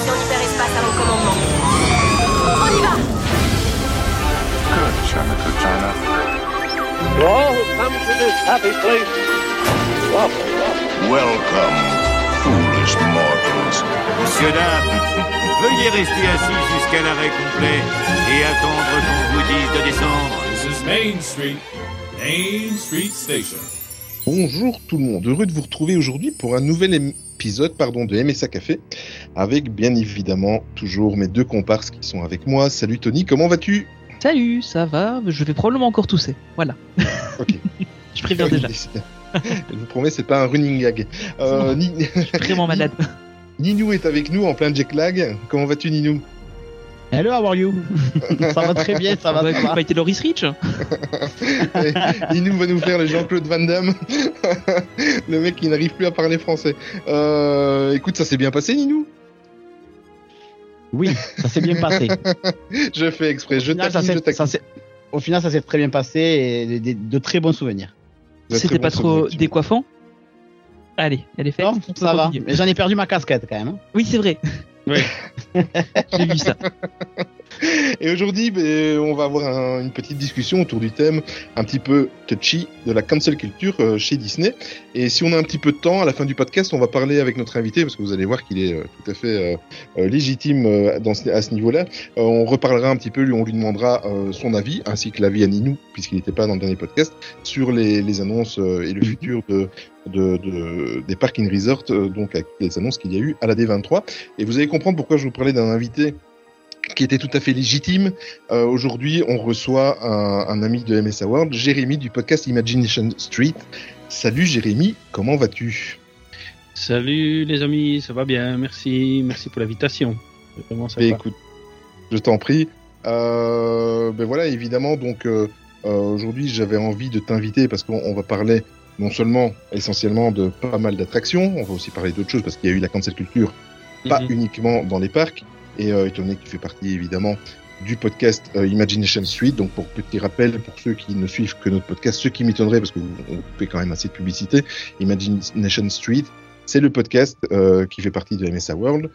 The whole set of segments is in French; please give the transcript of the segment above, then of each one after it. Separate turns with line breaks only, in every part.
station hyperespace à mon commandement. On y va
Good, China, good China.
To all who come to this happy place. Welcome,
foolish mortals.
Monsieur, dames, veuillez rester assis jusqu'à l'arrêt complet et attendre qu'on vous dise de descendre.
This is Main Street, Main Street Station.
Bonjour tout le monde, heureux de vous retrouver aujourd'hui pour un nouvel épisode pardon, de MSA Café, avec bien évidemment toujours mes deux comparses qui sont avec moi. Salut Tony, comment vas-tu?
Salut, ça va? Je vais probablement encore tousser. Voilà.
Ok.
Je préviens déjà.
Je vous promets, c'est pas un running gag. Euh, Ni-
Je suis vraiment malade.
Ninou est avec nous en plein jet lag. Comment vas-tu Ninou?
Hello, how are you? Ça va très bien, ça va, va.
pas été Loris Rich
Ninou va nous faire le Jean-Claude Van Damme, le mec qui n'arrive plus à parler français. Euh, écoute, ça s'est bien passé Ninou?
Oui, ça s'est bien passé.
Je fais exprès, je
s'est- Au final, ça s'est très bien passé et de, de- de très bons souvenirs.
C'était pas trop
souvenirs.
décoiffant? Allez, elle est faite.
Non, ça va. j'en ai perdu ma casquette quand même. hein.
Oui, c'est vrai.
Oui.
J'ai vu ça.
Et aujourd'hui, ben, on va avoir un- une petite discussion autour du thème un petit peu touchy de la cancel culture euh, chez Disney. Et si on a un petit peu de temps, à la fin du podcast, on va parler avec notre invité, parce que vous allez voir qu'il est euh, tout à fait euh, légitime dans ce- à ce niveau-là. On reparlera un petit peu, lui, on lui demandera son avis, ainsi que l'avis à Ninou, puisqu'il n'était pas dans le dernier podcast, sur les, les annonces et le futur de, de, de- des parking resorts, donc avec les annonces qu'il y a eu à la D23. Et vous allez comprendre pourquoi je vous parlais d'un invité qui était tout à fait légitime. Euh, Aujourd'hui, on reçoit un, un ami de MSA World, Jérémy du podcast Imagination Street. Salut Jérémy, comment vas-tu?
Salut les amis, ça va bien, merci, merci pour l'invitation.
Ben, Écoute, je t'en prie. Euh, ben voilà, évidemment, donc euh, aujourd'hui, j'avais envie de t'inviter parce qu'on on va parler non seulement essentiellement de pas mal d'attractions, on va aussi parler d'autres choses parce qu'il y a eu la cancel culture pas
Mhm.
uniquement dans les parcs. Et euh, étant donné que tu fais partie évidemment du podcast euh, Imagination Street, donc pour petit rappel, pour ceux qui ne suivent que notre podcast, ceux qui m'étonneraient parce qu'on fait quand même assez de publicité, Imagination Street, c'est le podcast euh, qui fait partie de MSA World,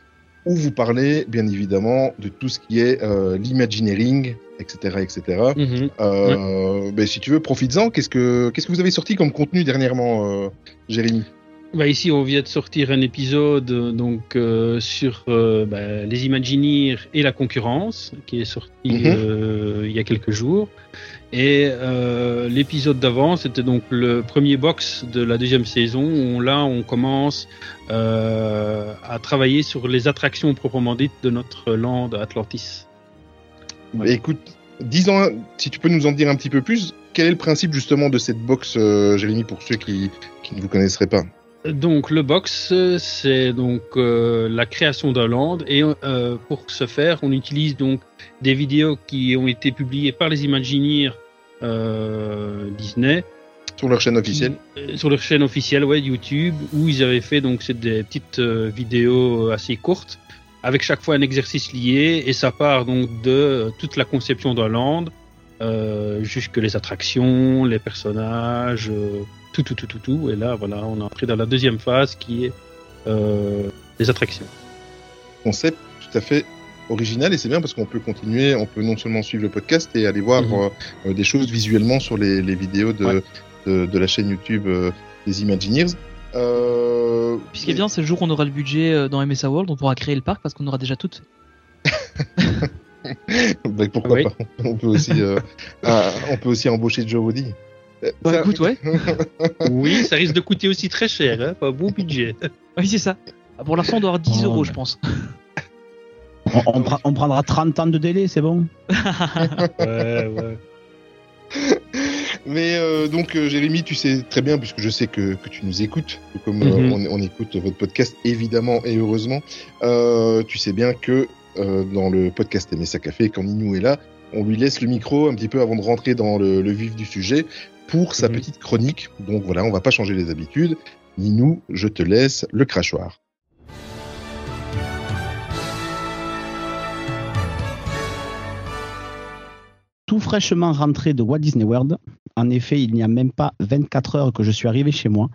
où vous parlez bien évidemment de tout ce qui est euh, l'imagineering, etc., etc.
Mhm.
Ben, si tu veux, profites-en. Qu'est-ce que qu'est-ce que vous avez sorti comme contenu dernièrement, Jérémy?
Bah, ici, on vient de sortir un épisode euh, donc euh, sur euh, bah, les Imagineers et la concurrence, qui est sorti
Mhm.
euh, il y a quelques jours. Et euh, l'épisode d'avant, c'était donc le premier box de la deuxième saison. Où là, on commence euh, à travailler sur les attractions proprement dites de notre land Atlantis. Ouais.
Écoute, dis-en, si tu peux nous en dire un petit peu plus, quel est le principe justement de cette box, euh, Jérémy, pour ceux qui, qui ne vous connaisseraient pas?
Donc le box, c'est donc euh, la création d'un land et euh, pour ce faire, on utilise donc des vidéos qui ont été publiées par les Imagineers euh, Disney.
Sur leur chaîne officielle.
Sur leur chaîne officielle ouais, YouTube où ils avaient fait donc des petites vidéos assez courtes avec chaque fois un exercice lié et ça part donc de toute la conception d'un land jusque les attractions, les personnages, tout, tout, tout, tout, tout. Et là, voilà, on est entré dans la deuxième phase qui est euh, les attractions.
Concept tout à fait original et c'est bien parce qu'on peut continuer, on peut non seulement suivre le podcast et aller voir
Mhm.
euh, euh, des choses visuellement sur les, les vidéos de,
Ouais.
de, de la chaîne YouTube euh, des Imagineers. Euh,
Puis ce qui est bien, c'est le jour où on aura le budget dans MSA World, on pourra créer le parc parce qu'on aura déjà tout.
bah, pourquoi
Oui.
pas? On peut aussi, euh, ah, on peut aussi embaucher Joe Woody.
Bah,
ça-
écoute, ouais.
Oui, ça risque de coûter aussi très cher, hein, pas beau budget.
Oui, c'est ça. Ah, Pour l'instant, on doit avoir 10
Oh,
euros,
mais-
je pense.
On, on pra- on prendra 30 ans de délai, c'est bon
Ouais, ouais.
Mais euh, donc, euh, Jérémy, tu sais très bien, puisque je sais que, que tu nous écoutes, comme euh,
Mhm.
on, on écoute votre podcast, évidemment et heureusement, euh, tu sais bien que euh, dans le podcast MSA Café, quand Ninou est là, on lui laisse le micro un petit peu avant de rentrer dans le, le vif du sujet pour sa
Mhm.
petite chronique. Donc voilà, on va pas changer les habitudes. Ninou, je te laisse le crachoir.
Tout fraîchement rentré de Walt Disney World. En effet, il n'y a même pas 24 heures que je suis arrivé chez moi.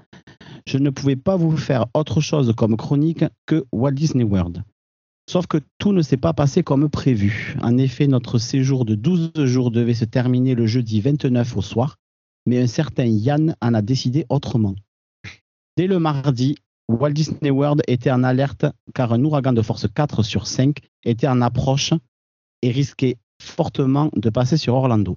Je ne pouvais pas vous faire autre chose comme chronique que Walt Disney World. Sauf que tout ne s'est pas passé comme prévu. En effet, notre séjour de 12 jours devait se terminer le jeudi 29 au soir, mais un certain Yann en a décidé autrement. Dès le mardi, Walt Disney World était en alerte car un ouragan de force 4 sur 5 était en approche et risquait fortement de passer sur Orlando.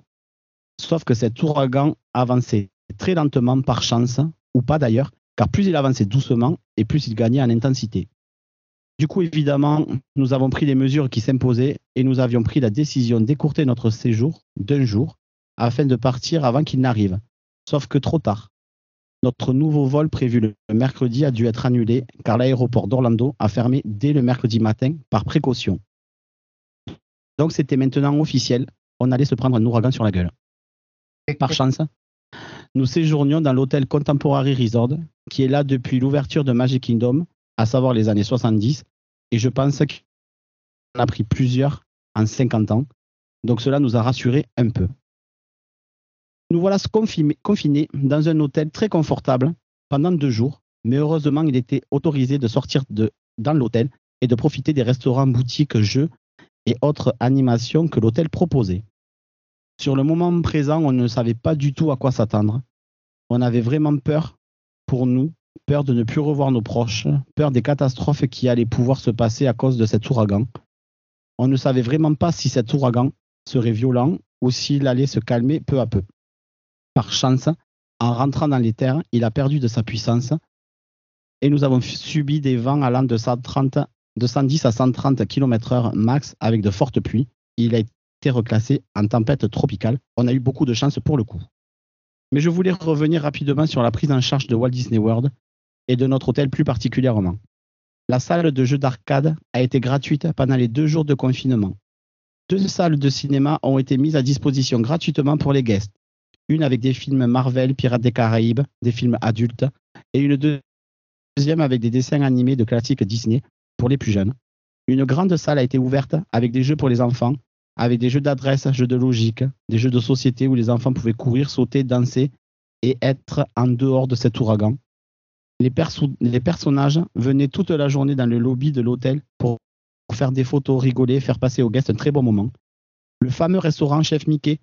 Sauf que cet ouragan avançait très lentement par chance, ou pas d'ailleurs, car plus il avançait doucement et plus il gagnait en intensité. Du coup, évidemment, nous avons pris les mesures qui s'imposaient et nous avions pris la décision d'écourter notre séjour d'un jour afin de partir avant qu'il n'arrive. Sauf que trop tard. Notre nouveau vol prévu le mercredi a dû être annulé car l'aéroport d'Orlando a fermé dès le mercredi matin par précaution. Donc c'était maintenant officiel, on allait se prendre un ouragan sur la gueule. Par chance, nous séjournions dans l'hôtel Contemporary Resort, qui est là depuis l'ouverture de Magic Kingdom, à savoir les années 70, et je pense qu'on a pris plusieurs en 50 ans, donc cela nous a rassurés un peu. Nous voilà confinés, dans un hôtel très confortable pendant deux jours, mais heureusement il était autorisé de sortir dans l'hôtel et de profiter des restaurants, boutiques, jeux et autres animations que l'hôtel proposait. Sur le moment présent, on ne savait pas du tout à quoi s'attendre. On avait vraiment peur pour nous, peur de ne plus revoir nos proches, peur des catastrophes qui allaient pouvoir se passer à cause de cet ouragan. On ne savait vraiment pas si cet ouragan serait violent ou s'il allait se calmer peu à peu. Par chance, en rentrant dans les terres, il a perdu de sa puissance et nous avons subi des vents allant de 130 de 110 à 130 km/h max avec de fortes pluies. Il a été reclassé en tempête tropicale. On a eu beaucoup de chance pour le coup. Mais je voulais revenir rapidement sur la prise en charge de Walt Disney World et de notre hôtel plus particulièrement. La salle de jeux d'arcade a été gratuite pendant les deux jours de confinement. Deux salles de cinéma ont été mises à disposition gratuitement pour les guests. Une avec des films Marvel, Pirates des Caraïbes, des films adultes, et une deuxième avec des dessins animés de classiques Disney pour les plus jeunes. Une grande salle a été ouverte avec des jeux pour les enfants, avec des jeux d'adresse, jeux de logique, des jeux de société où les enfants pouvaient courir, sauter, danser et être en dehors de cet ouragan. Les, personnages venaient toute la journée dans le lobby de l'hôtel pour faire des photos, rigoler, faire passer aux guests un très bon moment. Le fameux restaurant Chef Mickey,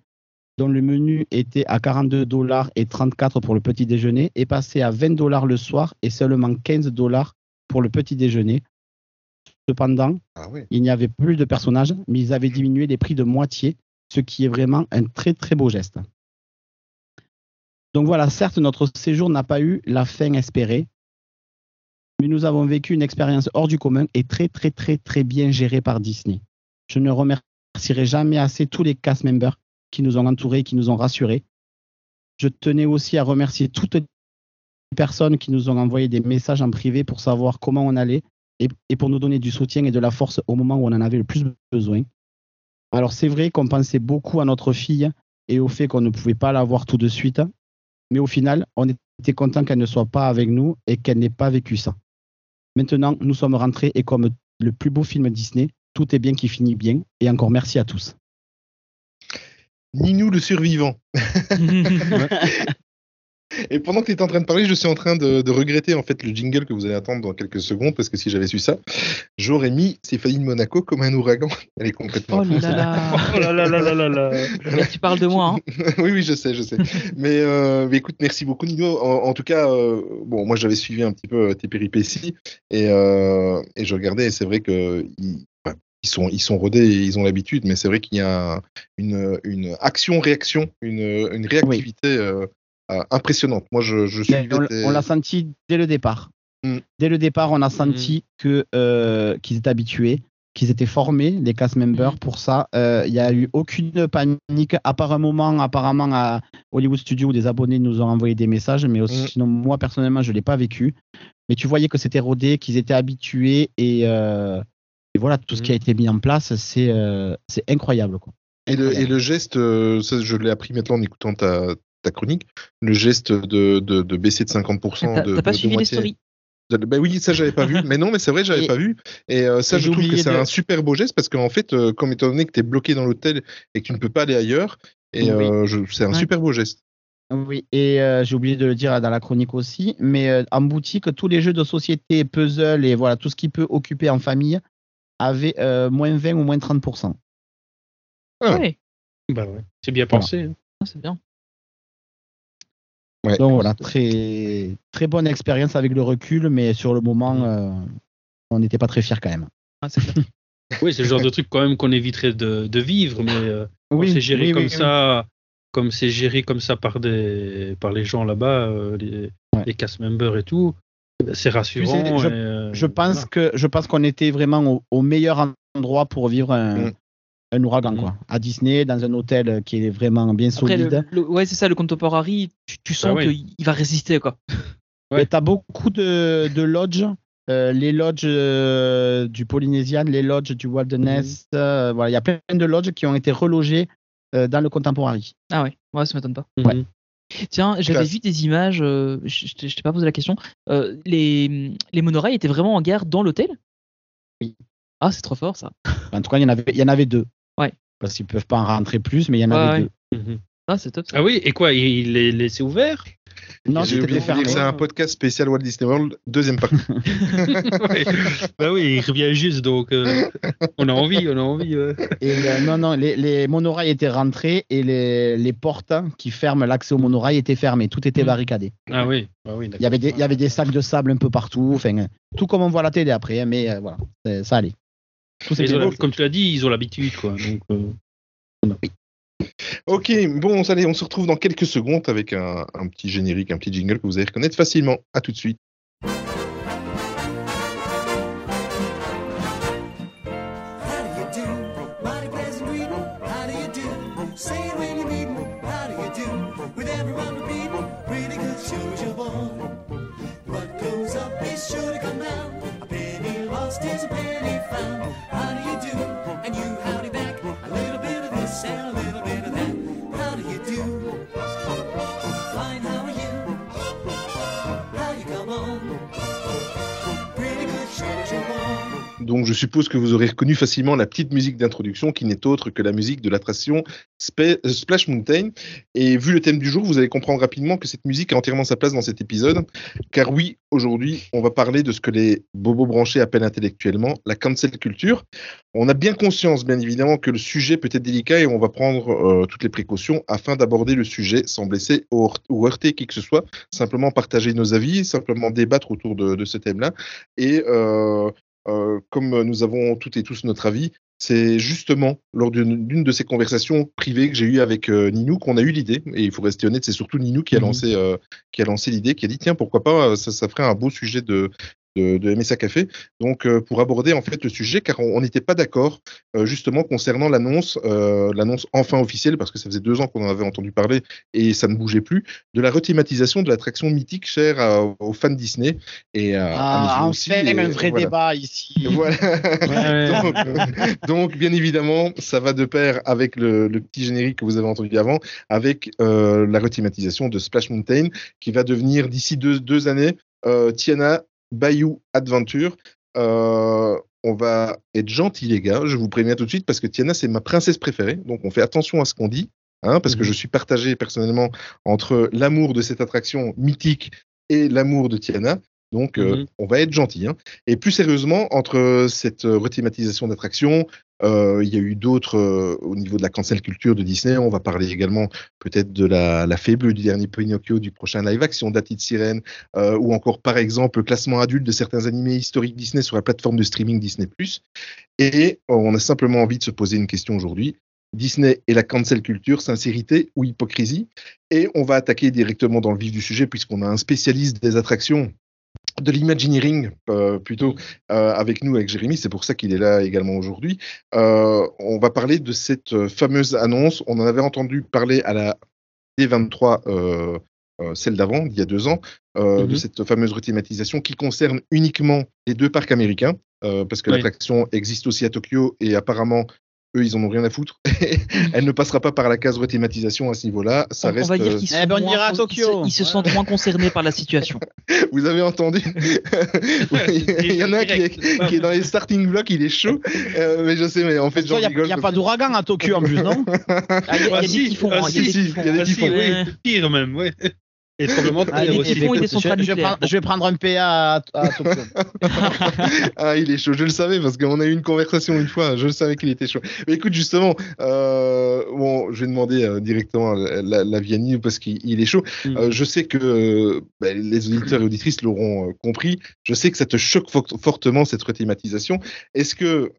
dont le menu était à 42 dollars et 34 pour le petit déjeuner, est passé à 20 dollars le soir et seulement 15 dollars pour le petit déjeuner. Cependant,
Ah oui.
il n'y avait plus de personnages, mais ils avaient diminué les prix de moitié, ce qui est vraiment un très très beau geste. Donc voilà, certes, notre séjour n'a pas eu la fin espérée, mais nous avons vécu une expérience hors du commun et très très très très bien gérée par Disney. Je ne remercierai jamais assez tous les cast members qui nous ont entourés, qui nous ont rassurés. Je tenais aussi à remercier toutes les personnes qui nous ont envoyé des messages en privé pour savoir comment on allait et, pour nous donner du soutien et de la force au moment où on en avait le plus besoin. Alors c'est vrai qu'on pensait beaucoup à notre fille et au fait qu'on ne pouvait pas la voir tout de suite, mais au final, on était content qu'elle ne soit pas avec nous et qu'elle n'ait pas vécu ça. Maintenant, nous sommes rentrés et comme le plus beau film Disney, tout est bien qui finit bien. Et encore merci à tous.
Ninou le survivant. Et pendant que tu étais en train de parler, je suis en train de, de regretter en fait le jingle que vous allez attendre dans quelques secondes parce que si j'avais su ça, j'aurais mis Céphaline Monaco comme un ouragan. Elle est complètement.
Oh là là.
Oh là là là là là là.
Là, tu parles de moi. Hein.
oui, oui, je sais, je sais. mais, euh, mais écoute, merci beaucoup, Nino. En, en tout cas, euh, bon, moi, j'avais suivi un petit peu tes péripéties et, euh, et je regardais. Et c'est vrai que ils sont, ils sont rodés, et ils ont l'habitude, mais c'est vrai qu'il y a une, une action-réaction, une, une réactivité euh, euh, impressionnante. Moi, je, je suis.
On, on l'a senti dès le départ.
Mm.
Dès le départ, on a senti que euh, qu'ils étaient habitués, qu'ils étaient formés, les cast members,
Mm.
pour ça. Euh, Il n'y a eu aucune panique, à part un moment, apparemment, à Hollywood Studio, où des abonnés nous ont envoyé des messages, mais aussi, sinon, moi, personnellement, je ne l'ai pas vécu. Mais tu voyais que c'était rodé, qu'ils étaient habitués, et, euh, et voilà, tout ce
Mm.
qui a été mis en place, c'est euh, c'est incroyable. Quoi.
Et le, et le geste, euh, ça, je l'ai appris maintenant en écoutant ta, ta chronique, le geste de, de, de baisser de 50%
T'as
de,
pas
de- de
suivi les
moitié.
stories?
De- bah oui, ça j'avais pas vu. Mais non, mais c'est vrai, j'avais
Et-
pas vu. Et euh, ça,
et
je
j'ai
trouve que
oublié
c'est
de-
un super beau geste parce qu'en fait, euh, comme étant donné que tu es bloqué dans l'hôtel et que tu ne peux pas aller ailleurs, et
Oui.
euh, je- c'est un
Ouais.
super beau geste.
Oui, et euh, j'ai oublié de le dire dans la chronique aussi, mais euh, en boutique, tous les jeux de société, puzzle et voilà, tout ce qui peut occuper en famille avait euh, moins 20 ou moins 30%.
Ah.
Ouais,
Bah ouais, c'est bien pensé. hein.
ah, c'est bien.
Ouais.
Donc voilà, très, très bonne expérience avec le recul, mais sur le moment, euh, on n'était pas très fiers quand même.
Ah.
Oui, c'est le genre de truc quand même qu'on éviterait de, de vivre, mais euh, c'est géré
oui,
comme
oui,
ça, comme c'est géré comme ça par des par les gens là-bas, euh, les,
Ouais.
les cast members et tout, c'est rassurant. Euh,
Je pense
voilà.
que je pense qu'on était vraiment au, au meilleur endroit pour vivre un,
Mm.
un ouragan
Mm.
quoi. À Disney, dans un hôtel qui est vraiment bien
Après,
solide.
le, le- ouais, c'est ça, le contemporary, tu, tu sens
Ah ouais.
qu'il va résister, quoi.
Ouais.
T'as beaucoup de, de lodges, euh, les lodges euh, du Polynesian, les lodges du Wilderness. Euh, voilà, il y a plein de lodges qui ont été relogés euh, dans le contemporary.
Ah ouais, ouais, ça m'étonne pas.
Ouais.
Tiens, j'avais vu des images, euh, je je t'ai pas posé la question. Euh, les, les monorails étaient vraiment en gare dans l'hôtel?
Oui.
Ah, c'est trop fort ça.
En tout cas, il y en avait, il y en avait deux.
Ouais.
Parce qu'ils peuvent pas en rentrer plus, mais il y en
Ouais,
avait
ouais.
deux.
Mhm.
Ah, c'est top ça.
Ah oui, et quoi, il, il les laissé ouvert?
Non,
J'ai oublié de c'est un podcast spécial Walt Disney World, deuxième partie.
Ouais. Bah oui, il revient juste, donc euh, on a envie, on a envie. ouais.
Et euh, non, non, les, les monorails étaient rentrés et les, les portes qui ferment l'accès au monorail étaient fermées. Tout était
Mm.
barricadé.
Ah oui, ah oui
Il y avait des, il y avait des sacs de sable un peu partout. Enfin, tout comme on voit à la télé après, hein, mais euh, voilà, ça allait. Tout
ont- comme tu l'as dit, ils ont l'habitude, quoi. Donc, euh,
Ok, bon, allez, on se retrouve dans quelques secondes avec un, petit générique, un petit jingle que vous allez reconnaître facilement. À tout de suite. Donc, je suppose que vous aurez reconnu facilement la petite musique d'introduction qui n'est autre que la musique de l'attraction euh, Splash Mountain. Et vu le thème du jour, vous allez comprendre rapidement que cette musique a entièrement sa place dans cet épisode. Car oui, aujourd'hui, on va parler de ce que les bobos branchés appellent intellectuellement la cancel culture. On a bien conscience, bien évidemment, que le sujet peut être délicat et on va prendre euh, toutes les précautions afin d'aborder le sujet sans blesser ou heurt- ou heurter qui que ce soit. Simplement partager nos avis, simplement débattre autour de, ce thème-là. Et euh, comme nous avons toutes et tous notre avis, c'est justement lors d'une de ces conversations privées que j'ai eues avec euh, Ninou qu'on a eu l'idée. Et il faut rester honnête, c'est surtout Ninou qui a
Mhm.
lancé, euh, qui a lancé l'idée, qui a dit tiens pourquoi pas, euh, ça, ça ferait un beau sujet de de, de MSA Café. Donc euh, pour aborder en fait le sujet, car on on n'était pas d'accord euh, justement concernant l'annonce, euh, l'annonce enfin officielle, parce que ça faisait deux ans qu'on en avait entendu parler et ça ne bougeait plus, de la rethématisation de l'attraction mythique chère à- aux fans Disney et à, à
Ah,
yeux
enfin,
aussi.
un
et
vrai
voilà.
débat ici.
Voilà.
Ouais.
donc, donc, bien évidemment, ça va de pair avec le, le petit générique que vous avez entendu avant, avec euh, la rethématisation de Splash Mountain, qui va devenir d'ici deux, deux années euh, Tiana Bayou Adventure. Euh, on va être gentil, les gars. Je vous préviens tout de suite parce que Tiana, c'est ma princesse préférée. Donc, on fait attention à ce qu'on dit. Hein, parce que
Mhm.
je suis partagé personnellement entre l'amour de cette attraction mythique et l'amour de Tiana. Donc, euh,
Mhm.
on va être gentil. Hein. Et plus sérieusement, entre cette euh, rethématisation d'attraction, euh, il y a eu d'autres euh, au niveau de la cancel culture de Disney. On va parler également peut-être de la, la fée bleue du dernier Pinocchio, du prochain live action d'Ati de Sirène, euh, ou encore par exemple le classement adulte de certains animés historiques Disney sur la plateforme de streaming Disney+. Et euh, on a simplement envie de se poser une question aujourd'hui. Disney et la cancel culture, sincérité ou hypocrisie? Et on va attaquer directement dans le vif du sujet puisqu'on a un spécialiste des attractions de l'imagineering euh, plutôt euh, avec nous avec Jérémy c'est pour ça qu'il est là également aujourd'hui Euh, on va parler de cette fameuse annonce on en avait entendu parler à la D23 euh, euh, celle d'avant d'il y a deux ans de
Mhm.
cette fameuse rethématisation qui concerne uniquement les deux parcs américains parce que
Oui.
l'attraction existe aussi à Tokyo et apparemment eux ils en ont rien à foutre elle ne passera pas par la case rethématisation à ce niveau-là ça
on, on
reste
va dire
euh,
qu'ils
Eh ben, on
moins
ira à
con-
Tokyo.
Ils, se, ils se sentent moins concernés par la situation.
Vous avez entendu? Il y en a un qui est,
Direct.
qui est dans les starting blocks, il est chaud. Euh, mais je sais, mais en fait,
Il n'y a, pas d'ouragan à Tokyo en plus, non?
Ah, Il y a, il y a
Ah,
des typhons.
ah,
il y a
si,
des typhons.
il y a des
Ah, si,
typhons.
oui,
Ouais.
pire même, ouais. Et aussi.
des et des
je, vais prendre, je vais prendre un PA à, à
ah, il est chaud, je le savais parce qu'on a eu une conversation une fois, je le savais qu'il était chaud. Mais écoute, justement, euh, bon, je vais demander euh, directement la, la Vianney parce qu'il il est chaud.
Mm.
Euh, je sais que bah, les auditeurs et auditrices l'auront euh, compris. Je sais que ça te choque fort- fortement cette rethématisation. Est-ce que,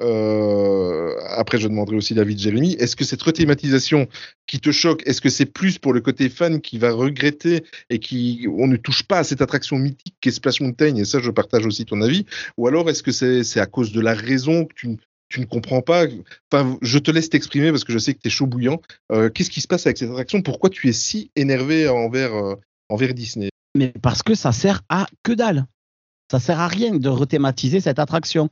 après, je demanderai aussi l'avis de Jérémy, est-ce que cette rethématisation qui te choque, est-ce que c'est plus pour le côté fan qui va regretter et qui on ne touche pas à cette attraction mythique qu'est Splash Mountain et ça je partage aussi ton avis ou alors est-ce que c'est c'est à cause de la raison que tu, tu ne comprends pas? Enfin je te laisse t'exprimer parce que je sais que tu es chaud bouillant Euh, qu'est-ce qui se passe avec cette attraction? Pourquoi tu es si énervé envers euh, envers Disney?
Mais parce que ça sert à que dalle. Ça sert à rien de rethématiser cette attraction.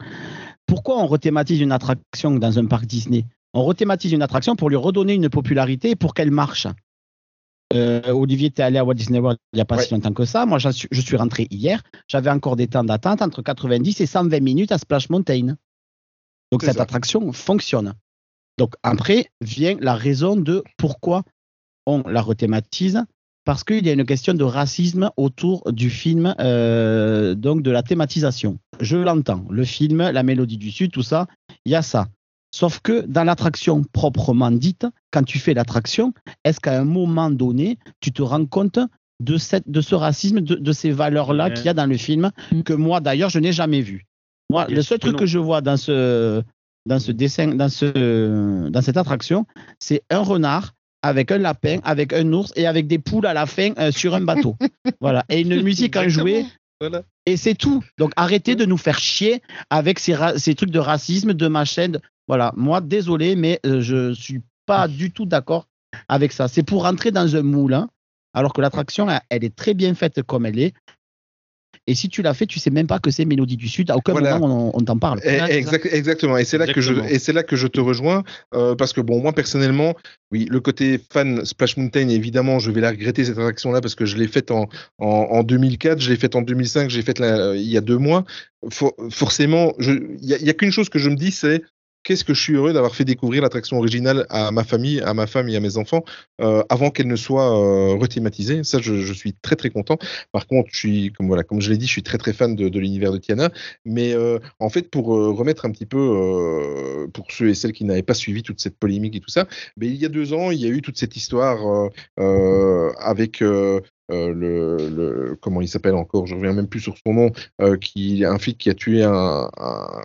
Pourquoi on rethématise une attraction dans un parc Disney? On rethématise une attraction pour lui redonner une popularité et pour qu'elle marche. Euh, Olivier, es allé à Walt Disney World il n'y a pas
Ouais.
si longtemps que ça. Moi, suis- je suis rentré hier. J'avais encore des temps d'attente entre 90 et 120 minutes à Splash Mountain. Donc cette
ça.
attraction fonctionne. Donc après vient la raison de pourquoi on la rethématise parce qu'il y a une question de racisme autour du film, euh, donc de la thématisation. Je l'entends, le film, la mélodie du Sud, tout ça, il y a ça. Sauf que dans l'attraction proprement dite, quand tu fais l'attraction, est-ce qu'à un moment donné, tu te rends compte de, cette, de ce racisme, de, de ces valeurs-là
Ouais.
qu'il y a dans le film,
Mm.
que moi d'ailleurs je n'ai jamais vu? Moi, le seul
que
truc que je vois dans ce, dans ce dessin, dans, ce, dans cette attraction, c'est un renard avec un lapin, avec un ours et avec des poules à la fin euh, sur un bateau. voilà. Et une musique enjouée.
Voilà.
Et c'est tout. Donc arrêtez de nous faire chier avec ces, trucs de racisme, de machin. de- Voilà. Moi, désolé, mais euh, je suis pas du tout d'accord avec ça. C'est pour rentrer dans un moule, hein, alors que l'attraction, elle est très bien faite comme elle est. Et si tu l'as fait, tu sais même pas que c'est Mélodie du Sud. À aucun
Voilà.
moment on, on t'en parle.
Eh, exact- exactement. Et c'est là que je
Exactement.
et c'est là que je te rejoins euh, parce que bon moi personnellement oui le côté fan Splash Mountain évidemment je vais la regretter cette attraction là parce que je l'ai faite en, en en 2004 je l'ai faite en 2005 j'ai faite là, il y a deux mois For- forcément il y a, il y a qu'une chose que je me dis c'est Qu'est-ce que je suis heureux d'avoir fait découvrir l'attraction originale à ma famille, à ma femme et à mes enfants euh, avant qu'elle ne soit euh, rethématisée. Ça, je, je suis très très content. Par contre, je suis, comme voilà, comme je l'ai dit, je suis très très fan de, l'univers de Tiana. Mais euh, en fait, pour euh, remettre un petit peu, euh, pour ceux et celles qui n'avaient pas suivi toute cette polémique et tout ça, mais il y a deux ans, il y a eu toute cette histoire euh, avec euh, le, le- comment il s'appelle encore, je reviens même plus sur son nom, euh, qui un flic qui a tué un, un,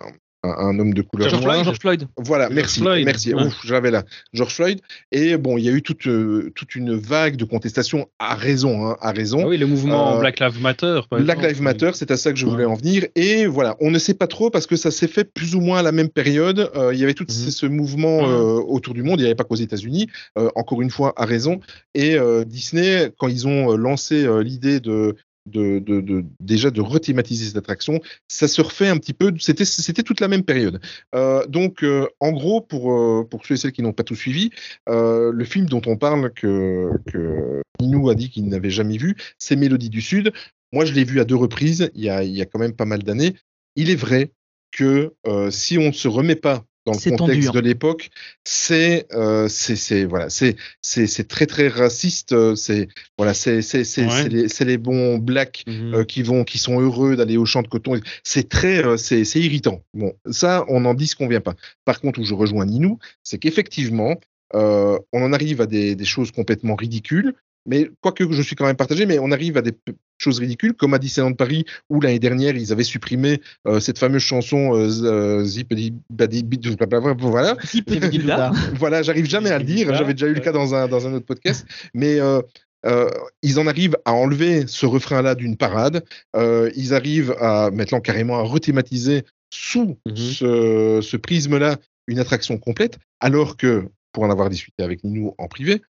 un- un homme de couleur
George. Floyd.
George Floyd.
Voilà,
George
merci,
Floyd,
merci.
ouais.
Ouf, j'avais là George Floyd. Et bon, il y a eu toute euh, toute une vague de contestation à raison, hein, à raison.
Ah oui, le mouvement
Euh,
Black Lives Matter. par
Black. Lives Matter, c'est à ça que je
Ouais.
voulais en venir. Et voilà, on ne sait pas trop parce que ça s'est fait plus ou moins à la même période. Euh, il y avait tout
Mhm.
ce, ce mouvement euh, autour du monde. Il n'y avait pas qu'aux États-Unis. Euh, encore une fois, à raison. Et euh, Disney, quand ils ont lancé euh, l'idée de de, déjà de rethématiser cette attraction, ça se refait un petit peu. C'était c'était toute la même période. Euh, donc, euh, en gros, pour euh, pour ceux et celles qui n'ont pas tout suivi, le film dont on parle que que Ninou a dit qu'il n'avait jamais vu, c'est Mélodie du Sud. Moi, je l'ai vu à deux reprises, il y a, il y a quand même pas mal d'années. Il est vrai que si on ne se remet pas dans le contexte
tendu, hein.
de l'époque, c'est euh, c'est c'est voilà, c'est c'est c'est très très raciste. euh, C'est voilà, c'est c'est c'est
Ouais.
c'est les, bons blacks
Mhm.
euh, qui vont qui sont heureux d'aller au champ de coton. C'est très euh, c'est c'est irritant. Bon, ça on n'en dit ce qu'on vient pas. Par contre, où je rejoins Ninou, c'est qu'effectivement euh, on en arrive à des, des choses complètement ridicules. Mais quoique je suis quand même partagé, mais on arrive à des choses ridicules, comme à Disneyland Paris, où l'année dernière, ils avaient supprimé euh, cette fameuse chanson euh, euh, Badi blablabla, Voilà,
Zip-Zip-Zip-Zip.
voilà, j'arrive jamais à le dire. J'avais déjà eu le cas dans un, dans un autre podcast. Mais euh, euh, ils en arrivent à enlever ce refrain-là d'une parade. Euh, ils arrivent à maintenant carrément à rethématiser sous
Mhm.
ce, ce prisme-là une attraction complète. Alors que, pour en avoir discuté avec nous en privé,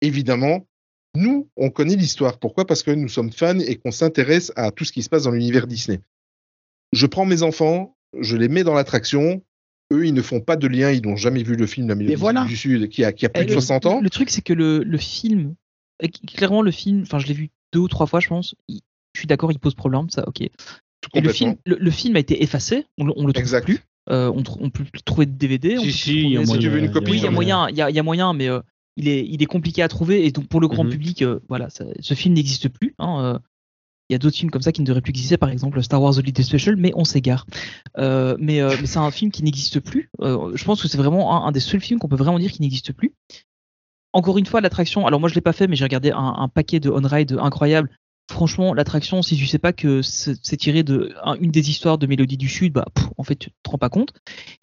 évidemment, nous, on connaît l'histoire. Pourquoi? Parce que nous sommes fans et qu'on s'intéresse à tout ce qui se passe dans l'univers Disney. Je prends mes enfants, je les mets dans l'attraction. Eux, ils ne font pas de lien, ils n'ont jamais vu le film La Mélodie
voilà.
du Sud qui a, qui a plus
Eh,
de
le-
60 ans.
Le truc, c'est que le, le film, qui- clairement, le film, enfin, je l'ai vu deux ou trois fois, je pense. il- je suis d'accord, il pose problème, ça, ok.
Tout
Et le
complètement.
film, le, le film a été effacé, on, le- on le trouve
Exact.
plus. Euh, on, tr- on peut plus trouver de DVD. on
Si,
peut
si,
tu veux une copie,
Oui, il y a moyen, il y a, il y a moyen, mais euh, il est, il est compliqué à trouver et donc pour le grand
Mhm.
public, euh, voilà, ça- ce film n'existe plus. hein, euh, il y a d'autres films comme ça qui ne devraient plus exister, par exemple Star Wars Holiday Special, mais on s'égare. Euh, mais euh, mais c'est un film qui n'existe plus. Euh, je pense que c'est vraiment un, un des seuls films qu'on peut vraiment dire qui n'existe plus. Encore une fois, l'attraction. Alors moi, je l'ai pas fait, mais j'ai regardé un, un paquet de on-ride incroyable. Franchement, l'attraction, si tu sais pas que c'est tiré de un- une des histoires de Mélodie du Sud, bah pff, en fait, tu te rends pas compte.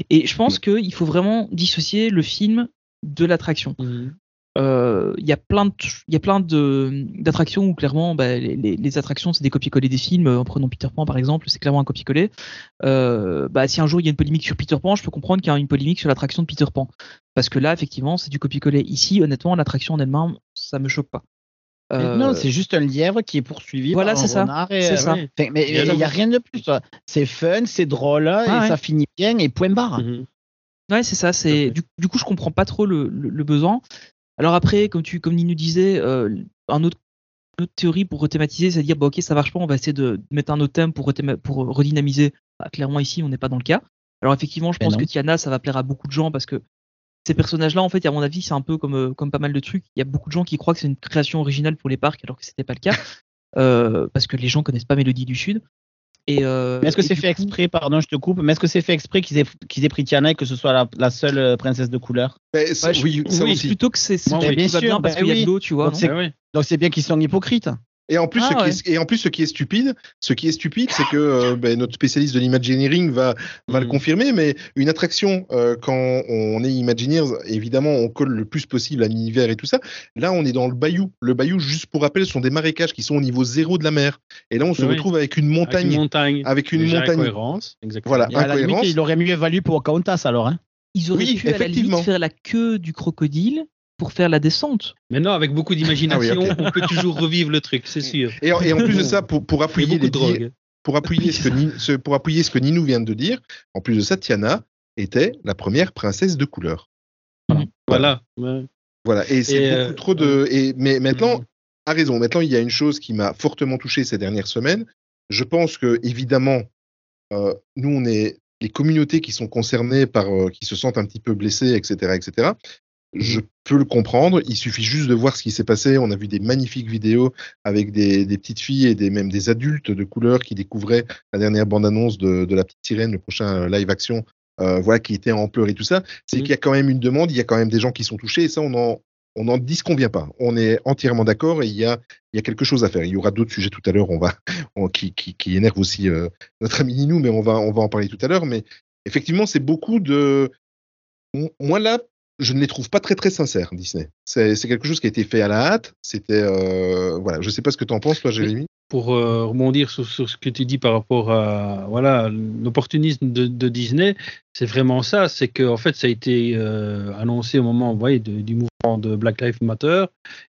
Et je pense qu'il faut vraiment dissocier le film de l'attraction. Euh, Il y a plein de, il y a plein de d'attractions où clairement, bah, les, les- les attractions c'est des copier-coller des films. En prenant Peter Pan par exemple, c'est clairement un copier-coller. Euh, bah, si un jour il y a une polémique sur Peter Pan, je peux comprendre qu'il y a une polémique sur l'attraction de Peter Pan, parce que là effectivement c'est du copier-coller. Ici, honnêtement, l'attraction en elle-même, ça me choque pas. Euh,
Non, c'est juste un lièvre qui est poursuivi
Voilà,
par un
c'est ça.
renard et, euh,
ça.
ouais. Enfin, mais
Il y a
il n'y a, rien de plus. C'est fun, c'est drôle
Ah
et
ouais.
ça finit bien et point barre.
Mhm.
Ouais, c'est ça. C'est du, du coup, je comprends pas trop le, le- le besoin. Alors après, comme tu, comme Nino disait, euh, un autre, une autre théorie pour rethématiser, c'est de dire, bah, ok, ça marche pas, on va essayer de mettre un autre thème pour, redynamiser. Bah, clairement, ici, on n'est pas dans le cas. Alors effectivement, je
Mais
pense
non.
que Tiana, ça va plaire à beaucoup de gens parce que ces personnages-là, en fait, à mon avis, c'est un peu comme, euh, comme pas mal de trucs. Il y a beaucoup de gens qui croient que c'est une création originale pour les parcs, alors que c'était pas le cas, euh, parce que les gens connaissent pas Mélodie du Sud. Et, euh,
Mais est-ce que c'est fait
coup-
exprès, pardon, je te coupe, mais est-ce que c'est fait exprès qu'ils aient, qu'ils aient pris Tiana et que ce soit la, la seule euh, princesse de couleur?
C'est-
Ouais, je-
oui, ça
oui,
aussi.
plutôt que c'est
oui.
Bien sûr,
bien parce
bah
qu'il y a de l'eau, tu vois.
Donc
non?
c'est-
ouais.
Donc c'est bien qu'ils sont hypocrites.
Et en plus,
Ah,
ce qui
ouais.
est, et en plus, ce qui est stupide, ce qui est stupide, c'est que euh, ben, notre spécialiste de l'imagineering va, va le
Mhm.
confirmer, mais une attraction, euh, quand on est Imagineers, évidemment, on colle le plus possible à l'univers et tout ça. Là, on est dans le bayou. Le bayou, juste pour rappel, sont des marécages qui sont au niveau zéro de la mer. Et là, on se
Oui.
retrouve avec une
Avec
montagne.
une montagne.
Avec une
Déjà,
montagne.
incohérence. Exactement.
Voilà.
Et à la limite,
Incohérence.
il aurait mieux valu pour Pocahontas alors. Hein.
Ils auraient
Oui,
pu à la
effectivement.
limite faire la queue du crocodile pour faire la descente.
Maintenant, avec beaucoup d'imagination,
Ah oui,
on peut toujours revivre le truc, c'est sûr.
Et en, et en plus de ça, pour, pour appuyer les pour appuyer ce que Ni- ce- pour appuyer ce que Ninou vient de dire, en plus de ça, Tiana était la première princesse de couleur.
Voilà. Ouais.
Voilà, et c'est beaucoup
euh,
trop de. Et, mais maintenant,
Mhm.
a raison. Maintenant, il y a une chose qui m'a fortement touché ces dernières semaines. Je pense que, évidemment, euh, nous, on est les communautés qui sont concernées par, euh, qui se sentent un petit peu blessées, etc., etc. Je peux le comprendre. Il suffit juste de voir ce qui s'est passé. On a vu des magnifiques vidéos avec des, des petites filles et des, même des adultes de couleur qui découvraient la dernière bande-annonce de, de la petite sirène, le prochain euh, live action, euh, voilà, qui était en pleurs et tout ça. C'est qu'il y a quand même une demande. Il y a quand même des gens qui sont touchés et ça, on en, on n'en disconvient pas. On est entièrement d'accord et il y a, il y a quelque chose à faire. Il y aura d'autres sujets tout à l'heure on va, on- qui, qui, qui énervent aussi euh, notre ami Ninou, mais on va, on va en parler tout à l'heure. Mais effectivement, c'est beaucoup de. Moi, là, je ne les trouve pas très, très sincères, Disney. C'est quelque chose qui a été fait à la hâte. C'était. Euh, voilà, je sais pas ce que tu en penses, toi, Jérémy.
Pour euh, rebondir sur, sur ce que tu dis par rapport à voilà l'opportunisme de, de Disney, c'est vraiment ça. C'est que en fait, ça a été euh, annoncé au moment vous voyez, de- du mouvement de Black Lives Matter,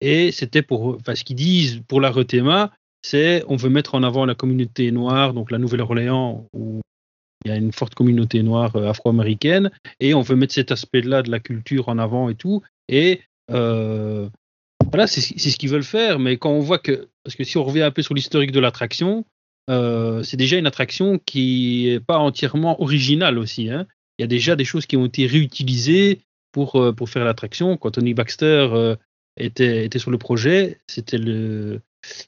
et c'était pour, enfin, ce qu'ils disent pour la Retema, c'est on veut mettre en avant la communauté noire, donc la Nouvelle-Orléans il y a une forte communauté noire euh, afro-américaine, et on veut mettre cet aspect-là de la culture en avant et tout. Et euh, voilà, c'est ce qu'ils veulent faire. Mais quand on voit que, parce que si on revient un peu sur l'historique de l'attraction, euh, c'est déjà une attraction qui est pas entièrement originale aussi. hein. Il y a déjà des choses qui ont été réutilisées pour, pour faire l'attraction. Quand Tony Baxter était, était sur le projet, c'était le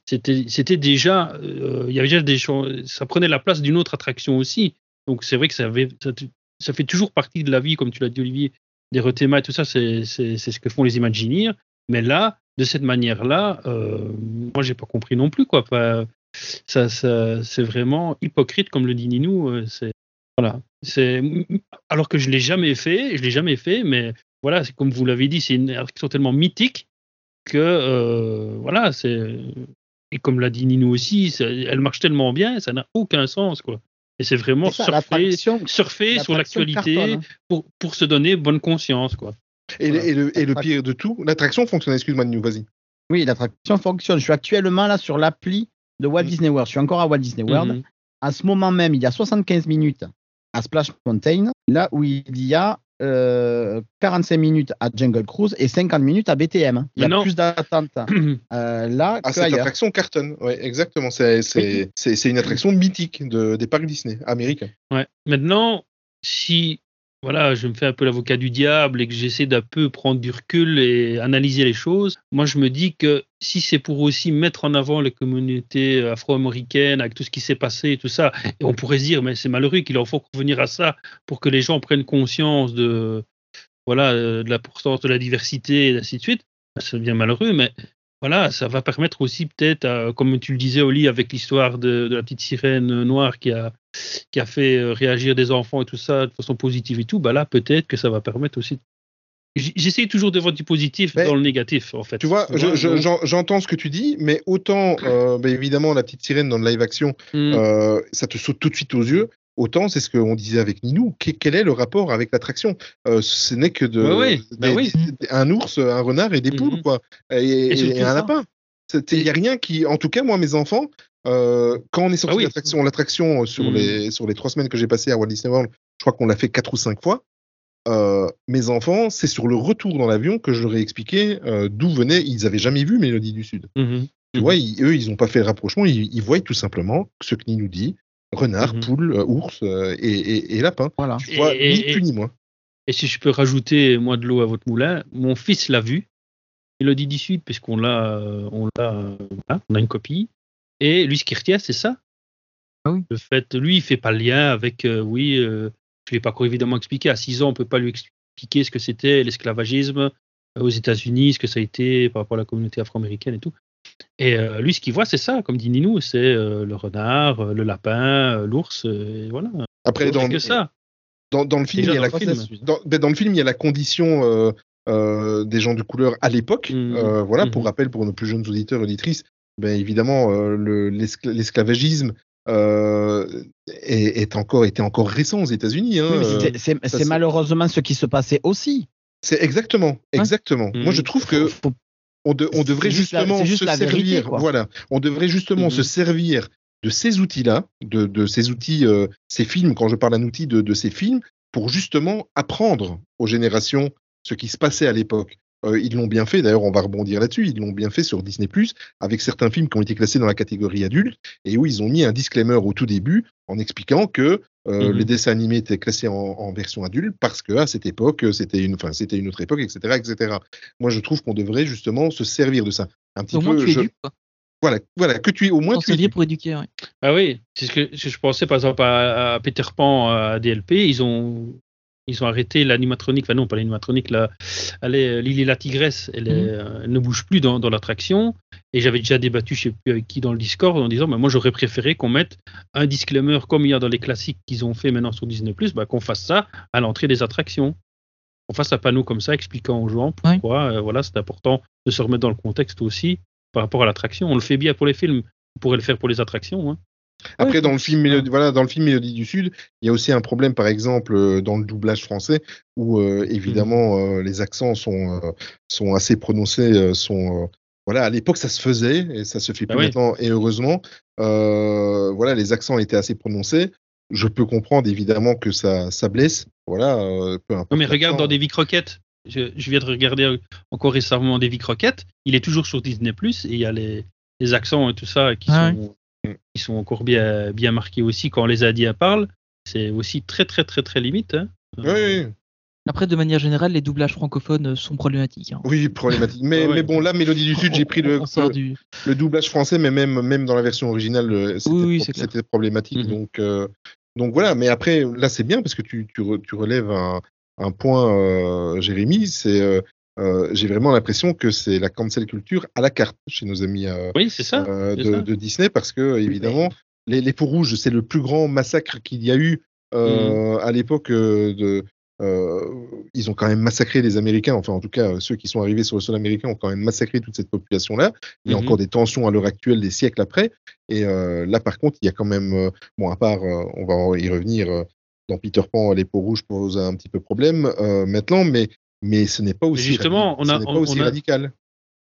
c'était déjà il y avait déjà des choses ça prenait la place d'une autre attraction aussi donc c'est vrai que ça, fait toujours partie de la vie comme tu l'as dit Olivier des rethémas et tout ça c'est ce que font les Imagineers mais là de cette manière là euh, moi j'ai pas compris non plus quoi. Ça, c'est vraiment hypocrite comme le dit Ninou euh, voilà. C'est alors que je l'ai jamais fait je l'ai jamais fait mais voilà comme vous l'avez dit c'est une attraction tellement mythique que euh, voilà c'est et comme l'a dit Ninou aussi elle marche tellement bien ça n'a aucun sens quoi et c'est vraiment
ça,
surfer, sur l'actualité
hein.
pour, pour se donner bonne conscience quoi
Et, le-
Voilà.
et le, et le pire de tout, l'attraction fonctionne. Excuse-moi, Ninou, vas-y.
Oui, l'attraction fonctionne. Je suis actuellement là sur l'appli de Walt
Mhm.
Disney World. Je suis encore à Walt Disney World.
Mhm.
À ce moment même, il y a 75 minutes à Splash Mountain, là où il y a euh, 45 minutes à Jungle Cruise et 50 minutes à BTM. Il y a
non.
plus d'attente euh, là
Ah,
que
cette
ailleurs.
attraction cartonne. Ouais, exactement. C'est c'est- c'est- c'est une attraction mythique de, des parcs Disney américains.
Ouais. Maintenant, si voilà, je me fais un peu l'avocat du diable et que j'essaie d'un peu prendre du recul et analyser les choses, moi je me dis que si c'est pour aussi mettre en avant les communautés afro-américaines avec tout ce qui s'est passé et tout ça, et on pourrait se dire mais c'est malheureux qu'il en faut revenir à ça pour que les gens prennent conscience de voilà euh, de l'importance de la diversité et ainsi de suite, c'est bien malheureux, mais voilà, ça va permettre aussi peut-être, à- comme tu le disais Oli, avec l'histoire de, de la petite sirène noire qui a qui a fait euh, réagir des enfants et tout ça de façon positive et tout, bah là peut-être que ça va permettre aussi. J'essaie toujours de voir du positif
Mais,
dans le négatif en fait.
Tu vois, je- je- j'entends ce que tu dis, mais autant, euh, bah, évidemment, la petite sirène dans le live action,
Hmm.
euh, ça te saute tout de suite aux yeux. Autant, c'est ce qu'on disait avec Ninou. Que- quel est le rapport avec l'attraction? Euh, Ce n'est que de
Ouais, ouais,
des-
bah oui.
un ours, un renard et des poules,
Mhm.
quoi, et, un
ça.
lapin. Il n'y a rien qui, en tout cas, moi, mes enfants, euh, quand on est sorti
Ah oui.
de l'attraction, l'attraction euh, sur
Mhm.
les sur les trois semaines que j'ai passées à Walt Disney World, je crois qu'on l'a fait quatre ou cinq fois. Euh, mes enfants, c'est sur le retour dans l'avion que je leur ai expliqué euh, d'où venait. Ils avaient jamais vu Mélodie du Sud.
Mhm.
Tu vois, ils- eux, ils n'ont pas fait le rapprochement. Ils, ils voient tout simplement ce que Ni nous dit renard,
Mhm.
poule, euh, ours euh, et, et, et lapin.
Voilà.
Tu vois,
Et-
ni
et-
plus ni moins.
Et si je peux rajouter moi de l'eau à votre moulin, mon fils l'a vu. Il le dit du Sud puisqu'on l'a, euh, on l'a, voilà, on a une copie. Et lui, ce qu'il retient, c'est ça.
Ah oui.
Le fait, lui, il fait pas le lien avec, euh, oui, euh, je vais pas encore évidemment expliquer. À 6 ans, on peut pas lui expliquer ce que c'était l'esclavagisme aux États-Unis, ce que ça a été par rapport à la communauté afro-américaine et tout. Et euh, lui, ce qu'il voit, c'est ça, comme dit Ninou, c'est euh, le renard, euh, le lapin, euh, l'ours, euh, et voilà.
Après, dans,
que ça.
dans, dans le film, il y a la
film.
dans, ben, dans le film, il y a la condition euh, euh, des gens de couleur à l'époque. Euh, voilà, pour
Mhm.
rappel, pour nos plus jeunes auditeurs et auditrices, ben, évidemment, euh, le- l'escla- l'esclavagisme euh, est, est encore, était encore récent aux États-Unis. Hein,
Oui, c'est- malheureusement ce qui se passait aussi.
c'est exactement, exactement.
Mhm.
Moi, je trouve que
Faut-
on, de- on
C'est
devrait
la-
justement se
vérité,
servir.
quoi.
voilà, on devrait justement
Mhm.
se servir de ces outils-là, de, de ces outils, euh, ces films. Quand je parle d'un outil de, de ces films, pour justement apprendre aux générations ce qui se passait à l'époque. Euh, ils l'ont bien fait, d'ailleurs on va rebondir là-dessus, ils l'ont bien fait sur Disney ⁇ avec certains films qui ont été classés dans la catégorie adulte, et où ils ont mis un disclaimer au tout début en expliquant que euh,
Mhm.
les dessins animés étaient classés en, en version adulte parce que à cette époque, euh, c'était une, enfin, c'était une autre époque, etc., etc. Moi, je trouve qu'on devrait justement se servir de ça. Un petit
Au moins,
peu,
tu
je-
éduques, quoi.
voilà, voilà, que tu es au moins tu
servir
éduques.
pour éduquer, ouais.
Ah oui, c'est ce que, ce que je pensais par exemple à, à Peter Pan à DLP. Ils ont, ils ont arrêté l'animatronique, enfin non, pas l'animatronique, la, elle est, Lily la tigresse, elle, est, euh, elle ne bouge plus dans, dans l'attraction. Et j'avais déjà débattu, je sais plus avec qui, dans le Discord, en disant, bah, moi j'aurais préféré qu'on mette un disclaimer comme il y a dans les classiques qu'ils ont fait maintenant sur Disney, bah, qu'on fasse ça à l'entrée des attractions. Qu'on fasse un panneau comme ça expliquant aux gens pourquoi euh, voilà, c'est important de se remettre dans le contexte aussi par rapport à l'attraction. On le fait bien pour les films, on pourrait le faire pour les attractions. hein.
Après, dans le film, Mélodie, voilà, dans le film Mélodie du Sud, il y a aussi un problème, par exemple, euh, dans le doublage français, où euh, évidemment euh, les accents sont euh, sont assez prononcés, euh, sont euh, voilà, à l'époque ça se faisait et ça se fait
Ah
plus
oui.
maintenant et heureusement, euh, voilà, les accents étaient assez prononcés. Je peux comprendre évidemment que ça ça blesse, voilà, euh, peu importe.
Non, mais regarde dans Davy Crockett. Je, je viens de regarder encore récemment Davy Crockett. Il est toujours sur Disney Plus et il y a les, les accents et tout ça qui,
Ah
sont, qui sont encore bien, bien marqués aussi quand les Indiens parlent. C'est aussi très, très, très, très limite. hein.
Oui, oui,
Après, de manière générale, les doublages francophones sont problématiques. hein.
oui, problématique. Mais,
ouais.
mais bon, là, Mélodie du Sud, j'ai pris le,
On sort
le,
du...
le doublage français, mais même, même dans la version originale, euh, c'était
Oui, oui,
problématique.
Mhm.
Donc, euh, donc voilà, mais après, là, c'est bien parce que tu, tu, re- tu relèves un, un point, euh, Jérémy, c'est. euh, euh, j'ai vraiment l'impression que c'est la cancel culture à la carte chez nos amis euh,
Oui, c'est ça.
euh, de,
ça.
de Disney parce que évidemment les, les peaux rouges c'est le plus grand massacre qu'il y a eu euh, à l'époque de ils ont quand même massacré les Américains enfin en tout cas ceux qui sont arrivés sur le sol américain ont quand même massacré toute cette population là il y a
Mhm.
encore des tensions à l'heure actuelle des siècles après et là par contre il y a quand même bon à part on va y revenir dans Peter Pan les peaux rouges posent un petit peu problème euh, maintenant mais mais ce n'est pas aussi
Justement,
radi-
on
ce
a-
n'est pas
on-
aussi
on a-
radical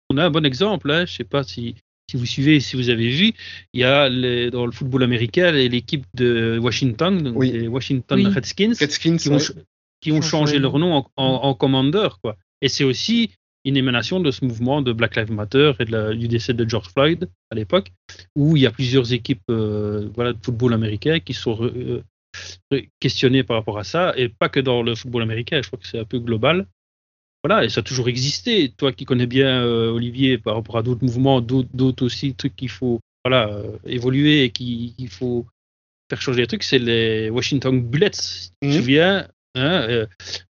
On a un bon exemple. Hein. Je sais pas si, si vous suivez, si vous avez vu. Il y a les- dans le football américain l'équipe de Washington, donc
Oui.
les Washington
Oui.
Redskins,
Redskins
qui ont,
ouais.
qui changé leur nom en, en, en Commander. Quoi. Et c'est aussi une émanation de ce mouvement de Black Lives Matter et de la- du décès de George Floyd à l'époque, où il y a plusieurs équipes euh, voilà, de football américain qui sont re- euh, questionné par rapport à ça, et pas que dans le football américain, je crois que c'est un peu global. Voilà, et ça a toujours existé. Toi qui connais bien euh, Olivier par rapport à d'autres mouvements, d'autres aussi trucs qu'il faut voilà, euh, évoluer et qu'il faut faire changer les trucs, c'est les Washington Bullets. Si tu te
Mhm.
souviens, hein, euh,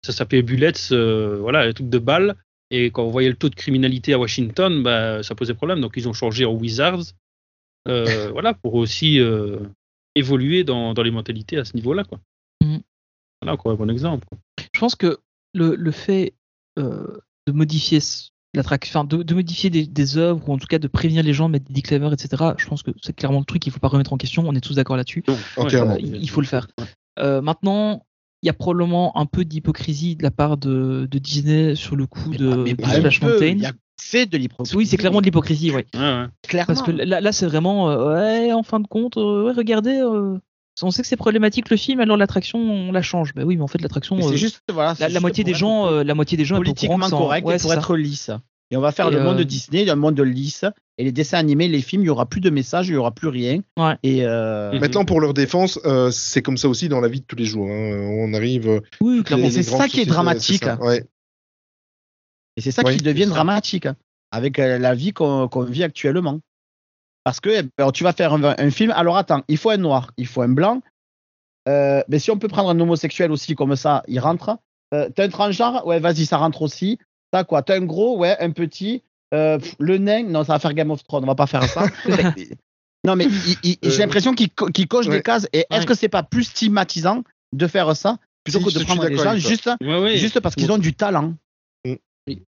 ça s'appelait Bullets, voilà, les trucs de balles. Et quand on voyait le taux de criminalité à Washington, bah, ça posait problème. Donc ils ont changé en Wizards, voilà, pour aussi évoluer dans, dans les mentalités à ce niveau-là, quoi.
Mhm.
Voilà encore un bon exemple. quoi.
Je pense que le, le fait de modifier l'attraction, enfin, de, de modifier des, des œuvres ou en tout cas de prévenir les gens, de mettre des disclaimers, etc. Je pense que c'est clairement le truc qu'il faut pas remettre en question. On est tous d'accord là-dessus. Euh, il il faut le faire. Euh, maintenant, il y a probablement un peu d'hypocrisie de la part de, de Disney sur le coup de,
Mais
de
pas un
Splash Mountain.
il y a- C'est de l'hypocrisie.
Oui, c'est clairement de l'hypocrisie, oui.
Ouais, ouais.
Clairement.
Parce que là, là c'est vraiment, euh, ouais, en fin de compte, euh, ouais, regardez, euh, on sait que c'est problématique le film, alors l'attraction, on la change. Bah oui, mais en fait, l'attraction,
Mais
euh,
c'est juste, voilà, c'est
la, moitié des
être
gens, euh, la moitié des gens est au courant
politiquement
que c'est en-
correct
ouais,
et pour
c'est ça.
être lisse. Et on va faire
Et,
le monde
euh,
Disney, le monde lisse. Et les dessins animés, les films, il y aura plus de messages, il y aura plus rien.
Ouais.
Et euh,
Mhm.
Maintenant, pour leur défense, euh, c'est comme ça aussi dans la vie de tous les jours. hein. On arrive.
Oui, clairement.
C'est ça qui est dramatique.
c'est ça. Ouais.
Et c'est ça qui devient
c'est ça.
dramatique hein, avec la vie qu'on qu'on vit actuellement. Parce que eh ben, tu vas faire un, un film, alors attends, il faut un noir, il faut un blanc. Euh, mais si on peut prendre un homosexuel aussi comme ça, il rentre. Euh, T'as un transgenre, ouais, vas-y, ça rentre aussi. T'as quoi? T'as un gros, ouais, un petit. Euh, pff, le nain, non, ça va faire Game of Thrones, on va pas faire ça. non, mais
Euh,
j'ai l'impression qu'il co- coche
ouais.
des cases. Et est-ce
Ouais.
que c'est pas plus stigmatisant de faire ça plutôt
Si,
que de prendre des gens
ouais.
juste parce qu'ils ont du talent?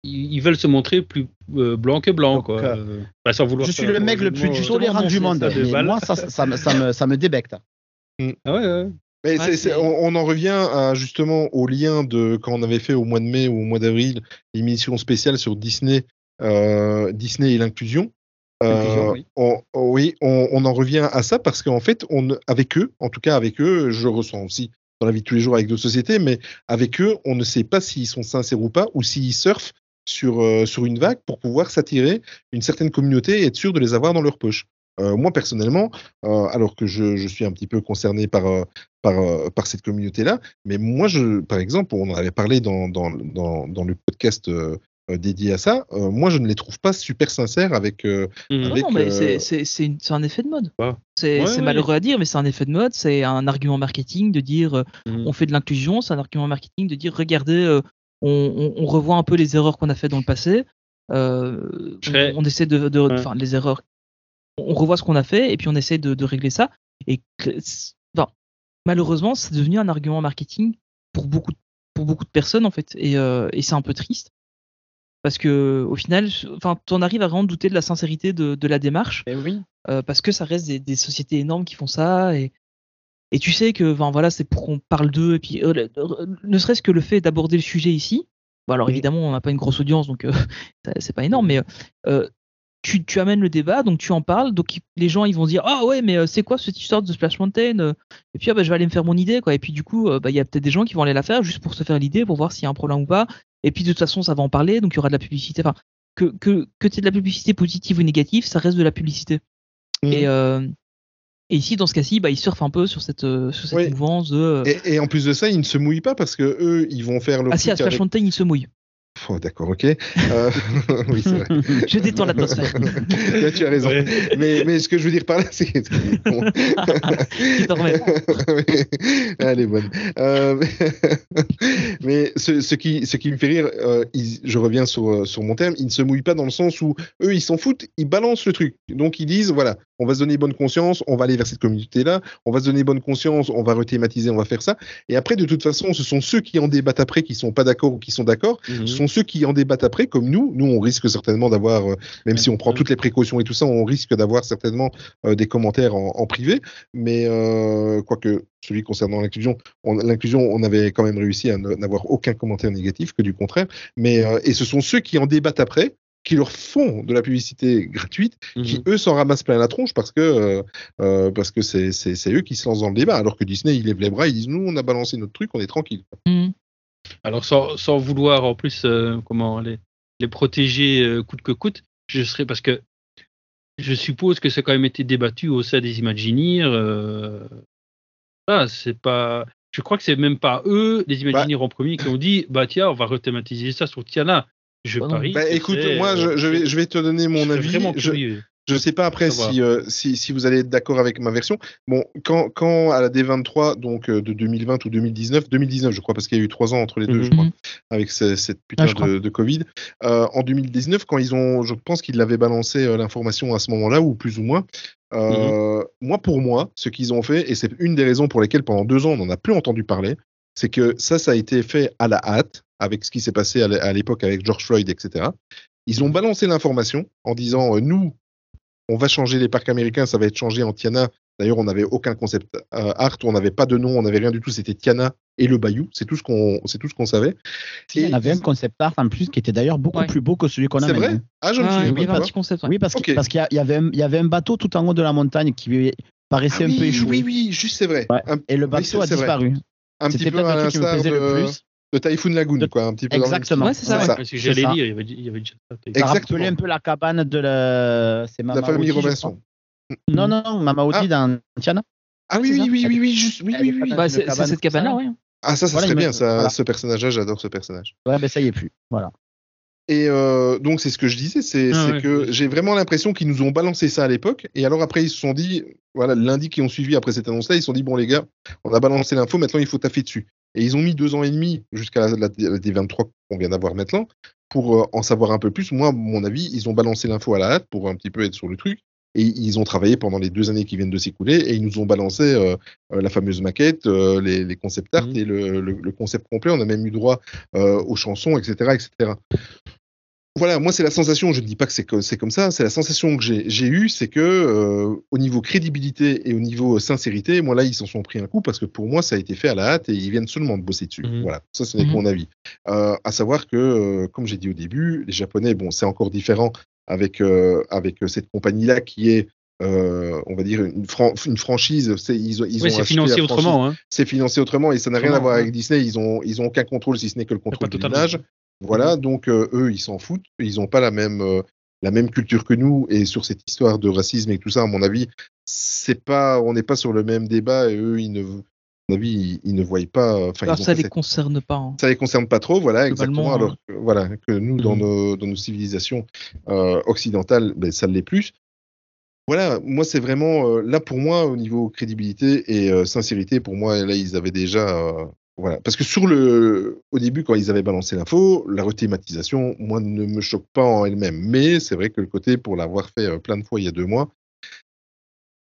Ils, veulent se montrer plus euh, blanc que blanc,
Donc,
quoi.
euh,
bah, sans vouloir
Je suis le mec le plus
euh,
tolérant du monde.
ça,
mais moi, ça, ça, me, ça, me, ça me débecte.
Ah ouais, ouais.
Mais
Ouais,
c'est- c'est-
c'est-
on, on en revient à, justement au lien de quand on avait fait au mois de mai ou au mois d'avril l'émission spéciale sur Disney, euh, Disney et l'inclusion. Euh,
L'inclusion, oui.
on, oh oui, on, on en revient à ça parce qu'en fait, on, avec eux, en tout cas avec eux, je ressens aussi dans la vie de tous les jours avec d'autres sociétés, mais avec eux, on ne sait pas s'ils sont sincères ou pas ou s'ils surfent sur, euh, sur une vague pour pouvoir s'attirer une certaine communauté et être sûr de les avoir dans leur poche. Euh, moi personnellement, euh, alors que je, je suis un petit peu concerné par, par, par cette communauté-là, mais moi, je, par exemple, on en avait parlé dans, dans, dans le podcast euh, euh, dédié à ça, euh, moi je ne les trouve pas super sincères avec... euh.
Non,
avec,
non, mais
euh,
c'est- un effet de mode.
Ah.
C'est
Ouais,
c'est
ouais.
malheureux à dire, mais c'est un effet de mode. C'est un argument marketing de dire euh,
Mhm.
on fait de l'inclusion. C'est un argument marketing de dire regardez, euh, on, on- on revoit un peu les erreurs qu'on a fait dans le passé. Euh,
serais-
on, on essaie de, de-
Ouais.
enfin les erreurs. On revoit ce qu'on a fait et puis on essaie de, de régler ça. Et que- c'est- enfin, malheureusement, c'est devenu un argument marketing pour beaucoup, de- pour beaucoup de personnes en fait. Et, euh, et c'est un peu triste parce que au final, enfin, on arrive à vraiment douter de la sincérité de, de la démarche
Eh oui.
euh, parce que ça reste des, des sociétés énormes qui font ça et et tu sais que enfin voilà c'est pour qu'on parle d'eux et puis euh, euh, ne serait-ce que le fait d'aborder le sujet ici bon alors évidemment on n'a pas une grosse audience donc c'est pas énorme mais tu, tu amènes le débat donc tu en parles donc les gens ils vont dire ah ouais mais c'est quoi cette histoire de Splash Mountain et puis ah, bah, je vais aller me faire mon idée quoi et puis du coup bah, il y a peut-être des gens qui vont aller la faire juste pour se faire l'idée pour voir s'il y a un problème ou pas et puis de toute façon ça va en parler donc il y aura de la publicité enfin que que que tu de la publicité positive ou négative ça reste de la publicité
Mhm.
et, euh, et ici, dans ce cas-ci, bah, ils surfent un peu sur cette, euh, sur cette
Oui.
mouvance de. euh,
Et, et en plus de ça, ils ne se mouillent pas parce que eux, ils vont faire le
ah si, à Splash
avec-
Mountain, ils se mouillent.
Oh, D'accord, ok. Euh, oui, c'est vrai.
Je détends l'atmosphère.
Là, tu as raison. Mais, mais ce que je veux dire par là, c'est que. Bon. Elle est bonne. Euh, mais ce, ce, qui, ce qui me fait rire, euh, ils- je reviens sur, sur mon terme, ils ne se mouillent pas dans le sens où eux, ils s'en foutent, ils balancent le truc. Donc ils disent, voilà, on va se donner bonne conscience, on va aller vers cette communauté-là, on va se donner bonne conscience, on va rethématiser, on va faire ça. Et après, de toute façon, ce sont ceux qui en débattent après, qui sont pas d'accord ou qui sont d'accord,
Mhm.
ce sont ceux qui en débattent après, comme nous. Nous, on risque certainement d'avoir, euh, même si on prend toutes les précautions et tout ça, on risque d'avoir certainement euh, des commentaires en, en privé. Mais euh, quoique celui concernant l'inclusion, on- l'inclusion, on avait quand même réussi à n'avoir aucun commentaire négatif, que du contraire. Mais euh, et ce sont ceux qui en débattent après qui leur font de la publicité gratuite, qui
Mhm.
eux s'en ramassent plein la tronche parce que euh, euh, parce que c'est c'est c'est eux qui se lancent dans le débat, alors que Disney ils lèvent les bras, ils disent nous on a balancé notre truc, on est tranquille.
Mhm.
Alors sans, sans vouloir en plus euh, comment les, les protéger euh, coûte que coûte, je serais parce que je suppose que ça a quand même été débattu au sein des Imagineers. euh, Ah, c'est pas. Je crois que c'est même pas eux, les Imagineers en premier, qui ont dit bah tiens, on va rethématiser ça sur Tiana. Je
Bah
parie.
Bah, écoute, moi, je,
euh,
je vais, je vais te donner mon avis.
Vraiment
Je,
curieux.
je sais pas après si, euh, si, si vous allez être d'accord avec ma version. Bon, quand, quand à la D23, donc euh, de 2020 ou 2019, 2019, je crois, parce qu'il y a eu trois ans entre les deux,
Mhm.
je crois,
Mhm.
avec ce- cette putain
Ah, crois.
de, de Covid. Euh, en 2019, quand ils ont, je pense qu'ils l'avaient balancé euh, l'information à ce moment-là, ou plus ou moins. Euh, Moi, pour moi, ce qu'ils ont fait, et c'est une des raisons pour lesquelles pendant deux ans on n'en a plus entendu parler, c'est que ça, ça a été fait à la hâte, avec ce qui s'est passé à l'é- à l'époque avec George Floyd, etc. Ils ont balancé l'information en disant, euh, nous, on va changer les parcs américains, ça va être changé en Tiana. D'ailleurs, on n'avait aucun concept euh, art, on n'avait pas de nom, on n'avait rien du tout. C'était Tiana et le Bayou. C'est tout ce qu'on, c'est tout ce qu'on savait.
Si, il y en avait un concept art en plus qui était d'ailleurs beaucoup
Ouais.
plus beau que celui qu'on a
C'est vrai. Ah, je me souviens vois.
petit concept. ouais.
Oui, parce
Ok.
que- parce qu'il y, a- il y avait un- il y avait un bateau tout en haut de la montagne qui paraissait
Ah
un peu
oui,
échoué.
oui, oui, juste c'est vrai.
Ouais.
Un,
Et le
Oui,
bateau a
vrai. Un petit
C'était
peu à
le truc qui me
l'instar
plaisait le
de,
plus.
de Typhoon Lagoon,
De-
quoi, un petit peu.
Exactement.
Ouais, c'est ça,
ça.
Parce que
c'est
j'allais
ça.
dire, il y avait, il y avait déjà ça.
Ça
Exactement.
rappelait un peu la cabane de la.
La
Mama
famille Robinson.
Non, non, non, Mama Oti
Ah.
dans Tiana.
Ah oui, oui,
ça.
oui, oui, oui, juste, oui, oui, oui. oui.
Bah, c'est cette
ça,
cabane-là,
là.
ouais.
Ah, ça, ça
Voilà,
serait bien, ça,
voilà.
ce personnage-là, j'adore ce personnage.
Ouais, mais ça y est plus. Voilà.
Et euh, donc, c'est ce que je disais, c'est
Ah ouais.
que j'ai vraiment l'impression qu'ils nous ont balancé ça à l'époque. Et alors, après, ils se sont dit, voilà, lundi qui ont suivi après cette annonce-là, ils se sont dit, bon, les gars, on a balancé l'info, maintenant, il faut taffer dessus. Et ils ont mis deux ans et demi jusqu'à la, la, la D23 qu'on vient d'avoir maintenant pour euh, en savoir un peu plus. Moi, mon avis, ils ont balancé l'info à la hâte pour un petit peu être sur le truc. Et ils ont travaillé pendant les deux années qui viennent de s'écouler et ils nous ont balancé euh, la fameuse maquette, euh, les, les concept art
Mhm.
et le, le- le concept complet. On a même eu droit euh, aux chansons, etc., etc. Voilà, moi c'est la sensation. Je ne dis pas que c'est co- c'est comme ça. C'est la sensation que j'ai j'ai eue, c'est que euh, au niveau crédibilité et au niveau sincérité, moi là ils s'en sont pris un coup parce que pour moi ça a été fait à la hâte et ils viennent seulement de bosser dessus.
Mhm.
Voilà, ça ce n'est que
Mhm.
mon avis. Euh, à savoir que, euh, comme j'ai dit au début, les Japonais, bon, c'est encore différent avec euh, avec euh, cette compagnie-là qui est, euh, on va dire une, fran- une franchise. C'est ils, ont- ils
Oui, c'est financé autrement. Hein.
C'est financé autrement et ça n'a rien à voir avec Disney. Ils ont ils ont aucun contrôle si ce n'est que le contrôle
totalement.
l'image. Voilà, donc euh, eux ils s'en foutent. Ils n'ont pas la même euh, la même culture que nous et sur cette histoire de racisme et tout ça, à mon avis, c'est pas on n'est pas sur le même débat et eux ils ne à mon avis ils, ils ne voient pas.
Alors ça les
cette-
concerne pas. hein.
ça les concerne pas trop, voilà, exactement. Alors que, voilà, que nous, dans,
Mhm.
nos, dans nos civilisations euh, occidentales, ben, ça l'est plus. Voilà, moi, c'est vraiment là pour moi au niveau crédibilité et sincérité. Pour moi, là, ils avaient déjà, voilà, parce que sur le, au début, quand ils avaient balancé l'info, la rethématisation, moi, ne me choque pas en elle-même. Mais c'est vrai que le côté pour l'avoir fait euh, plein de fois il y a deux mois,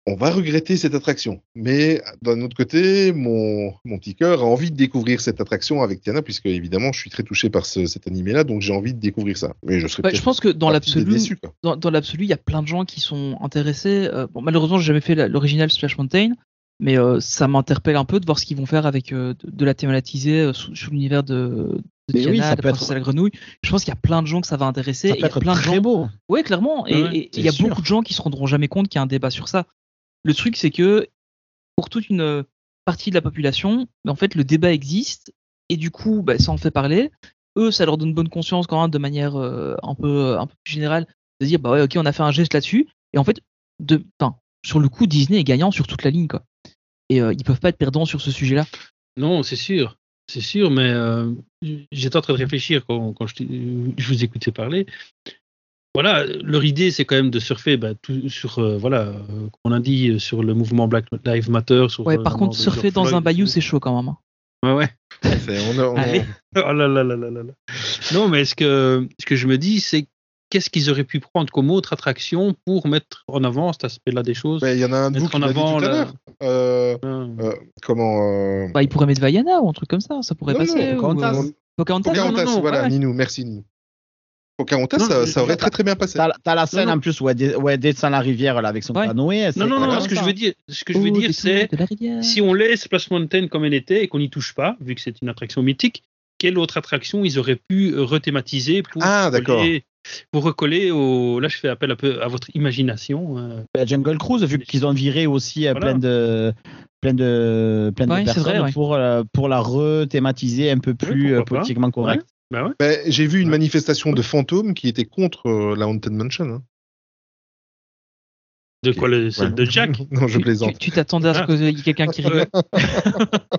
on va regretter cette attraction. Mais d'un autre côté, mon, mon petit cœur a envie de découvrir cette attraction avec Tiana, puisque évidemment, je suis très touché par ce- cet animé-là, donc j'ai envie de découvrir ça. Mais je serais
Ouais, je pense que dans l'absolu, dans, dans l'absolu, il y a plein de gens qui sont intéressés. Euh, bon, malheureusement, j'ai jamais fait l'original Splash Mountain, mais euh, ça m'interpelle un peu de voir ce qu'ils vont faire avec euh, de, de la thématisée euh, sous, sous l'univers de, de
Mais oui, ça
de
peut être-
la grenouille. Je pense qu'il y a plein de gens que ça va intéresser.
Ça
et y a plein de
très
gens.
beau.
Oui, clairement. Et
Ouais,
et- et il y a
sûr.
beaucoup de gens qui se rendront jamais compte qu'il y a un débat sur ça. Le truc, c'est que pour toute une partie de la population, en fait, le débat existe et du coup, bah, ça en fait parler. Eux, ça leur donne bonne conscience quand même de manière euh, un peu un peu plus générale de dire bah ouais, ok, on a fait un geste là-dessus. Et en fait, de, enfin, sur le coup, Disney est gagnant sur toute la ligne, quoi. Et euh, ils peuvent pas être perdants sur ce sujet-là.
Non, c'est sûr. C'est sûr, mais euh, j'étais en train de réfléchir quand, quand je, vous écoutais parler. Voilà, leur idée, c'est quand même de surfer bah, tout sur, euh, voilà, euh, on a dit, sur le mouvement Black Lives Matter. Sur,
Ouais, par contre, surfer dans un bayou, c'est chaud quand même. hein.
Ouais, ouais.
On a- on.
Oh là là là là là là. Non, mais ce que, ce que je me dis, c'est qu'est-ce qu'ils auraient pu prendre comme autre attraction pour mettre en avant cet aspect-là des choses
il y en a un de vous qui
en
l'a dit
avant
tout à
la-.
Euh,
Hein.
euh, comment euh,
Bah, ils pourraient mettre Vaiana ou un truc comme ça, ça pourrait
Non,
passer.
non,
ou,
Pocahontas.
euh, Pocahontas,
Pocahontas,
non,
voilà,
ouais.
Ninou, merci Ninou. Pocahontas,
Non,
ça, aurait très très bien passé.
T'as la scène
non.
en plus où elle, dé- où elle descend la rivière là, avec son
Ouais.
canoë.
Non, non, non, ce que je veux dire, ce que je veux dire, c'est si on laisse Splash Mountain comme elle était et qu'on n'y touche pas, vu que c'est une attraction mythique, quelle autre attraction ils auraient pu rethématiser pour,
Ah, d'accord.
Pour recoller au. Là, je fais appel un peu à votre imagination. euh.
Euh, Jungle Cruise, vu qu'ils ont viré aussi euh,
Voilà.
plein de plein de plein de
Ouais,
personnes
vrai, ouais.
pour euh, pour la rethématiser un peu plus politiquement correct.
Bah ouais.
Ben, J'ai vu une
Ouais.
manifestation de fantômes qui était contre euh, la Haunted Mansion. hein.
De quoi le, celle de Jack
Non, je plaisante.
Tu tu t'attendais à ce qu'il y ait quelqu'un qui rigole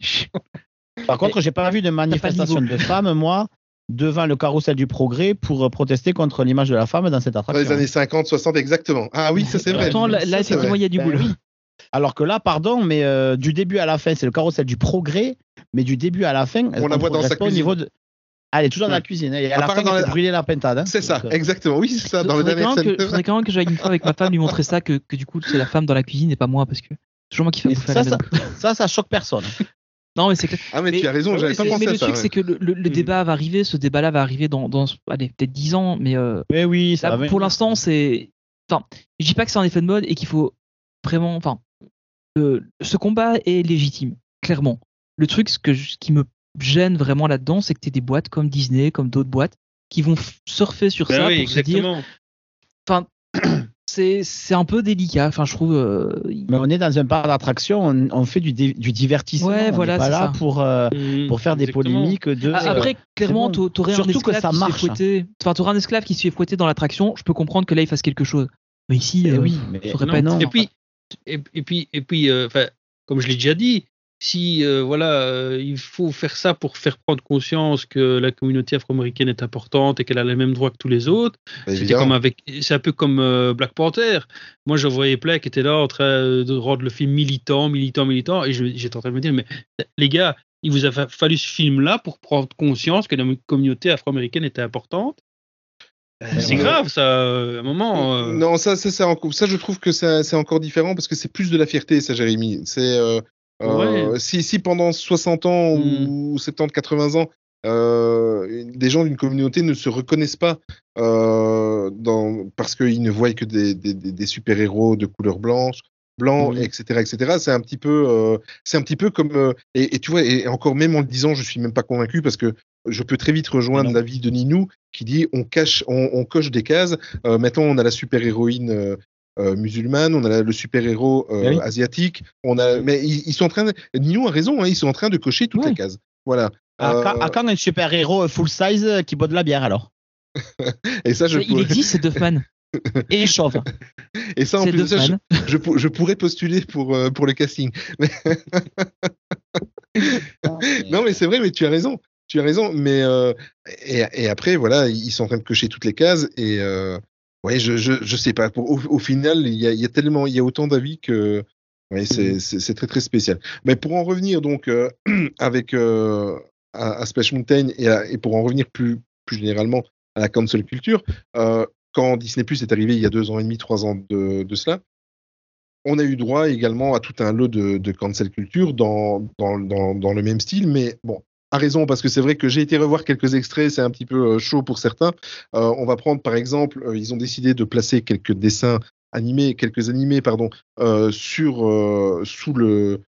Par contre, j'ai pas vu de manifestation de femmes, moi, devant le carrousel du progrès pour euh, protester contre l'image de la femme dans cette
Dans
attraction.
les années 50, 60, exactement. Ah oui, ça c'est vrai.
Pourtant, là, là,
c'est
effectivement, il y a du
Ben
boulot.
oui. Alors que là, pardon, mais euh, du début à la fin, c'est le carrousel du progrès, mais du début à la fin,
On la voit dans sa
au
cuisine.
niveau de. Ah, elle est toujours dans la cuisine. hein, Et
À
à la
part
fin,
dans
elle
la-
brûler la pentade. hein.
C'est ça,
Donc, euh,
exactement. Oui, c'est ça. Dans le
faudrait,
dernier
quand même
scène.
que, faudrait quand même que j'aille une fois avec ma femme lui montrer ça, que, que du coup c'est la femme dans la cuisine et pas moi, parce que c'est toujours moi qui fais
ça, ça, ça, ça choque personne.
Non, mais c'est clair.
Ah, mais,
Mais-
tu as raison,
Ouais,
j'avais pas pensé
mais
à
le truc,
ouais.
c'est que le, le- le
Mm.
débat va arriver, ce débat-là va arriver dans, dans allez, peut-être 10 ans, mais euh,
Mais oui, ça
là,
va.
pour l'instant, c'est. Enfin, je dis pas que c'est un effet de mode et qu'il faut vraiment. Enfin, ce combat est légitime, clairement. Le truc, ce, que je- qui me gêne vraiment là-dedans, c'est que tu des boîtes comme Disney, comme d'autres boîtes, qui vont surfer sur
Ben
ça
oui,
pour se dire.
exactement.
Enfin, c'est c'est un peu délicat. Enfin, je trouve. euh,
Mais on est dans un parc d'attraction, on, on fait du, dé- du divertissement.
Ouais,
on
voilà,
n'est pas
c'est
là
ça.
pour, euh,
Mhm,
pour faire des polémiques de.
Ah, Après, clairement,
bon.
t'aurais un
Surtout que
esclave
ça
qui se fait
marche.
fouetter. Enfin, un esclave qui se fait fouetter dans l'attraction. Je peux comprendre que là, il fasse quelque chose. Mais ici,
Eh
euh,
oui, mais
pas
non.
Et puis, et, et puis, et puis, euh, enfin, comme je l'ai déjà dit, si euh, voilà, euh, il faut faire ça pour faire prendre conscience que la communauté afro-américaine est importante et qu'elle a les mêmes droits que tous les autres. C'était
Évidemment.
comme avec, c'est un peu comme euh, Black Panther. Moi, je voyais plein qui étaient là en train de rendre le film militant, militant, militant, et j'étais en train de me dire, mais les gars, il vous a fa- fallu ce film-là pour prendre conscience que la communauté afro-américaine était importante. C'est grave, ça. À un moment. euh,
Non, ça, ça, ça, ça, je trouve que c'est encore différent parce que c'est plus de la fierté, ça, Jérémy. C'est euh, euh, si, si pendant 60 ans
Mm.
ou 70, 80 ans, euh, des gens d'une communauté ne se reconnaissent pas euh, dans, parce qu'ils ne voient que des, des, des- des super-héros de couleur blanche, blanc,
Mm.
etc., etc. C'est un petit peu, c'est un petit peu comme, et, et tu vois, et encore même en le disant, je suis même pas convaincu parce que je peux très vite rejoindre
Non.
l'avis de Ninou qui dit on cache, on, on coche des cases. Euh, maintenant, on a la super héroïne euh, musulmane, on a le super héros euh,
Oui.
asiatique, on a, mais ils, ils sont en train, de, Ninou a raison, hein, ils sont en train de cocher toutes les cases. Voilà.
À,
Euh,
quand, à quand un super-héros full size euh, qui boit de la bière alors?
Et ça, je
il
pourrais-
existe, c'est Duffman.
Et chauve.
et ça en plus, de ça, je,
Duffman.
je, pour- je pourrais postuler pour euh, pour le casting. Non, mais c'est vrai, mais tu as raison. Tu as raison. Mais euh, et, et après, voilà, ils sont en train de cocher toutes les cases. Et euh, ouais, je, je, je sais pas. Au, au final, il y a, y a tellement, il y a autant d'avis que ouais, c'est c'est- c'est très très spécial. Mais pour en revenir donc euh, avec euh, à, à Splash Mountain et, à- et pour en revenir plus plus généralement à la cancel culture, euh, quand Disney Plus est arrivé il y a deux ans et demi, trois ans de, de cela, on a eu droit également à tout un lot de, de cancel culture dans, dans, dans, dans le même style, mais bon, à raison, parce que c'est vrai que j'ai été revoir quelques extraits, c'est un petit peu euh, chaud pour certains. Euh, on va prendre par exemple, euh, ils ont décidé de placer quelques dessins animés, quelques animés, pardon, sur, sous le,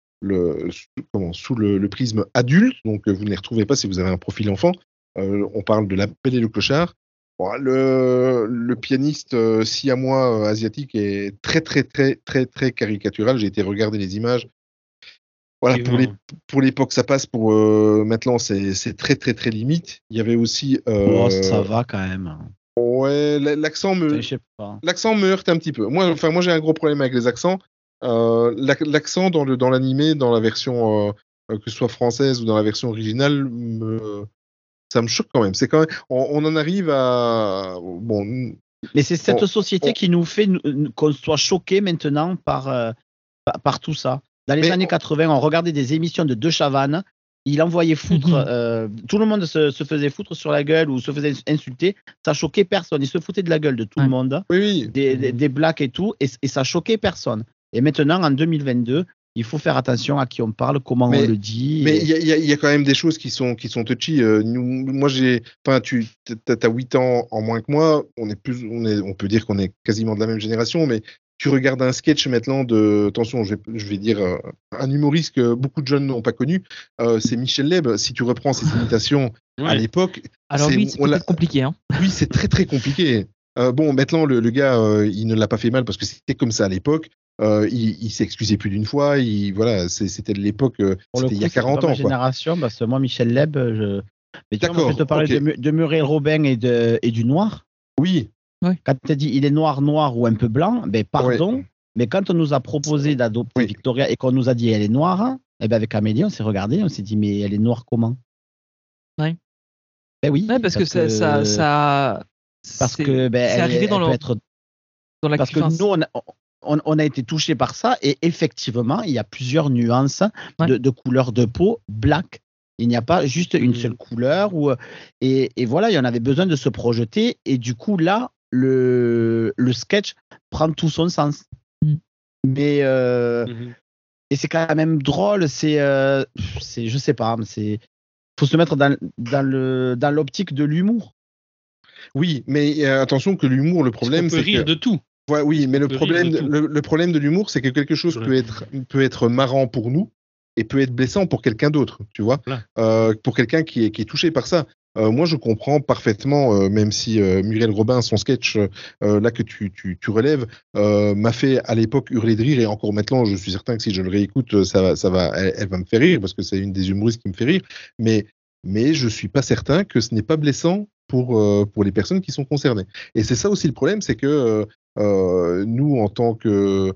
sous, le, prisme adulte, donc vous ne les retrouvez pas si vous avez un profil enfant. On parle de La Belle et le Clochard. Bon, le, le pianiste siamois asiatique est très très très très très caricatural. J'ai été regarder les images. Voilà, pour les- pour l'époque ça passe. Pour euh, maintenant c'est c'est très très très limite. Il y avait aussi. euh,
Oh, ça va quand même.
Ouais, la- l'accent me l'accent me heurte un petit peu. Moi, enfin moi j'ai un gros problème avec les accents. Euh, l'ac- l'accent dans le dans l'animé, dans la version que ce soit française ou dans la version originale, me, ça me choque quand même. C'est quand même, on, on en arrive à bon.
Mais c'est cette
On-
société
on-
qui nous fait qu'on soit choqués maintenant par, par tout ça. Dans les
Mais
années
on-
80, on regardait des émissions de De Chavannes. Il envoyait foutre,
Mhm.
euh, tout le monde se, se faisait foutre sur la gueule ou se faisait insulter. Ça choquait personne. Il se foutait de la gueule de tout
Ouais.
le monde,
Oui, oui.
des, des, des blacks et tout, et, et ça choquait personne. Et maintenant, en 2022, il faut faire attention à qui on parle, comment
Mais-
on le dit.
Mais il y a, il y a- il y a quand même des choses qui sont qui sont touchy. Euh, nous, moi, j'ai, enfin, tu, as 8 ans en moins que moi. On est plus, on est, on peut dire qu'on est quasiment de la même génération, mais tu regardes un sketch maintenant de, attention, je vais, je vais dire euh, un humoriste que beaucoup de jeunes n'ont pas connu. euh, c'est Michel Leb. Si tu reprends ses imitations à l'époque,
Alors
C'est-
lui, c'est peut-être compliqué. Hein.
oui, c'est très très compliqué. Euh, bon, maintenant le, le gars, euh, il ne l'a pas fait mal parce que c'était comme ça à l'époque. Euh, il il s'est excusé plus d'une fois. Il, voilà, c'était de l'époque. C'était il y a
coup, c'est
40
pas ma
ans. Quoi.
génération, parce que moi, Michel Leb, je. Mais tu vois, moi, je vais te
D'accord,
parler
ok.
de, de Muriel Robin et, de, et du Noir.
Oui,
Quand tu as dit il est noir, noir ou un peu blanc, ben pardon, mais quand on nous a proposé d'adopter
Oui.
Victoria et qu'on nous a dit elle est noire, eh ben avec Amélie, on s'est regardé, on s'est dit mais elle est noire comment?
Ouais.
Ben oui.
Ouais, parce, que ça, ça, ça
parce que ben,
c'est
elle,
arrivé
elle
dans
peut
le-
être
dans la
parce que nous on a, on, on a été touchés par ça et effectivement il y a plusieurs nuances
Ouais.
de, de couleur de peau black. Il n'y a pas juste une
Mhm.
seule couleur ou et, et voilà il y en avait besoin de se projeter et du coup là le le sketch prend tout son sens.
Mhm.
Mais euh,
Mhm.
et c'est quand même drôle c'est euh, c'est je sais pas c'est faut se mettre dans, dans le dans l'optique de l'humour.
Oui, mais euh, attention que l'humour, le problème, c'est
rire
que...
de tout.
Ouais, oui, mais le problème, le, le problème de l'humour, c'est que quelque chose peut être, peut être marrant pour nous et peut être blessant pour quelqu'un d'autre, tu vois,
Voilà.
Euh, pour quelqu'un qui est, qui est touché par ça. Euh, moi, je comprends parfaitement, euh, même si euh, Muriel Robin, son sketch là que tu, tu, tu relèves, m'a fait à l'époque hurler de rire et encore maintenant, je suis certain que si je le réécoute, ça, ça va, elle, elle va me faire rire parce que c'est une des humoristes qui me fait rire. Mais, mais je suis pas certain que ce n'est pas blessant pour pour les personnes qui sont concernées. Et c'est ça aussi le problème, c'est que nous, en tant que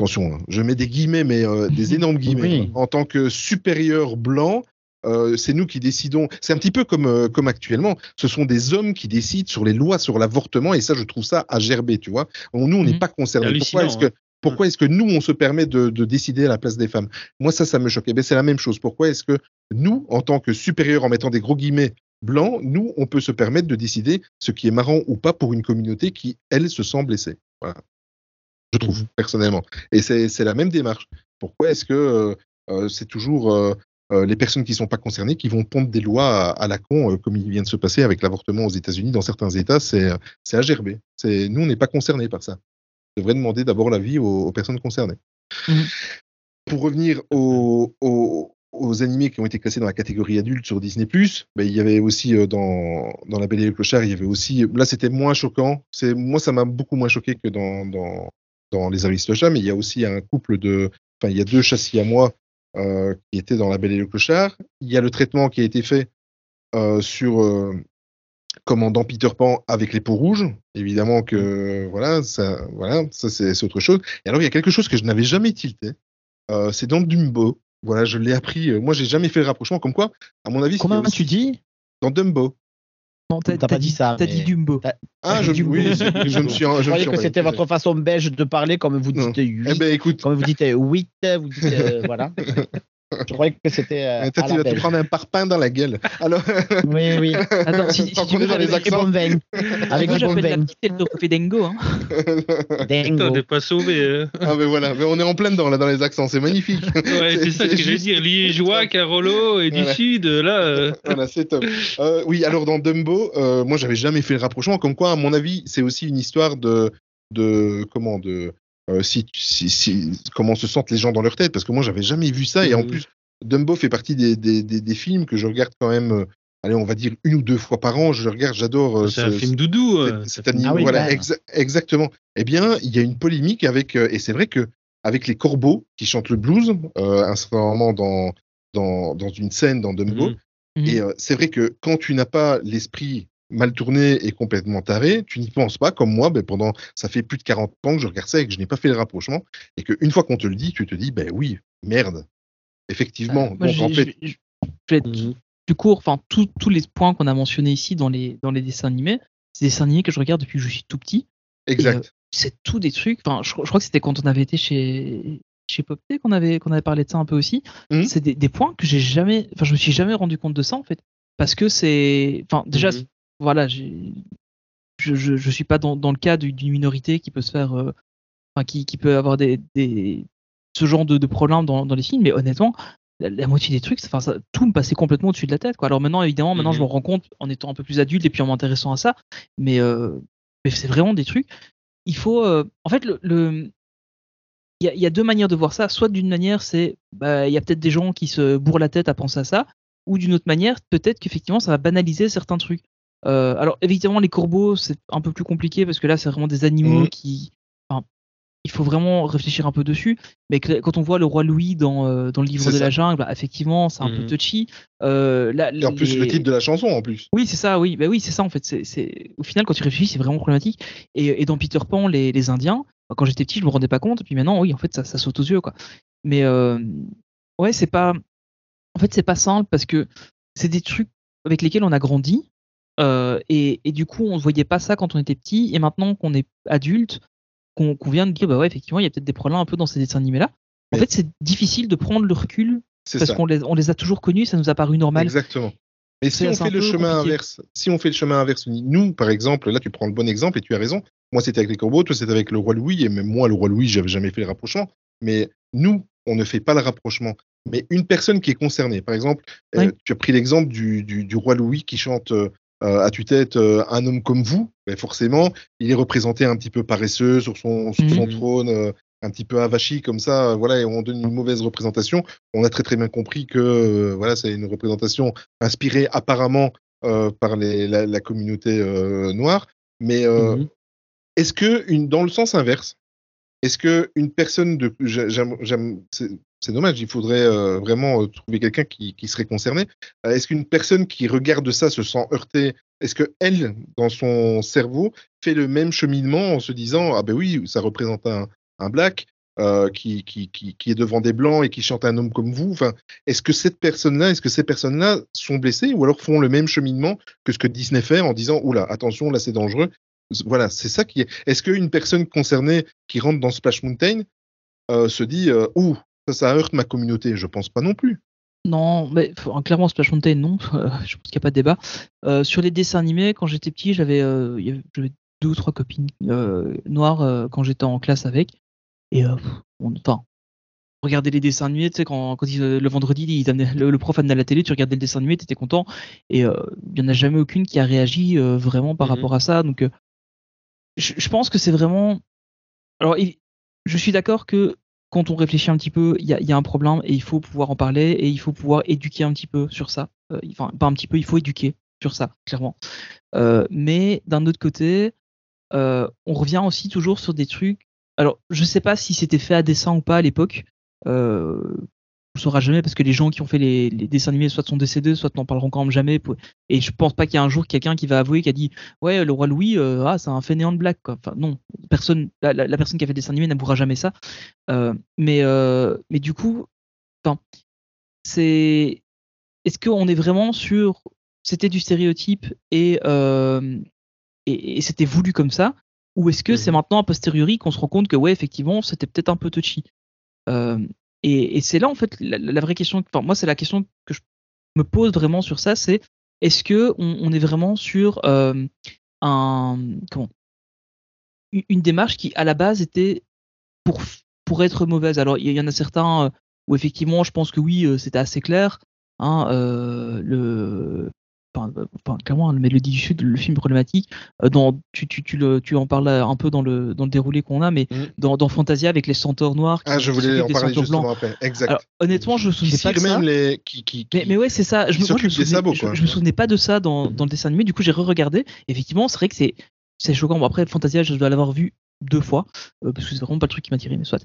attention, hein, je mets des guillemets, mais euh, des énormes guillemets,
Oui.
en tant que supérieur blanc. Euh, c'est nous qui décidons. C'est un petit peu comme euh, comme actuellement. Ce sont des hommes qui décident sur les lois sur l'avortement et ça, je trouve ça à gerber. Tu vois, nous, on n'est
Mhm.
pas concernés. Pourquoi est-ce que pourquoi est-ce que nous, on se permet de, de décider à la place des femmes? Moi, ça, ça me choque. Eh ben, c'est la même chose. Pourquoi est-ce que nous, en tant que supérieurs, en mettant des gros guillemets blancs, nous, on peut se permettre de décider ce qui est marrant ou pas pour une communauté qui, elle, se sent blessée? Voilà. Je trouve, personnellement. Et c'est la même démarche. Pourquoi est-ce que euh, euh, c'est toujours euh, euh, les personnes qui sont pas concernées qui vont pondre des lois à, à la con, euh, comme il vient de se passer avec l'avortement aux États-Unis Dans certains États, c'est euh, à gerber. Nous, on n'est pas concernés par ça. On devrait demander d'abord l'avis aux, aux personnes concernées.
Mhm.
Pour revenir aux, aux, aux animés qui ont été classés dans la catégorie adulte sur Disney+, ben, il y avait aussi euh, dans, dans La Belle et le Clochard, il y avait aussi... Là, c'était moins choquant. Moi, ça m'a beaucoup moins choqué que dans, dans, dans Les Aristochats, mais il y a aussi un couple de... Enfin, il y a deux châssis à moi euh, qui étaient dans La Belle et le Clochard. Il y a le traitement qui a été fait euh, sur... euh, commandant Peter Pan avec les peaux rouges. Évidemment que voilà, ça, voilà, ça c'est autre chose. Et alors il y a quelque chose que je n'avais jamais tilté. C'est dans Dumbo. Voilà, je l'ai appris. Moi, j'ai jamais fait le rapprochement. Comme quoi, à mon avis,
Comment tu dis?
dans Dumbo.
Non, t'as
T'as pas dit ça,
T'as
mais-
dit Dumbo.
Ah, je,
Dumbo.
oui, je me suis. Je
Je croyais que c'était votre façon belge de parler comme vous dites
Eh
8,
ben, écoute,
comme vous dites 8, vous dites euh, voilà. Je croyais que c'était euh,
toi, tu vas te prendre un parpaing dans la gueule. Alors,
Oui, oui.
Attends, si, si tu veux,
est dans les
Avec
accents.
veines. Avec bons
j'appelle la
veines.
petite El Toro Fedengo. Hein.
Putain,
Dingo.
t'es pas sauvé. hein.
ah ben voilà, mais on est en plein dedans là dans les accents, c'est magnifique.
Ouais, c'est ça que j'allais
juste-
dire. Liégeois, Carolo et du. Sud, là. euh,
Voilà, c'est top. Euh, oui, alors dans Dumbo, euh, moi j'avais jamais fait le rapprochement. Comme quoi, à mon avis, c'est aussi une histoire de, de comment, de euh, si, si, si- comment se sentent les gens dans leur tête. Parce que moi, j'avais jamais vu ça. Et en
Mhm.
plus, Dumbo fait partie des, des, des, des films que je regarde quand même. euh, allez, on va dire une ou deux fois par an. Je le regarde, j'adore. euh,
C'est
ce-
un film doudou. euh,
cet.
Ah oui,
voilà, exa- exactement. Eh bien, il y a une polémique avec, euh, et c'est vrai que avec les corbeaux qui chantent le blues, euh, un certain moment dans, dans, dans une scène dans Dumbo.
Mhm.
et euh, c'est vrai que quand tu n'as pas l'esprit mal tourné et complètement taré, tu n'y penses pas, comme moi, ben, pendant, ça fait plus de 40 ans que je regarde ça et que je n'ai pas fait le rapprochement, et qu'une fois qu'on te le dit, tu te dis, ben oui, merde, effectivement.
Moi,
Donc,
je,
en fait,
je- vais être
Mhm.
plus court. Enfin, tous tous les points qu'on a mentionnés ici dans les, dans les dessins animés, c'est des dessins animés que je regarde depuis que je suis tout petit.
exact.
C'est tout des trucs. Enfin, je, je crois que c'était quand on avait été chez chez Popté qu'on avait qu'on avait parlé de ça un peu aussi.
Mhm.
C'est des, des points que j'ai jamais. Enfin, je me suis jamais rendu compte de ça en fait, parce que c'est. Enfin, déjà,
Mhm.
Voilà, j'ai- je, je je suis pas dans, dans le cas du- d'une minorité qui peut se faire. euh, Enfin, qui, qui peut avoir des, des ce genre de, de problème dans, dans les films, mais honnêtement, la, la moitié des trucs, enfin, ça, tout me passait complètement au-dessus de la tête. Quoi. Alors maintenant, évidemment, maintenant, je me
Mhm.
rends compte en étant un peu plus adulte et puis en m'intéressant à ça, mais, euh, mais c'est vraiment des trucs. Il faut, euh, en fait, le, le- il y, y a deux manières de voir ça. Soit d'une manière, c'est, bah, il y a peut-être des gens qui se bourrent la tête à penser à ça, ou d'une autre manière, peut-être qu'effectivement, ça va banaliser certains trucs. Euh, alors évidemment, les corbeaux, c'est un peu plus compliqué parce que là, c'est vraiment des animaux
Mhm.
qui, enfin, il faut vraiment réfléchir un peu dessus. Mais que- quand on voit le roi Louis dans, euh, dans le livre de
ça.
la jungle, bah, effectivement, c'est un peu touchy. Euh, là,
Et en plus, le titre de la chanson, en plus.
Oui, c'est ça, oui. Bah oui, c'est ça, en fait. C'est. Au final, quand tu réfléchis, c'est vraiment problématique. Et, et dans Peter Pan, les, les Indiens, bah, quand j'étais petit, je me rendais pas compte. Et puis maintenant, oui, en fait, ça, ça saute aux yeux, quoi. Mais ouais, c'est pas. En fait, c'est pas simple parce que c'est des trucs avec lesquels on a grandi. Euh, et, et du coup, on ne voyait pas ça quand on était petit. Et maintenant qu'on est adulte, qu'on, vient de dire, bah ouais, effectivement, il y a peut-être des problèmes un peu dans ces dessins animés-là. En
Mais-
fait, c'est difficile de prendre le recul parce qu'on les, on les a toujours connus, ça nous a paru normal.
Exactement. Et si on fait le chemin
compliqué.
inverse, si on fait le chemin inverse, nous, par exemple, là, tu prends le bon exemple et tu as raison. Moi, c'était avec les corbeaux, toi, c'était avec le roi Louis, et même moi, le roi Louis, j'avais jamais fait le rapprochement. Mais nous, on ne fait pas le rapprochement. Mais une personne qui est concernée, par exemple, euh, tu as pris l'exemple du, du, du roi Louis qui chante euh, euh, à tue-tête euh, un homme comme vous. Ben, forcément, il est représenté un petit peu paresseux sur son, sur son
Mhm.
trône, euh, un petit peu avachi comme ça. euh, voilà, et on donne une mauvaise représentation. On a très très bien compris que voilà, c'est une représentation inspirée apparemment par les, la, la communauté noire. Mais
Mhm.
est-ce que une, dans le sens inverse, est-ce que une personne de j'aime- c'est dommage, il faudrait euh, vraiment euh, trouver quelqu'un qui, serait concerné. Euh, est-ce qu'une personne qui regarde ça se sent heurtée? Est-ce que elle, dans son cerveau, fait le même cheminement en se disant ah ben oui, ça représente un, un black qui, qui, qui, est devant des blancs et qui chante un homme comme vous? Enfin, est-ce que cette personne-là, est-ce que ces personnes-là sont blessées ou alors font le même cheminement que ce que Disney fait en disant oula attention là c'est dangereux? Voilà, c'est ça qui est. Est-ce qu'une personne concernée qui rentre dans Splash Mountain se dit euh, ouh ça ça heurte ma communauté Je pense pas non plus.
Non, mais hein, clairement Splash Mountain, non. Euh, je pense qu'il n'y a pas de débat. Euh, sur les dessins animés, quand j'étais petit, j'avais euh, deux ou trois copines euh, noires euh, quand j'étais en classe avec. Et euh, on, enfin, on regardait les dessins animés, tu sais, quand, quand ils, le vendredi, ils amenaient- le, le prof amenait à la télé, tu regardais le dessin animé, tu étais content. Et euh, il n'y en a jamais aucune qui a réagi euh, vraiment par
Mhm.
rapport à ça. Donc, euh, je, je pense que c'est vraiment. Alors, il- je suis d'accord que quand on réfléchit un petit peu, il y a, un problème et il faut pouvoir en parler et il faut pouvoir éduquer un petit peu sur ça. Euh, enfin, pas un petit peu, il faut éduquer sur ça, clairement. Euh, mais d'un autre côté, euh, on revient aussi toujours sur des trucs. Alors, je sais pas si c'était fait à dessein ou pas à l'époque. Euh, ne saura jamais parce que les gens qui ont fait les, les dessins animés soit sont décédés, soit n'en parleront quand même jamais. Et je pense pas qu'il y a un jour quelqu'un qui va avouer qui a dit ouais le roi Louis euh, ah c'est un fainéant de blague quoi. Enfin non personne la, la- la personne qui a fait le dessin animé n'avouera jamais ça. Euh, mais euh, mais du coup enfin c'est est-ce qu'on est vraiment sur c'était du stéréotype et et, et c'était voulu comme ça? Ou est-ce que c'est maintenant a posteriori qu'on se rend compte que ouais effectivement c'était peut-être un peu touchy? Euh, et, c'est là en fait la, vraie question moi c'est la question que je me pose vraiment sur ça c'est est-ce que on, est vraiment sur euh, une- démarche qui à la base était pour pour être mauvaise. Alors il y, en a certains euh, où effectivement je pense que oui euh, c'était assez clair hein, le enfin, euh, enfin, clairement le Mélodie du Sud le film problématique euh, dans tu, tu, tu, le, tu en parles un peu dans le dans le déroulé qu'on a mais
Mhm.
dans, dans Fantasia avec les centaures noirs qui-
Ah, je voulais en parler justement
blancs.
après. Exact.
Alors, honnêtement, je me
qui
souvenais pas de ça.
les qui qui,
Mais, mais ouais, c'est ça. Je, me- moi, je me souvenais,
sabots,
je-
quoi.
je me souvenais pas de ça dans, dans le dessin animé. Du coup, j'ai re-regardé. Effectivement, c'est vrai que c'est c'est choquant. Bon, après, Fantasia, je dois l'avoir vu deux fois euh, parce que c'est vraiment pas le truc qui m'a tiré, mais soit.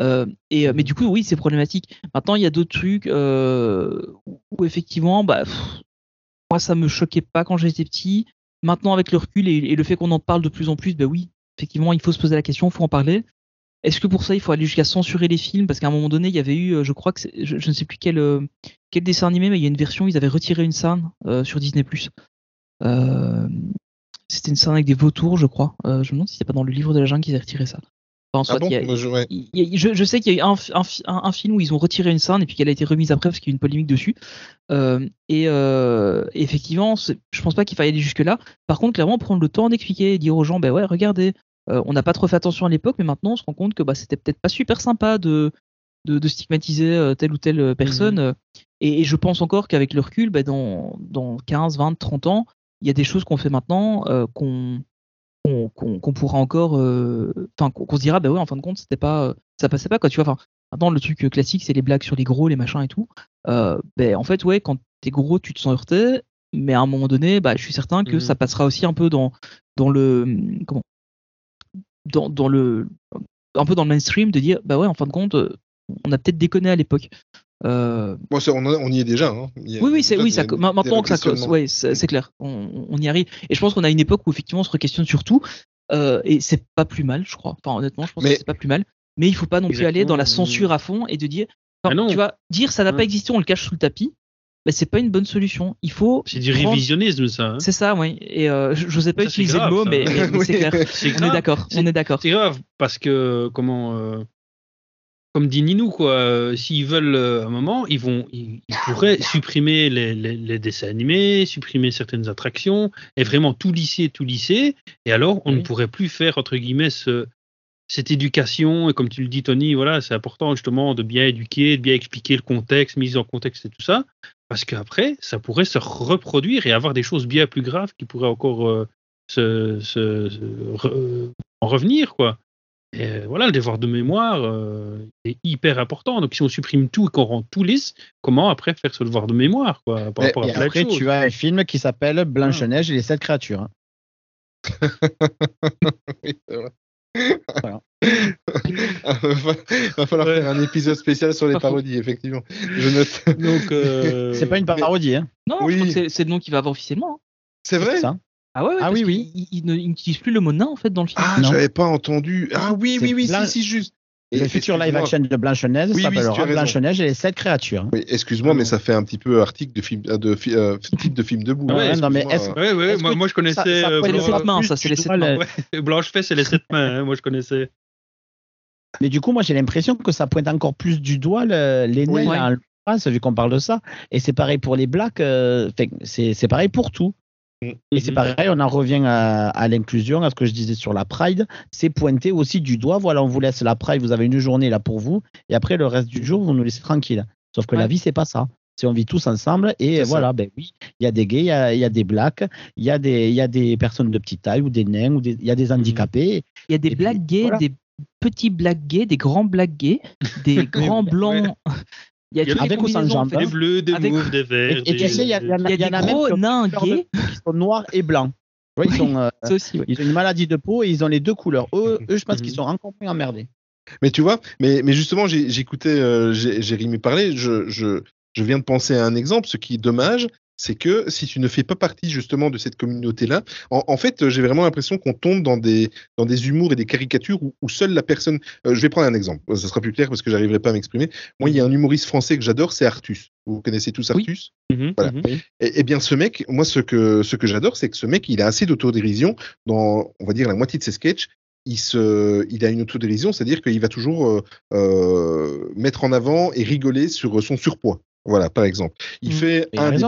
Euh, et euh, mais du coup, oui, c'est problématique. Maintenant, il y a d'autres trucs euh, où, où effectivement, bah, pff, moi, ça me choquait pas quand j'étais petit. Maintenant, avec le recul et, le fait qu'on en parle de plus en plus, bah oui, effectivement, il faut se poser la question, il faut en parler. Est-ce que pour ça, il faut aller jusqu'à censurer les films? Parce qu'à un moment donné, il y avait eu, euh, je crois que je, je ne sais plus quel, euh, quel dessin animé, mais il y a une version ils avaient retiré une scène euh, sur Disney+. C'était une scène avec des vautours, je crois. Je me demande si c'est pas dans le livre de la jungle qu'ils avaient retiré ça. Enfin,
Ah
soit,
bon
il y a-
Moi, je- ouais.
il y a- je, je sais qu'il y a eu un, un, un- un film où ils ont retiré une scène et puis qu'elle a été remise après parce qu'il y a eu une polémique dessus. Euh, et, euh, effectivement, je pense pas qu'il faille aller jusque-là. Par contre, clairement, prendre le temps d'expliquer et dire aux gens, ben ouais, regardez, euh, on n'a pas trop fait attention à l'époque, mais maintenant on se rend compte que bah, c'était peut-être pas super sympa de, de, de stigmatiser telle ou telle euh, personne. Et, et je pense encore qu'avec le recul, bah, dans, dans 15, 20, 30 ans, il y a des choses qu'on fait maintenant qu'on qu'on pourra encore euh, enfin qu'on se dira bah ouais en fin de compte c'était pas euh, ça passait pas quoi tu vois enfin maintenant le truc euh, classique c'est les blagues sur les gros les machins et tout ben en fait ouais quand t'es gros tu te sens heurté mais à un moment donné bah je suis certain que
Mhm.
ça passera aussi un peu dans dans le comment? Dans, dans le un peu dans le mainstream de dire bah ouais en fin de compte on a peut-être déconné à l'époque. Euh,
Bon, on, on y est déjà. Hein. Il y a-
oui, oui, c'est
déjà
oui, ça,
des
maintenant que ça, ouais, c'est clair, on, on y arrive. Et je pense qu'on a une époque où effectivement on se questionne sur tout, euh, et c'est pas plus mal, je crois. Enfin, honnêtement, je pense
Mais-
que c'est pas plus mal. Mais il faut pas non plus aller dans la censure à fond et de dire, enfin,
Ah non.
tu vois, dire ça n'a pas
Ouais.
existé, on le cache sous le tapis. Ben, c'est pas une bonne solution. Il faut.
C'est du
prendre-
révisionnisme, ça. hein.
C'est ça, oui. Et euh, je je sais pas
Ça,
utiliser
grave,
le mot,
ça.
mais, mais- mais c'est clair. On est
grave.
d'accord.
C'est-
On est d'accord.
C'est grave parce que comment euh, comme dit Ninou quoi, euh, s'ils veulent euh, un moment, ils vont ils, ils pourraient supprimer les, les, les dessins animés, supprimer certaines attractions et vraiment tout lisser, tout lisser. Et alors on ne pourrait plus faire entre guillemets ce cette éducation. Et comme tu le dis Tony, voilà, c'est important justement de bien éduquer, de bien expliquer le contexte, mise en contexte et tout ça. Parce qu'après ça pourrait se reproduire et avoir des choses bien plus graves qui pourraient encore euh, se, se- se re- en revenir quoi. Et voilà, le devoir de mémoire euh, est hyper important. Donc si on supprime tout et qu'on rend tout lisse, comment après faire ce devoir de mémoire quoi, par
Et-
rapport à
Et
de
après, tu as un film qui s'appelle Blanche-Neige et les sept créatures. hein.
Oui, c'est vrai.
Voilà.
va, va falloir
Ouais.
faire un épisode spécial sur les parodies, effectivement. Je note.
Donc euh,
C'est pas une parodie, hein.
Non,
Oui.
je crois que c'est- le nom qu'il va avoir officiellement. hein.
C'est vrai?
Ça.
Ah ouais, ouais,
Ah oui, oui.
Il, il n'utilise plus le mot nain en fait dans le film.
Ah, j'avais pas entendu. Ah oui, oui, oui,
Blanche-
si, si, juste.
Et le futur live action de Blanche-Neige
Oui, oui,
s'appellera
raison.
Blanche-Neige et les sept créatures. hein.
Oui, excuse-moi, mais ça fait un petit peu article de film, euh, de, euh, titre de film debout.
Ouais,
hein,
non, mais.
Ouais, ouais,
Est-ce
moi,
que
moi je connaissais
ça- ça
euh,
C'est les
pointe
Blanche-
sept mains,
plus,
ça, c'est les sept mains.
ouais, Blanche-Fée, c'est les sept mains, hein, moi je connaissais.
Mais du coup, moi, j'ai l'impression que ça pointe encore plus du doigt le- les nains
Oui.
là, en France, vu qu'on parle de ça. Et c'est pareil pour les blacks. euh, fait c'est pareil pour tout. Et c'est
Mhm.
pareil, on en revient à, à l'inclusion, à ce que je disais sur la Pride. C'est pointé aussi du doigt. Voilà, on vous laisse la Pride, vous avez une journée là pour vous. Et après, le reste du jour, vous nous laissez tranquille. Sauf que la vie, c'est pas ça. C'est on vit tous ensemble. Et voilà, ben oui, il y a des gays, il y a, il y a des blacks, il y, a des- il y a des personnes de petite taille ou des nains, ou il y a des handicapés.
Il y a des blagues gays,
voilà.
des petits blagues gays, des grands blagues gays, des grands blancs. Il y a
Il y a
avec ou sans jambes.
Des bleus, des
Avec-
mauves, des verts.
Et, et tu sais, il y, a- il y en a,
Il y a
en a
des gros nains gays.
qui sont noirs et blancs. Ils, sont, euh,
aussi,
ils ont une maladie de peau et ils ont les deux couleurs. Eux, eux je pense
Mhm.
qu'ils sont encore plus emmerdés.
Mais tu vois, mais, mais justement, j'écoutais euh, Jé- Jérémy parler, je, je, je viens de penser à un exemple. Ce qui est dommage, c'est que si tu ne fais pas partie justement de cette communauté-là, en, en fait, j'ai vraiment l'impression qu'on tombe dans des, dans des humours et des caricatures où, où seule la personne. euh, je vais prendre un exemple, ça sera plus clair parce que j'arriverai pas à m'exprimer. Moi, il y a un humoriste français que j'adore, c'est Artus. Vous connaissez tous
Oui.
Artus?
Mhm,
Voilà.
mhm.
Et, eh bien, ce mec, moi, ce que, ce que j'adore, c'est que ce mec, il a assez d'autodérision dans, on va dire, la moitié de ses sketchs. Il, se, il a une autodérision, c'est-à-dire qu'il va toujours euh, euh, mettre en avant et rigoler sur son surpoids. Voilà, par exemple. Il
Mhm.
fait un des-.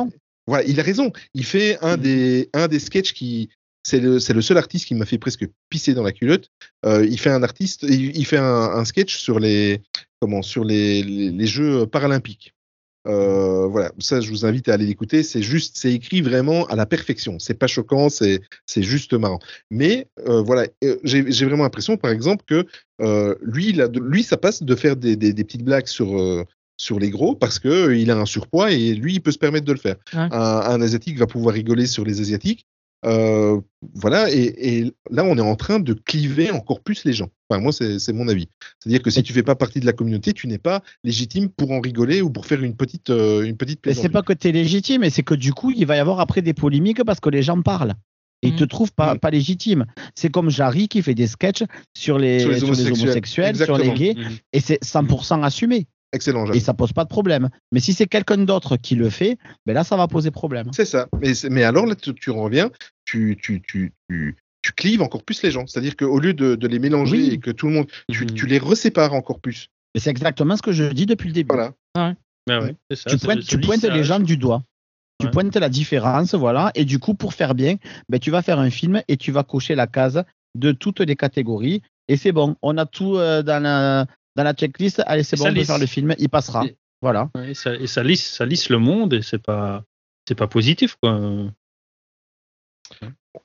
Voilà, il a raison. Il fait un
Mhm.
des, un des sketchs qui, c'est le, le seul artiste qui m'a fait presque pisser dans la culotte. Euh, il fait un artiste, il, il fait un, un sketch sur les, comment, sur les, les, les Jeux paralympiques. Euh, voilà, ça je vous invite à aller l'écouter. C'est juste, c'est écrit vraiment à la perfection. C'est pas choquant, c'est c'est juste marrant. Mais euh, voilà, j'ai j'ai vraiment l'impression, par exemple, que euh, lui, il a de- lui, ça passe de faire des, des, des petites blagues sur sur les gros parce que euh, il a un surpoids et lui, il peut se permettre de le faire.
Ouais.
Un, un asiatique va pouvoir rigoler sur les asiatiques. Euh, voilà, et, et là, on est en train de cliver encore plus les gens. Enfin, moi, c'est mon avis. C'est-à-dire que si tu fais pas partie de la communauté, tu n'es pas légitime pour en rigoler ou pour faire une petite, euh, une petite
Mais c'est pas que tu es légitime, mais c'est que du coup, il va y avoir après des polémiques parce que les gens parlent. Et ils te
Mhm.
trouvent pas,
Mhm.
pas légitime. C'est comme Jarry qui fait des sketchs sur les,
Sur les
sur les
homosexuels.
sur les gays,
Mhm.
et c'est 100% assumé.
Excellent, Jacques.
Et ça pose pas de problème. Mais si c'est quelqu'un d'autre qui le fait, ben là, ça va poser problème.
C'est ça. Mais, mais alors là, tu, tu reviens, tu, tu, tu, tu, tu clives encore plus les gens. C'est-à-dire qu'au lieu de, de les mélanger
Oui.
et que tout le monde, tu,
Mhm.
tu les resépares encore plus.
Et c'est exactement ce que je dis depuis le début.
Voilà.
Ah ouais, ça,
tu pointes,
le
tu pointes les gens du doigt. Tu
Ouais.
pointes la différence, voilà. Et du coup, pour faire bien, ben, tu vas faire un film et tu vas cocher la case de toutes les catégories. Et c'est bon, on a tout euh, dans, la, dans la checklist. Allez, c'est bon, on peut faire le film, il passera.
Et-
Voilà.
Et ça, et ça lisse, ça lisse le monde et c'est pas, c'est pas positif quoi.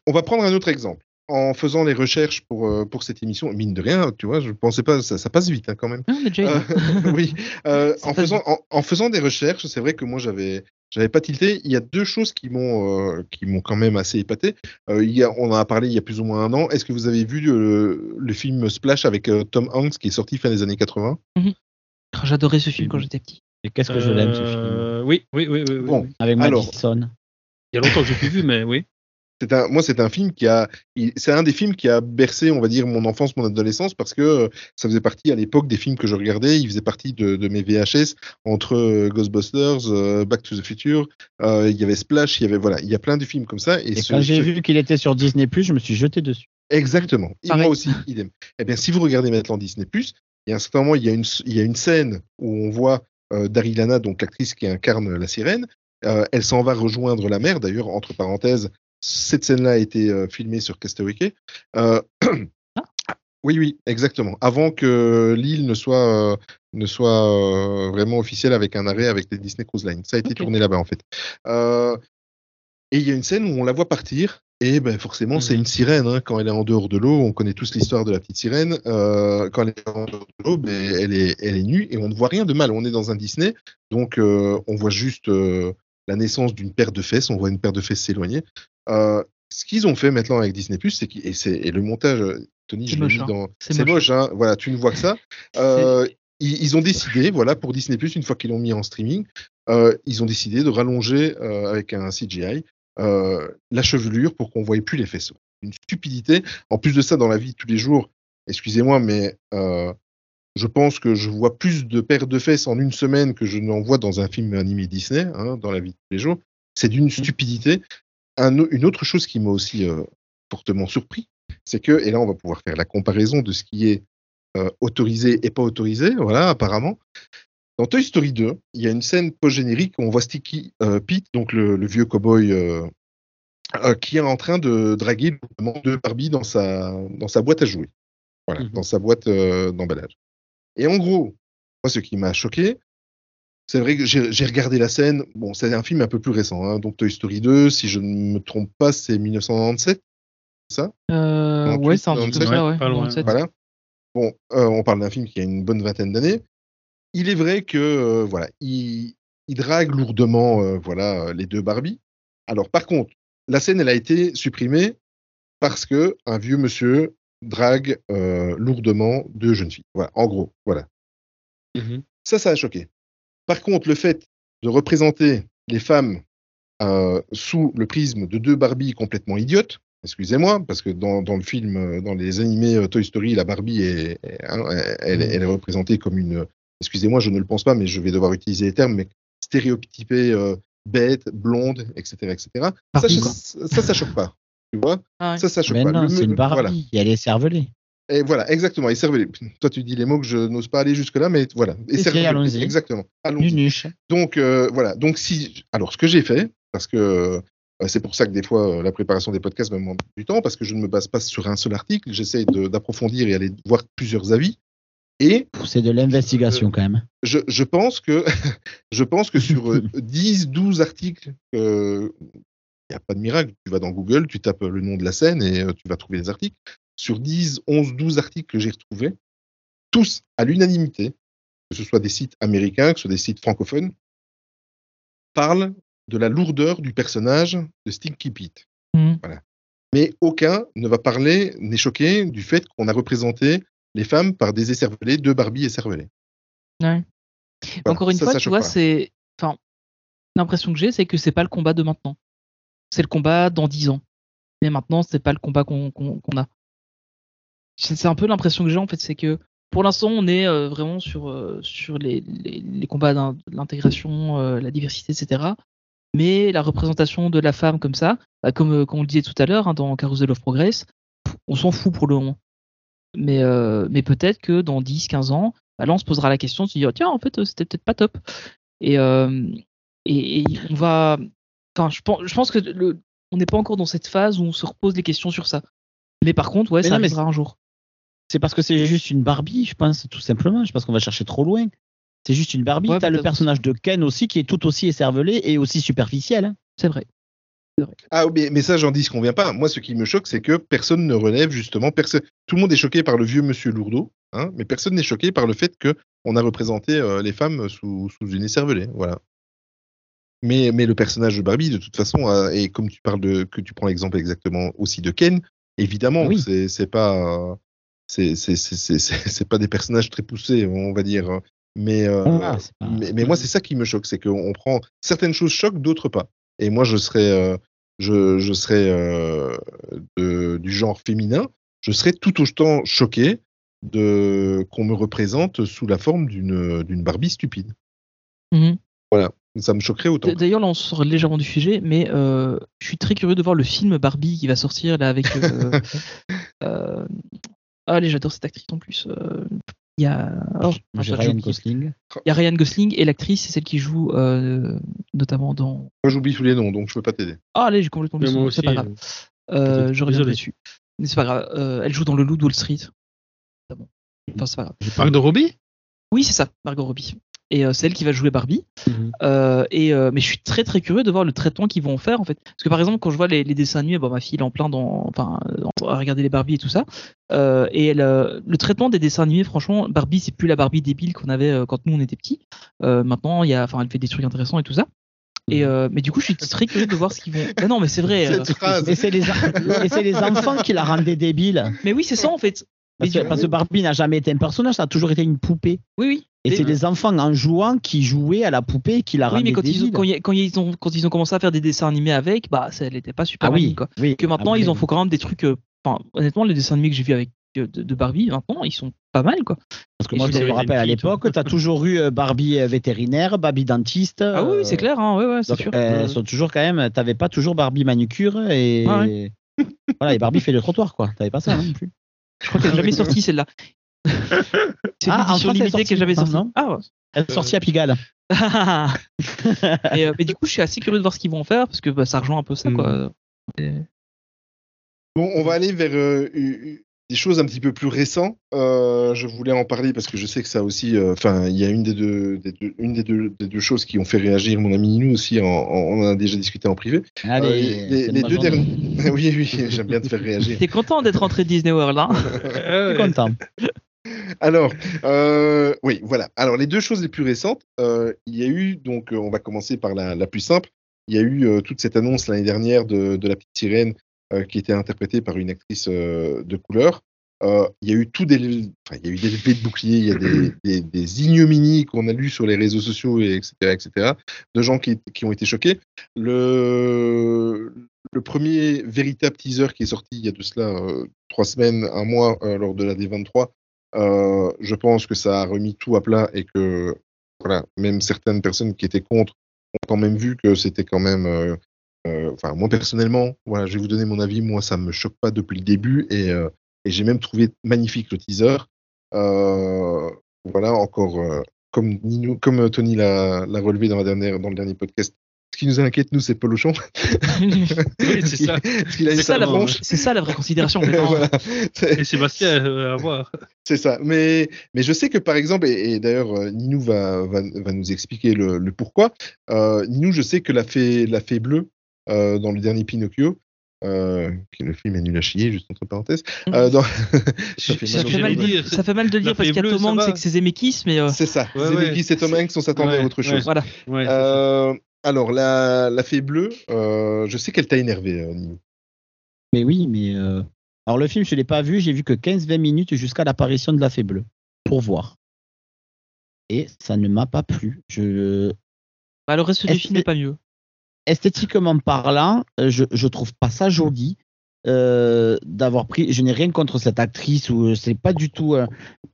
On va prendre un autre exemple. En faisant les recherches pour, euh, pour cette émission, mine de rien, tu vois, je pensais pas, ça, ça passe vite hein, quand même.
Déjà
Euh, oui, euh, en, faisant, en, en faisant des recherches, c'est vrai que moi j'avais j'avais pas tilté. Il y a deux choses qui m'ont euh, qui m'ont quand même assez épaté. Euh, il y a, on en a parlé il y a plus ou moins un an. Est-ce que vous avez vu le, le film Splash avec euh, Tom Hanks qui est sorti fin des années 80
Oh, J'adorais ce film quand j'étais petit.
Et qu'est-ce que je l'aime ce film?
Oui, oui, oui, oui. oui,
Bon,
oui.
Avec
alors.
Madison.
Il y a longtemps que j'ai plus vu, mais oui.
C'est un, moi c'est un film qui a, c'est un des films qui a bercé, on va dire, mon enfance, mon adolescence parce que euh, ça faisait partie à l'époque des films que je regardais. Il faisait partie de, de mes VHS entre euh, Ghostbusters, euh, Back to the Future. euh, il y avait Splash, il y avait voilà, il y a plein de films comme ça. Et,
Et
ce-
quand j'ai
ce-
vu qu'il était sur Disney+, je me suis jeté dessus.
Exactement. Et moi aussi, idem. Eh bien, si vous regardez maintenant Disney+, il y a un certain moment, il y a une, il y a une scène où on voit euh, Daryl donc l'actrice qui incarne la sirène. Euh, elle s'en va rejoindre la mer. D'ailleurs, entre parenthèses, cette scène-là a été euh, filmée sur Castaway. Euh, oui, oui, exactement. Avant que l'île ne soit, euh, ne soit euh, vraiment officielle avec un arrêt avec les Disney Cruise Line. Ça a été tourné là-bas, en fait. Euh, et il y a une scène où on la voit partir. Et ben forcément, c'est
Mhm.
une sirène. hein. Quand elle est en dehors de l'eau, on connaît tous l'histoire de la petite sirène. Quand elle est en dehors de l'eau, ben, elle, est, elle est nue et on ne voit rien de mal. On est dans un Disney, donc on voit juste la naissance d'une paire de fesses. On voit une paire de fesses s'éloigner. Euh, ce qu'ils ont fait maintenant avec Disney+, c'est qu'ils- et, c'est- et le montage, euh, Tony,
C'est
je l'ai mis
hein.
dans.
C'est
C'est
moche.
hein. Voilà, tu ne vois que ça. Euh, ils, ils ont décidé, voilà, pour Disney+, une fois qu'ils l'ont mis en streaming, euh, ils ont décidé de rallonger avec un CGI la chevelure pour qu'on voie plus les faisceaux. Une stupidité. En plus de ça, dans la vie de tous les jours, excusez-moi, mais je pense que je vois plus de paires de fesses en une semaine que je n'en vois dans un film animé Disney, hein, dans la vie de tous les jours. C'est d'une stupidité. Un une autre chose qui m'a aussi euh, fortement surpris, c'est que, et là on va pouvoir faire la comparaison de ce qui est euh, autorisé et pas autorisé, voilà, apparemment. Dans Toy Story 2, il y a une scène post-générique où on voit Sticky euh, Pete, donc le, le vieux cowboy, qui est en train de draguer le de Barbie dans sa, dans sa boîte à jouer. Voilà,
Mhm.
dans sa boîte d'emballage. Et en gros, moi, ce qui m'a choqué, c'est vrai que j'ai regardé la scène. Bon, c'est un film un peu plus récent, hein, donc Toy Story 2, si je ne me trompe pas, c'est 1997, c'est ça?
Euh,
98,
ouais, c'est un truc comme
97,
ça, ouais.
pas loin.
97.
Voilà. Bon, euh, on parle d'un film qui a une bonne vingtaine d'années. Il est vrai que euh, voilà, il, il drague lourdement euh, voilà les deux Barbie. Alors par contre, la scène elle a été supprimée parce que un vieux monsieur drague euh, lourdement deux jeunes filles. Voilà, en gros, voilà.
Mhm.
Ça, ça a choqué. Par contre, le fait de représenter les femmes euh, sous le prisme de deux Barbie complètement idiotes, excusez-moi, parce que dans, dans le film, euh, dans les animés euh, Toy Story, la Barbie, est, est- hein, elle, elle est représentée comme une, excusez-moi, je ne le pense pas, mais je vais devoir utiliser les termes, mais stéréotypée, euh, bête, blonde, etc. etc. Ça, ça, ça choque pas. Tu vois
Ah ouais.
Ça, ça choque
Mais
pas.
non, c'est une Barbie.
voilà.
Et elle est cervelée.
Et voilà, exactement. Et. Toi, tu dis les mots que je n'ose pas aller jusque-là, mais voilà. Et cervelé.
allons-y.
Exactement. Allons-y. Donc euh, voilà. Donc si, alors ce que j'ai fait, parce que euh, c'est pour ça que des fois euh, la préparation des podcasts me demande du temps, parce que je ne me base pas sur un seul article. J'essaie d'approfondir et aller voir plusieurs avis. Et
C'est de l'investigation
Euh,
quand même.
je, je pense que je pense que sur euh, 10, 12 articles, euh, il n'y a pas de miracle. Tu vas dans Google, tu tapes le nom de la scène et tu vas trouver les articles. Sur 10, 11, 12 articles que j'ai retrouvés, tous à l'unanimité, que ce soit des sites américains, que ce soit des sites francophones, parlent de la lourdeur du personnage de Stinky Pete. Voilà. Mais aucun ne va parler, n'est choqué du fait qu'on a représenté les femmes par des écervelés, deux Barbie écervelés.
Ouais.
Voilà,
Encore une
ça,
fois,
ça
tu vois, c'est. Enfin, l'impression que j'ai, c'est que c'est pas le combat de maintenant. C'est le combat dans 10 ans. Mais maintenant, c'est pas le combat qu'on a. C'est un peu l'impression que j'ai, en fait, c'est que pour l'instant, on est euh, vraiment sur, euh, sur les, les, les combats l'intégration, euh, la diversité, etc. Mais la représentation de la femme comme ça, bah, comme, comme on le disait tout à l'heure, hein, dans Carousel of Progress, on s'en fout pour le moment. Mais, mais peut-être que dans 10, 15 ans, bah là, on se posera la question de se dire, tiens, en fait, c'était peut-être pas top. Et, et, et on va. Enfin, je pense, je pense que le, on n'est pas encore dans cette phase où on se repose des questions sur ça. Mais par contre, ouais,
Mais
ça
non, mais
arrivera un jour.
C'est parce que c'est juste une Barbie, je pense, tout simplement. Je pense qu'on va chercher trop loin. C'est juste une Barbie.
Ouais,
T'as le personnage de Ken aussi qui est tout aussi écervelé et aussi superficiel. hein.
C'est vrai.
Ah, mais, mais ça, j'en dis ce qu'on vient pas. Moi, ce qui me choque, c'est que personne ne relève justement. Personne... Tout le monde est choqué par le vieux monsieur Lourdeau, hein, mais personne n'est choqué par le fait que on a représenté euh, les femmes sous, sous une écervelée. Voilà. Mais, mais le personnage de Barbie, de toute façon, a- et comme tu parles de, que tu prends l'exemple exactement aussi de Ken, évidemment,
Oui.
c'est pas, c'est pas des personnages très poussés, on va dire. Mais euh,
Ah, pas-
mais, mais moi, c'est ça qui me choque, c'est qu'on prend certaines choses choquent, d'autres pas. Et moi, je serais, euh, je, je serais euh, de- du genre féminin, je serais tout autant choqué de qu'on me représente sous la forme d'une Barbie stupide.
Mhm.
Voilà, ça me choquerait autant.
D'ailleurs, là, on sort légèrement du sujet, mais je suis très curieux de voir le film Barbie qui va sortir là avec. ah, allez, j'adore cette actrice en plus. Euh, Il y a. Oh,
Ryan. Gosling.
Il y a Ryan Gosling et l'actrice, c'est celle qui joue euh, notamment dans.
Moi, j'oublie tous les noms, donc je peux pas t'aider.
Ah, allez, j'ai complètement oublié c'est pas grave.
euh,
Euh, je reviendrai dessus. Mais c'est pas grave. Euh, elle joue dans Le Loup de Wall Street. Bon. Enfin, c'est pas grave.
Marc de Robbie?
Oui, c'est ça, Margot Robbie. Et euh, c'est elle qui va jouer Barbie.
Mhm.
Euh, et euh, mais je suis très très curieux de voir le traitement qu'ils vont en faire en fait. Parce que par exemple, quand je vois les, les dessins animés, bon, ma fille elle est en plein dans, enfin, à regarder les Barbie et tout ça. Euh, et elle, euh, le traitement des dessins animés, franchement, Barbie c'est plus la Barbie débile qu'on avait euh, quand nous on était petits. Euh, maintenant, il y a, enfin, elle fait des trucs intéressants et tout ça. Et euh, mais du coup, je suis très curieux de voir ce qu'ils vont. Ah non, mais c'est vrai. euh.
Mais c'est les, et c'est les enfants qui la rendaient débile.
mais oui, c'est ça en fait.
Parce que,
du
parce que Barbie n'a jamais été un personnage, ça a toujours été une poupée.
Oui, oui.
Et c'est les enfants en jouant qui jouaient à la poupée et qui la
Oui, mais quand ils, ont, quand, ils ont, quand ils ont commencé à faire des dessins animés avec, bah, ça n'était pas super
ah oui,
maligne, quoi.
oui.
Que maintenant,
Après,
ils en font quand même des trucs. euh, honnêtement, les dessins animés que j'ai vus avec euh, de, de Barbie, maintenant, ils sont pas mal, quoi.
Parce que
Et
moi,
je
je me rappelle à
des
l'époque, tu as toujours eu euh, Barbie vétérinaire, Barbie dentiste.
Ah oui, c'est clair, hein, ouais, ouais, c'est sûr.
euh,
Ouais.
Sont toujours quand même. T'avais pas toujours Barbie manucure et. Voilà, et Barbie fait le trottoir, quoi. T'avais pas ça non plus.
Je crois qu'elle n'est jamais sortie, celle-là. C'est
Ah, en France, elle est
limitée qui est jamais
sortie,
Ah, ouais.
Elle est sortie à Pigalle.
mais, euh, mais du coup, je suis assez curieux de voir ce qu'ils vont en faire parce que bah, ça rejoint un peu ça,
Mm.
quoi. Et-
Bon, on va aller vers euh, des choses un petit peu plus récentes. Euh, je voulais en parler parce que je sais que ça aussi. euh, Enfin, il y a une des deux, des deux- une des deux, des deux choses qui ont fait réagir mon ami Ninou aussi. en- en- on en a déjà discuté en privé.
Allez,
Euh, les, deux derniers. oui, oui, j'aime bien te faire réagir.
T'es content d'être rentré Disney World, hein
Je suis content.
Alors, euh, oui, voilà. Alors, les deux choses les plus récentes, euh, il y a eu, donc, euh, on va commencer par la, la plus simple. Il y a eu euh, toute cette annonce l'année dernière de, de la petite sirène qui était interprétée par une actrice euh, de couleur. Euh, il y a eu tout des, enfin, il y a eu des levées de boucliers, il y a des, des, des ignominies qu'on a lues sur les réseaux sociaux, et etc., etc., de gens qui, qui ont été choqués. Le, le premier véritable teaser qui est sorti il y a de cela euh, trois semaines, un mois, euh, lors de la D23, euh, je pense que ça a remis tout à plat et que voilà, même certaines personnes qui étaient contre ont quand même vu que c'était quand même. Euh, Enfin, moi personnellement, voilà, je vais vous donner mon avis. Moi, ça me choque pas depuis le début et, euh, et j'ai même trouvé magnifique le teaser. Euh, voilà, encore comme Nino, comme Tony l'a relevé dans la dernière, dans le dernier podcast. Ce qui nous inquiète, nous, c'est Polochon.
Oui, c'est ça.
C'est ça, la, ça vraie considération.
Voilà. C'est-
Et Sébastien, euh, à voir.
C'est ça. Mais, mais je sais que par exemple, et, et d'ailleurs Ninou va, va, va nous expliquer le, le pourquoi. Euh, Ninou, je sais que la fée, la fée bleue euh, dans le dernier Pinocchio, euh, qui le film est nul à chier, juste entre parenthèses. euh, dans-
Ça
fait
fait,
mal
de, ça fait mal de le
La
dire parce qu'il y a Tom Hanks et que c'est Zemeckis, mais euh,
c'est ça.
Ouais,
Zemeckis et Tom Hanks, on s'attendait à
Ouais,
autre
ouais.
chose.
voilà.
Ouais,
Euh, alors, la, la fée bleue, euh, je sais qu'elle t'a énervé, euh, Ninou.
Mais oui, mais. euh, Alors, le film, je ne l'ai pas vu, j'ai vu que 15-20 minutes jusqu'à l'apparition de la fée bleue. Pour voir. Et ça ne m'a pas plu. Je...
Bah, le reste du film n'est pas mieux.
Esthétiquement parlant, euh, je, je trouve pas ça joli euh, d'avoir pris. Je n'ai rien contre cette actrice ou euh, c'est pas du tout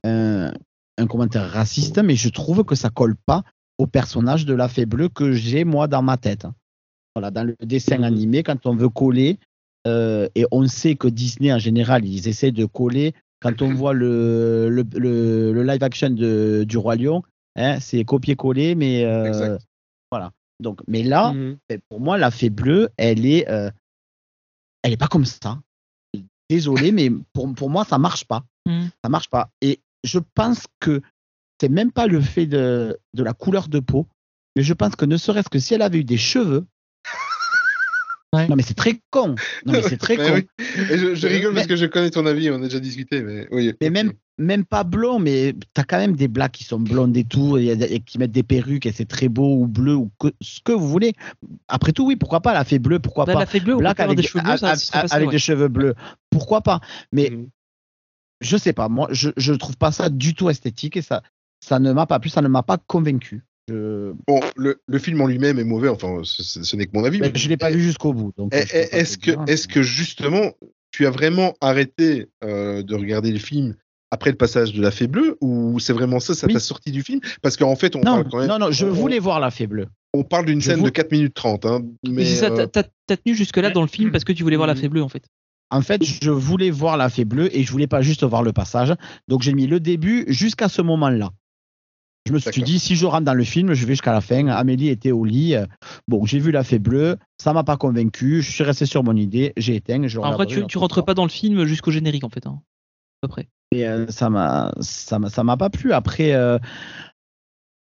un, un commentaire raciste, mais je trouve que ça colle pas au personnage de la fée bleue que j'ai moi dans ma tête. Voilà, dans le dessin animé, quand on veut coller, euh, et on sait que Disney en général, ils essaient de coller. Quand on voit le, le, le- le live action de, du Roi Lion, hein, c'est copier-coller, mais euh, voilà. Donc, mais là,
Mhm.
et pour moi, la fée bleue, elle est, euh, elle est pas comme ça. Désolé, mais pour, pour moi, ça marche pas.
Mm.
Ça marche pas. Et je pense que c'est même pas le fait de, de la couleur de peau, mais je pense que ne serait-ce que si elle avait eu des cheveux, Non, mais c'est très con. Non, mais c'est très
Mais
con.
oui. Et je, je rigole parce que je connais ton avis, on a déjà discuté, mais oui.
Mais même, même pas blond, mais t'as quand même des blacks qui sont blondes et tout, et, et qui mettent des perruques et c'est très beau ou bleu ou que, ce que vous voulez. Après tout, oui, pourquoi pas la fée bleue, pourquoi
Bah,
pas
la fée bleue,
Black avec,
des cheveux bleus,
a- a- avec
ouais.
des cheveux bleus, pourquoi pas Mais
Mhm.
je sais pas, moi, je, je trouve pas ça du tout esthétique et ça, ça ne m'a pas plu, ça ne m'a pas convaincu. Je,
Bon, le, le film en lui-même est mauvais, enfin, ce, n'est que mon avis.
mais je l'ai pas vu jusqu'au bout.
Est-ce que, est que justement, tu as vraiment arrêté euh, de regarder le film après le passage de la fée bleue ou c'est vraiment ça, ça
Oui.
t'a sorti du film? Parce qu'en fait, on
non,
parle quand même.
non, non, je
on-
voulais voir la fée bleue.
On parle d'une scène de 4 minutes 30. Hein,
Mais c'est ça,
euh,
t'as tenu jusque-là dans le film parce que tu voulais voir la fée bleue en fait.
En fait, je voulais voir la fée bleue et je voulais pas juste voir le passage. Donc j'ai mis le début jusqu'à ce moment-là. Je me suis dit, si je rentre dans le film, je vais jusqu'à la fin. Amélie était au lit. Bon, j'ai vu la fée bleue. Ça m'a pas convaincu. Je suis resté sur mon idée. J'ai éteint. Je
En vrai, tu, tu rentres pas dans le film jusqu'au générique en fait. Hein. À peu près.
Et euh, ça m'a, ça m'a, ça m'a pas plu. Après, euh,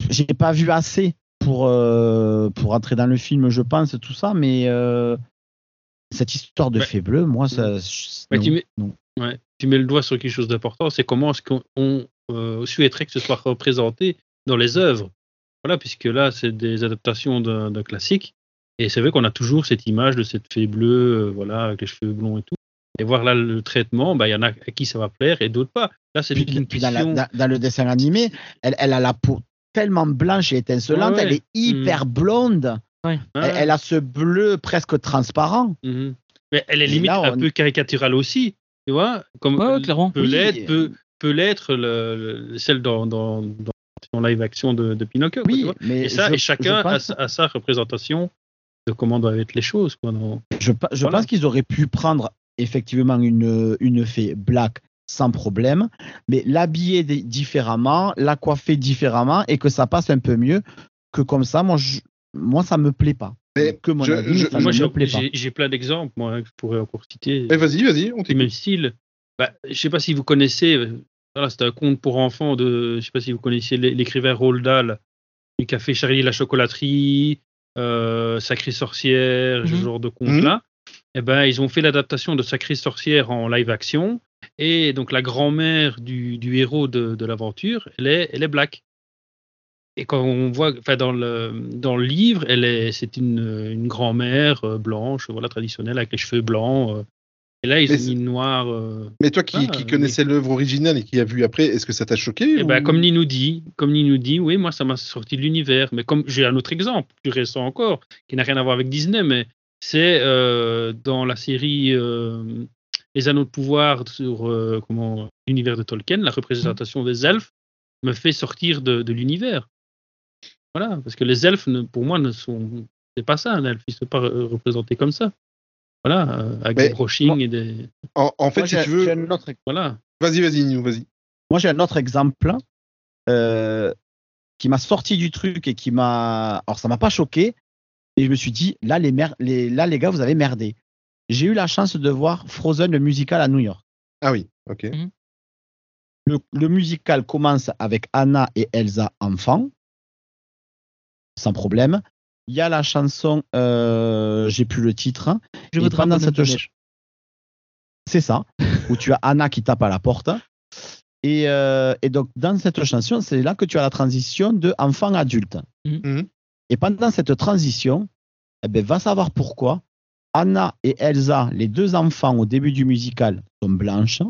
j'ai pas vu assez pour euh, pour entrer dans le film, je pense, tout ça. Mais euh, cette histoire de
Ouais.
fée bleue, moi, ça.
Mais
non,
tu mets-. Ouais, tu mets le doigt sur quelque chose d'important, c'est comment est-ce qu'on on, euh, souhaiterait que ce soit représenté dans les œuvres. Voilà, puisque là, c'est des adaptations d'un classique. Et c'est vrai qu'on a toujours cette image de cette fée bleue, euh, voilà, avec les cheveux blonds et tout. Et voir là le traitement, bah, il y en a à qui ça va plaire et d'autres pas. Là, c'est une
puis dans, la-
question.
dans- dans le dessin animé, elle, elle a la peau tellement blanche et étincelante,
Ouais, ouais.
elle est hyper blonde.
Ouais.
Ah,
Elle, elle a ce bleu presque transparent.
mhm. Mais elle est limite
là,
un peu caricaturale aussi, tu vois, comme
Ouais, ouais, clairement.
peut
Oui.
l'être, peut, peut l'être le, le- celle dans, dans, dans, dans live action de, de Pinocchio. quoi, tu
Oui,
vois.
mais
Et ça,
je-
et chacun a,
pense,
sa- a sa représentation de comment doivent être les choses. Quoi, dans-
je, pe- je
Voilà.
pense qu'ils auraient pu prendre effectivement une, une fée black sans problème, mais l'habiller di- différemment, la coiffer différemment et que ça passe un peu mieux que comme ça. Moi, je, moi ça me plaît pas.
Mais
que mon
je-
avis,
je-
ça
Moi,
ne
j'ai
me plaît pas.
j'ai- plein d'exemples moi, que je pourrais encore citer.
mais vas-y, vas-y, on
même style. Bah, je sais pas si vous connaissez, euh, voilà, c'est un conte pour enfants de, je sais pas si vous connaissiez l'é- l'écrivain Roald Dahl, qui a fait Charlie la chocolaterie, euh, Sacrée sorcière, ce
Mhm.
genre de conte-là. Eh ben, ils ont fait l'adaptation de Sacrée sorcière en live action. Et donc, la grand-mère du, du héros de, de l'aventure, elle est, elle est black. Et quand on voit, enfin, dans le, dans le livre, elle est, c'est une, une grand-mère euh, blanche, voilà, traditionnelle, avec les cheveux blancs. Et là, ils
Mais
ont mis noir. euh,
Mais toi qui,
Ah,
qui
mais-
connaissais l'œuvre originale et qui a vu après, est-ce que ça t'a choqué
Eh
ou-
ben, comme Ni nous dit, comme dit, oui, moi ça m'a sorti de l'univers. Mais comme j'ai un autre exemple, plus récent encore, qui n'a rien à voir avec Disney, mais c'est euh, dans la série euh, Les Anneaux de pouvoir sur euh, comment l'univers de Tolkien, la représentation des elfes me fait sortir de, de l'univers. Voilà, parce que les elfes, ne- pour moi, ne sont c'est pas ça un elfe, ils ne sont pas re- représentés comme ça. Voilà, euh, avec
Mais
des brushing et des
En, en fait,
Moi,
si tu veux.
j'ai un autre
voilà.
Vas-y, vas-y, vas-y.
Moi, j'ai un autre exemple euh, qui m'a sorti du truc et qui m'a. Alors, ça m'a pas choqué. Et je me suis dit, là, les, mer- les... là, les gars, vous avez merdé. J'ai eu la chance de voir Frozen, le musical à New York.
Ah oui, ok.
Le, le musical commence avec Anna et Elsa enfants, sans problème. Il y a la chanson, euh, j'ai plus le titre. hein,
Je
Et pendant cette ch-. C'est ça, où tu as Anna qui tape à la porte. Et, euh, et donc, dans cette chanson, c'est là que tu as la transition de enfant-adulte.
Mhm.
Et pendant cette transition, eh ben, va savoir pourquoi Anna et Elsa, les deux enfants au début du musical, sont blanches.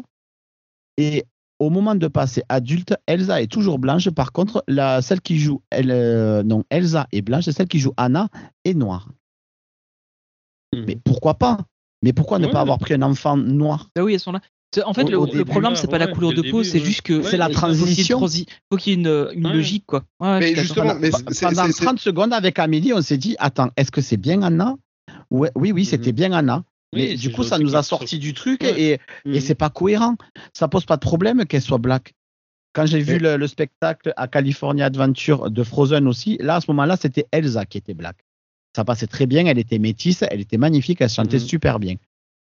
Et au moment de passer adulte, Elsa est toujours blanche. Par contre, la, celle qui joue, elle, euh, non, Elsa est blanche, et celle qui joue Anna est noire.
Mhm.
Mais pourquoi pas? Mais pourquoi ne
Ouais.
pas avoir pris un enfant noir?
Bah oui, elles sont là. En fait,
Au-
le,
au
le
début,
problème, c'est pas la couleur de peau, c'est juste que
C'est la transition.
transi- faut qu'il y ait une, une
Ouais.
logique, quoi.
Mais justement, mais
pendant
c'est- c'est-
30 secondes avec Amélie, on s'est dit attends, est-ce que c'est bien Anna? Ouais, Oui, oui, c'était
Mhm.
bien Anna. Mais du coup, ça nous a sorti du truc et, et c'est pas cohérent. Ça pose pas de problème qu'elle soit black. Quand j'ai vu le, le spectacle à California Adventure de Frozen aussi, là, à ce moment-là, c'était Elsa qui était black. Ça passait très bien, elle était métisse, elle était magnifique, elle chantait
Mhm.
super bien.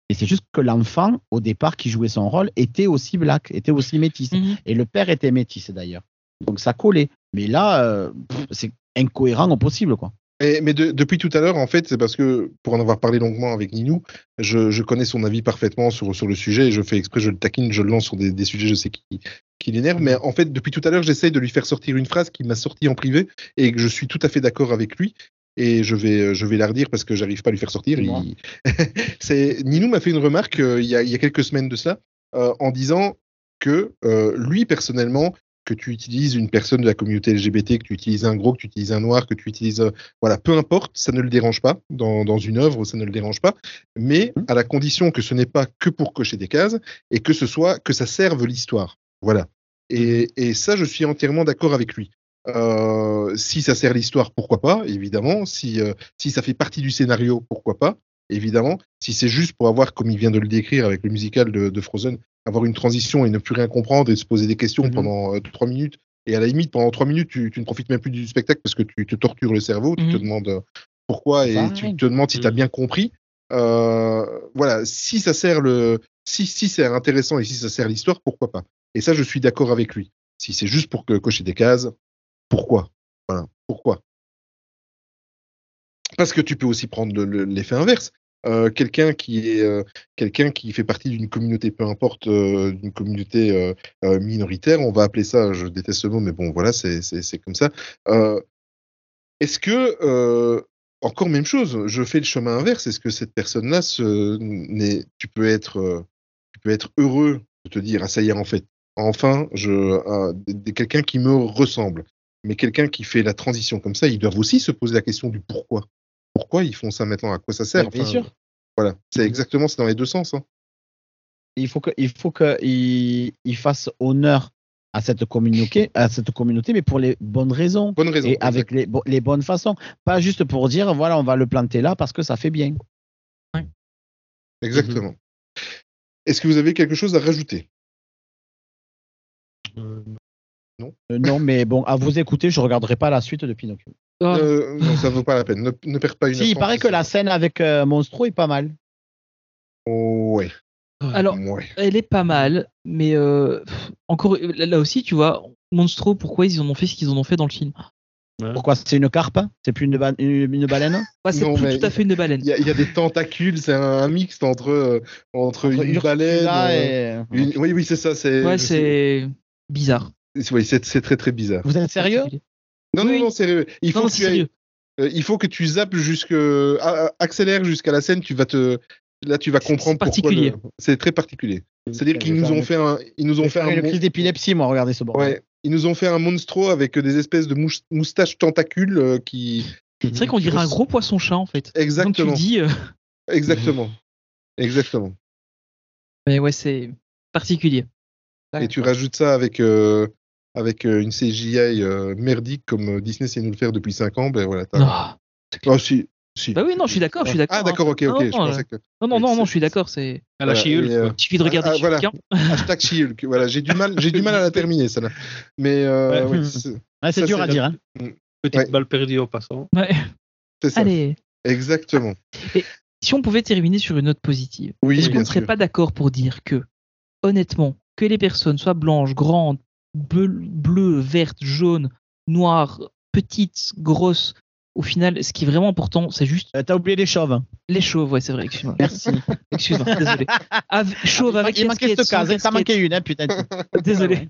Et c'est juste que l'enfant, au départ, qui jouait son rôle, était aussi black, était aussi métisse.
Mhm.
Et le père était métisse d'ailleurs. Donc ça collait. Mais là, euh, c'est incohérent au possible, quoi.
Et- mais de- depuis tout à l'heure, en fait, c'est parce que, pour en avoir parlé longuement avec Ninou, je, je connais son avis parfaitement sur, sur le sujet et je fais exprès, je le taquine, je le lance sur des, des sujets, je sais qui, qui l'énerve. Mais en fait, depuis tout à l'heure, j'essaye de lui faire sortir une phrase qui m'a sorti en privé et que je suis tout à fait d'accord avec lui. Et je vais, je vais la redire parce que j'arrive pas à lui faire sortir. Il- Ninou m'a fait une remarque euh, il, y a, il y a quelques semaines de ça euh, en disant que euh, lui personnellement, que tu utilises une personne de la communauté LGBT, que tu utilises un gros, que tu utilises un noir, que tu utilises euh, voilà, peu importe, ça ne le dérange pas dans, dans une œuvre, ça ne le dérange pas, mais à la condition que ce n'est pas que pour cocher des cases et que ce soit que ça serve l'histoire. Voilà. Et, et ça, je suis entièrement d'accord avec lui. Euh, si ça sert l'histoire, pourquoi pas, évidemment. Si, euh, si ça fait partie du scénario, pourquoi pas, évidemment. Si c'est juste pour avoir, comme il vient de le décrire avec le musical de, de Frozen, avoir une transition et ne plus rien comprendre et se poser des questions
Mhm.
pendant euh, trois minutes. Et à la limite, pendant trois minutes, tu, tu ne profites même plus du spectacle parce que tu te tortures le cerveau, tu te
Mhm.
demandes euh, pourquoi et tu te demandes si tu as
Mhm.
bien compris. Euh, voilà, si ça sert le, si, si c'est intéressant et si ça sert l'histoire, pourquoi pas? Et ça, je suis d'accord avec lui. Si c'est juste pour que, cocher des cases, pourquoi? Voilà, pourquoi? Parce que tu peux aussi prendre le- le- l'effet inverse. Euh, quelqu'un qui est euh, quelqu'un qui fait partie d'une communauté, peu importe, euh, d'une communauté minoritaire, on va appeler ça, je déteste ce mot, mais bon, voilà, c'est comme ça. Est-ce que encore même chose, je fais le chemin inverse. Est-ce que cette personne-là, tu peux être, tu peux être heureux de te dire, ah ça y est, en fait, enfin, je, d- quelqu'un qui me ressemble, mais quelqu'un qui fait la transition comme ça, ils doivent aussi se poser la question du pourquoi. Pourquoi ils font ça maintenant À quoi ça sert
bien sûr.
Voilà, c'est exactement, c'est dans les deux sens. hein.
Il faut que, il faut que il, il fasse honneur à cette communauté, à cette communauté, mais pour les bonnes raisons
Bonne raison.
et avec les, bo- les bonnes façons, pas juste pour dire voilà on va le planter là parce que ça fait bien.
Exactement. Est-ce que vous avez quelque chose à rajouter?
Euh,
Euh, non, mais bon, à vous écouter, je regarderai pas la suite de Pinocchio.
Ah,
Euh, Non, ça ne vaut pas la peine. Ne, ne perds pas une.
Si, il paraît que la scène avec euh, Monstro est pas mal.
Oh, ouais.
Alors,
ouais.
elle est pas mal, mais euh, encore là, là aussi, tu vois, Monstro, pourquoi ils en ont fait ce qu'ils en ont fait dans le film?
Pourquoi c'est une carpe? C'est plus une, ba- une, une baleine?
Ouais, C'est plus tout à fait une baleine.
Il y, a- il y a des tentacules, c'est un, un mixte entre, euh, entre,
Entre
une baleine. euh,
et-
une- Oui, oui, c'est ça. C'est,
Ouais, c'est bizarre.
oui, c'est très très bizarre.
Vous êtes sérieux?
Non,
Oui.
non, non, sérieux. Il faut,
Non,
que tu ailles- euh, il faut que tu zappes jusque. ah, ah, accélère jusqu'à la scène, tu vas te. Là, tu vas comprendre
c'est
pourquoi. le- C'est très particulier. C'est-à-dire qu'ils nous ont fait un. Ils nous ont fait un.
Une crise d'épilepsie, moi, regardez ce bordel.
Ouais. Ils nous ont fait un monstro avec des espèces de moustaches tentacules euh, qui.
C'est vrai qu'on dirait un gros poisson-chat en fait. Tu
Exactement.
dis, euh,
Exactement. Exactement.
mais ouais, c'est particulier.
Et tu rajoutes ça avec, euh, avec euh, une CGI euh, merdique comme euh, Disney sait nous le faire depuis 5 ans, ben voilà. Oh, si, si.
Bah oui, non, je suis d'accord, je suis d'accord.
Ah, d'accord, ok,
hein.
ok.
Non,
je
non,
pensais que.
Non, non, non, je suis d'accord. C'est.
à la
Voilà,
She-Hulk,
et, euh.
Il suffit de regarder
ah, voilà.
Hein.
Hashtag She-Hulk. Voilà, j'ai du mal, j'ai du mal à la terminer, celle-là. Mais euh,
Ouais.
c'est
Ouais, c'est
Ça,
dur à dire. Hein.
Petite
Ouais.
balle perdue en passant.
Ouais.
c'est ça.
Allez,
Exactement.
si on pouvait terminer sur une note positive,
Oui,
est-ce qu'on ne serait pas d'accord pour dire que, honnêtement, que les personnes soient blanches, grandes, bleues, bleues, vertes, jaunes, noires, petites, grosses, au final, ce qui est vraiment important, c'est juste
Euh, T'as oublié les chauves. hein.
les chauves. Ouais, c'est vrai. Excuse-moi.
Merci.
Excuse-moi. Désolé. Av- chauve avec
il manquait
casquette,
cette
sans
case. T'as manqué une, hein, putain.
Désolé.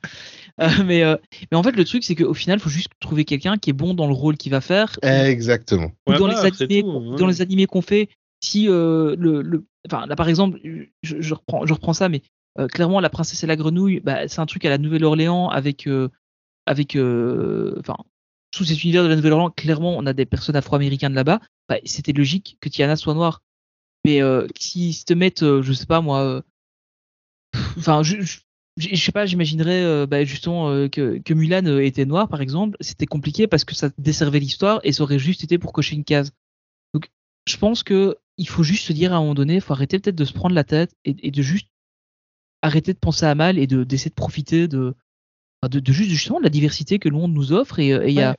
Euh, mais, euh, mais en fait, le truc, c'est qu'au final, il faut juste trouver quelqu'un qui est bon dans le rôle qu'il va faire.
Exactement.
Ou
Ouais,
dans, les
c'est
animés,
tout, ouais.
dans les animés qu'on fait, si euh, le, le, enfin là par exemple, je, je reprends, je reprends ça, mais euh, clairement la princesse et la grenouille, bah, c'est un truc à la Nouvelle-Orléans avec, euh, avec, euh, enfin sous cet univers de la Nouvelle-Orléans, clairement on a des personnes afro-américaines là-bas. Bah, C'était logique que Tiana soit noire, mais s'ils se te mettent, je sais pas moi, enfin je, je, sais pas, j'imaginerais bah, justement que, que Mulan était noire par exemple, c'était compliqué parce que ça desservait l'histoire et ça aurait juste été pour cocher une case. Je pense que il faut juste se dire à un moment donné, il faut arrêter peut-être de se prendre la tête et de juste arrêter de penser à mal et de d'essayer de profiter de, de de juste justement de la diversité que le monde nous offre et il y a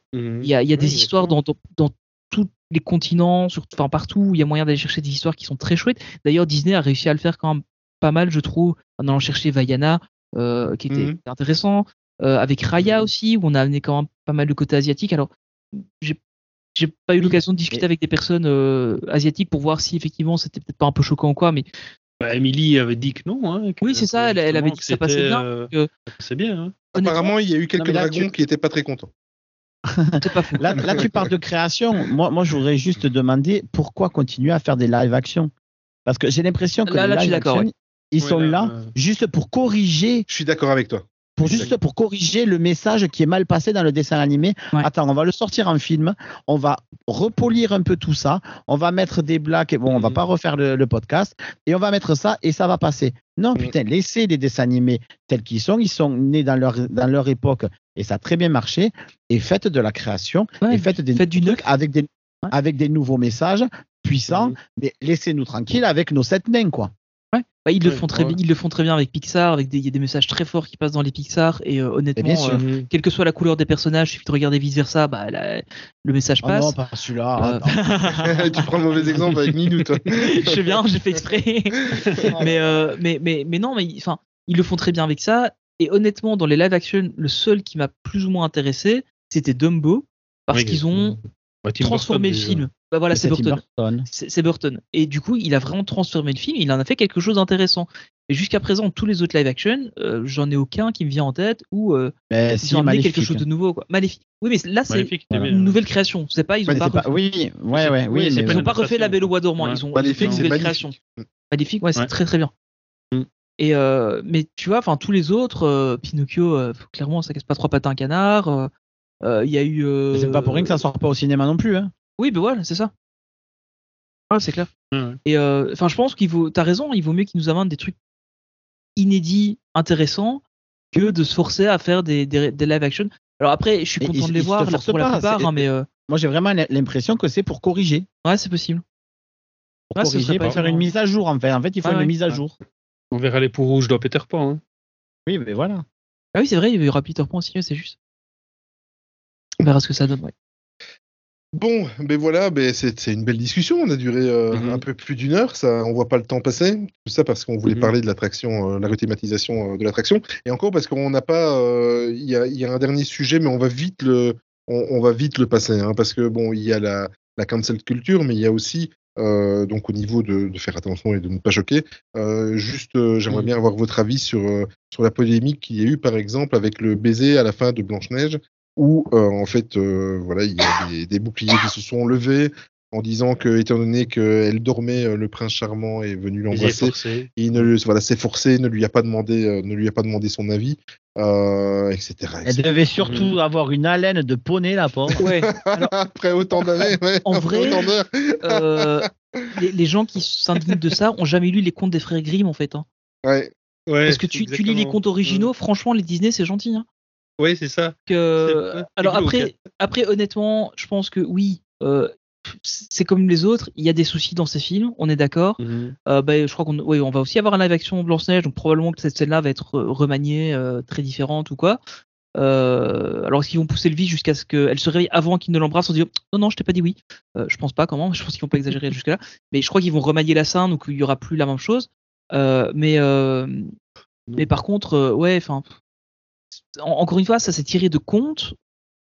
des histoires dans, dans, dans tous les continents, sur, enfin partout où il y a moyen d'aller chercher des histoires qui sont très chouettes. D'ailleurs, Disney a réussi à le faire quand même pas mal, je trouve, en allant chercher Vaiana, euh, qui était intéressant, euh, avec Raya aussi, où on a amené quand même pas mal de côté asiatique. Alors, j'ai j'ai pas eu
Oui.
l'occasion de discuter avec des personnes euh, asiatiques pour voir si effectivement c'était peut-être pas un peu choquant ou quoi, mais
Bah, Emily avait dit que non. Hein, que-
Oui, c'est ça, elle- elle avait dit que ça passait
c'était,
bien,
euh,
que-
passait bien. Hein.
Apparemment, il y a eu quelques
là,
dragons
tu-
qui étaient pas très contents.
c'est pas.
Là, là, tu parles de création. Moi, moi, je voudrais juste demander pourquoi continuer à faire des live action Parce que j'ai l'impression que
Là,
les
là,
live ils sont
là,
là
euh,
juste pour corriger,
Je suis d'accord avec toi.
Pour juste pour corriger le message qui est mal passé dans le dessin animé.
Ouais.
Attends, on va le sortir en film, on va repolir un peu tout ça, on va mettre des blagues. Bon, on va
Mhm.
pas refaire le, le podcast et on va mettre ça et ça va passer. Non,
Mhm.
putain, laissez les dessins animés tels qu'ils sont. Ils sont nés dans leur dans leur époque et ça a très bien marché. Et faites de la création
Ouais,
et faites des
faites du
trucs
neuf.
avec des
Ouais.
avec des nouveaux messages puissants.
Mhm.
Mais laissez-nous tranquilles avec nos sept nains, quoi.
Bah, ils le
Ouais,
font très
ouais.
ils le font très bien avec Pixar, avec des, y a des messages très forts qui passent dans les Pixar et euh, honnêtement,
bien sûr.
euh, quelle que soit la couleur des personnages, il suffit de regarder vice versa, bah la- le message
Oh
passe.
non, pas celui-là.
Euh,
attends.
tu prends le mauvais exemple avec Minou, toi.
je sais bien, j'ai fait exprès. mais, mais, mais, mais non, mais enfin, ils le font très bien avec ça. Et honnêtement, dans les live action, le seul qui m'a plus ou moins intéressé, c'était Dumbo, parce
Oui,
qu'ils ont
bah,
transformé
Burton,
le film. Bah voilà, c'est Burton.
Burton.
C'est Burton. Et du coup, il a vraiment transformé le film. Il en a fait quelque chose d'intéressant. Et jusqu'à présent, tous les autres live action, euh, j'en ai aucun qui me vient en tête où euh,
Mais
ils
si,
ont amené quelque chose de nouveau. Quoi. Maléfique. Oui, mais là, c'est une nouvelle création. C'est pas, ils ont pas,
pas-
refait-
Oui, ouais, ouais,
Oui,
mais
pas
ils
bon.
ont pas refait la Belle au bois dormant.
Ouais.
Ils ont
Maléfique,
fait une
c'est
nouvelle création. Maléfique, ouais, c'est
Ouais.
très très bien.
Mm.
Et euh, mais tu vois, enfin tous les autres, euh, Pinocchio, euh, clairement, ça casse pas trois pattes à un canard. Euh, euh, Il y a eu. euh,
C'est pas pour rien que ça sort pas au cinéma non plus. Hein.
Oui, ben voilà, c'est ça. Ouais, c'est clair. Et euh, enfin, je pense qu'il vaut. T'as raison, il vaut mieux qu'ils nous amènent des trucs inédits, intéressants, que de se forcer à faire des, des, des live action. Alors après, je suis content
ils-
de les voir là,
forcent
pour la
pas,
plupart,
c'est-
hein, mais euh,
Moi, j'ai vraiment l'impression que c'est pour corriger.
ouais, c'est possible.
Pour corriger,
pas
pour faire une mise à jour, en fait. En fait, il faut
Ah
une
ouais.
mise à jour.
On verra les peaux rouges dans Peter Pan. Hein.
Oui, mais voilà.
Ah oui, c'est vrai, il y aura Peter Pan aussi, c'est juste. On verra ce que ça donne, ouais.
Bon, ben voilà, ben c'est une belle discussion. On a duré euh,
Mhm.
un peu plus d'une heure. Ça, on voit pas le temps passer. Tout ça parce qu'on voulait
Mhm.
parler de l'attraction, euh, la rethématisation euh, de l'attraction. Et encore parce qu'on n'a pas. euh, Il y, a, il y a un dernier sujet, mais on va vite le, on, on va vite le passer, hein, parce que bon, il y a la, la cancel culture, mais il y a aussi donc au niveau de, de faire attention et de ne pas choquer. juste, j'aimerais bien avoir votre avis sur sur la polémique qu'il y a eu, par exemple, avec le baiser à la fin de Blanche Neige où euh, en fait euh, voilà il y a des, des boucliers qui se sont levés en disant que étant donné qu'elle dormait euh, le prince charmant est venu l'embrasser
forcé.
il ne le- voilà s'est forcé ne lui a pas demandé euh, ne lui a pas demandé son avis euh, etc,
Elle devait surtout avoir une haleine de poney, la pauvre.
Ouais, alors,
après autant d'années ouais,
en vrai, euh, les, les gens qui s'indignent de ça ont jamais lu les contes des frères Grimm, en fait. Hein.
ouais
Ouais,
Parce que tu, tu lis les contes originaux, franchement, les Disney, c'est gentil. Hein.
Ouais, c'est ça.
que-
ouais,
alors après, après honnêtement, je pense que oui, euh, c'est comme les autres. Il y a des soucis dans ces films, on est d'accord. Euh, ben, je crois qu'on oui, on va aussi avoir un live action Blanche Neige, donc probablement que cette scène-là va être euh, remaniée, euh, très différente ou quoi. Euh, alors est-ce qu'ils vont pousser le vice jusqu'à ce qu'elle se réveille avant qu'il ne l'embrasse en disant non non je t'ai pas dit oui. Euh, je pense pas comment, je pense qu'ils vont pas exagérer jusque là. Mais je crois qu'ils vont remanier la scène donc il y aura plus la même chose. Euh, mais euh, mais par contre euh, ouais enfin en- encore une fois ça s'est tiré de contes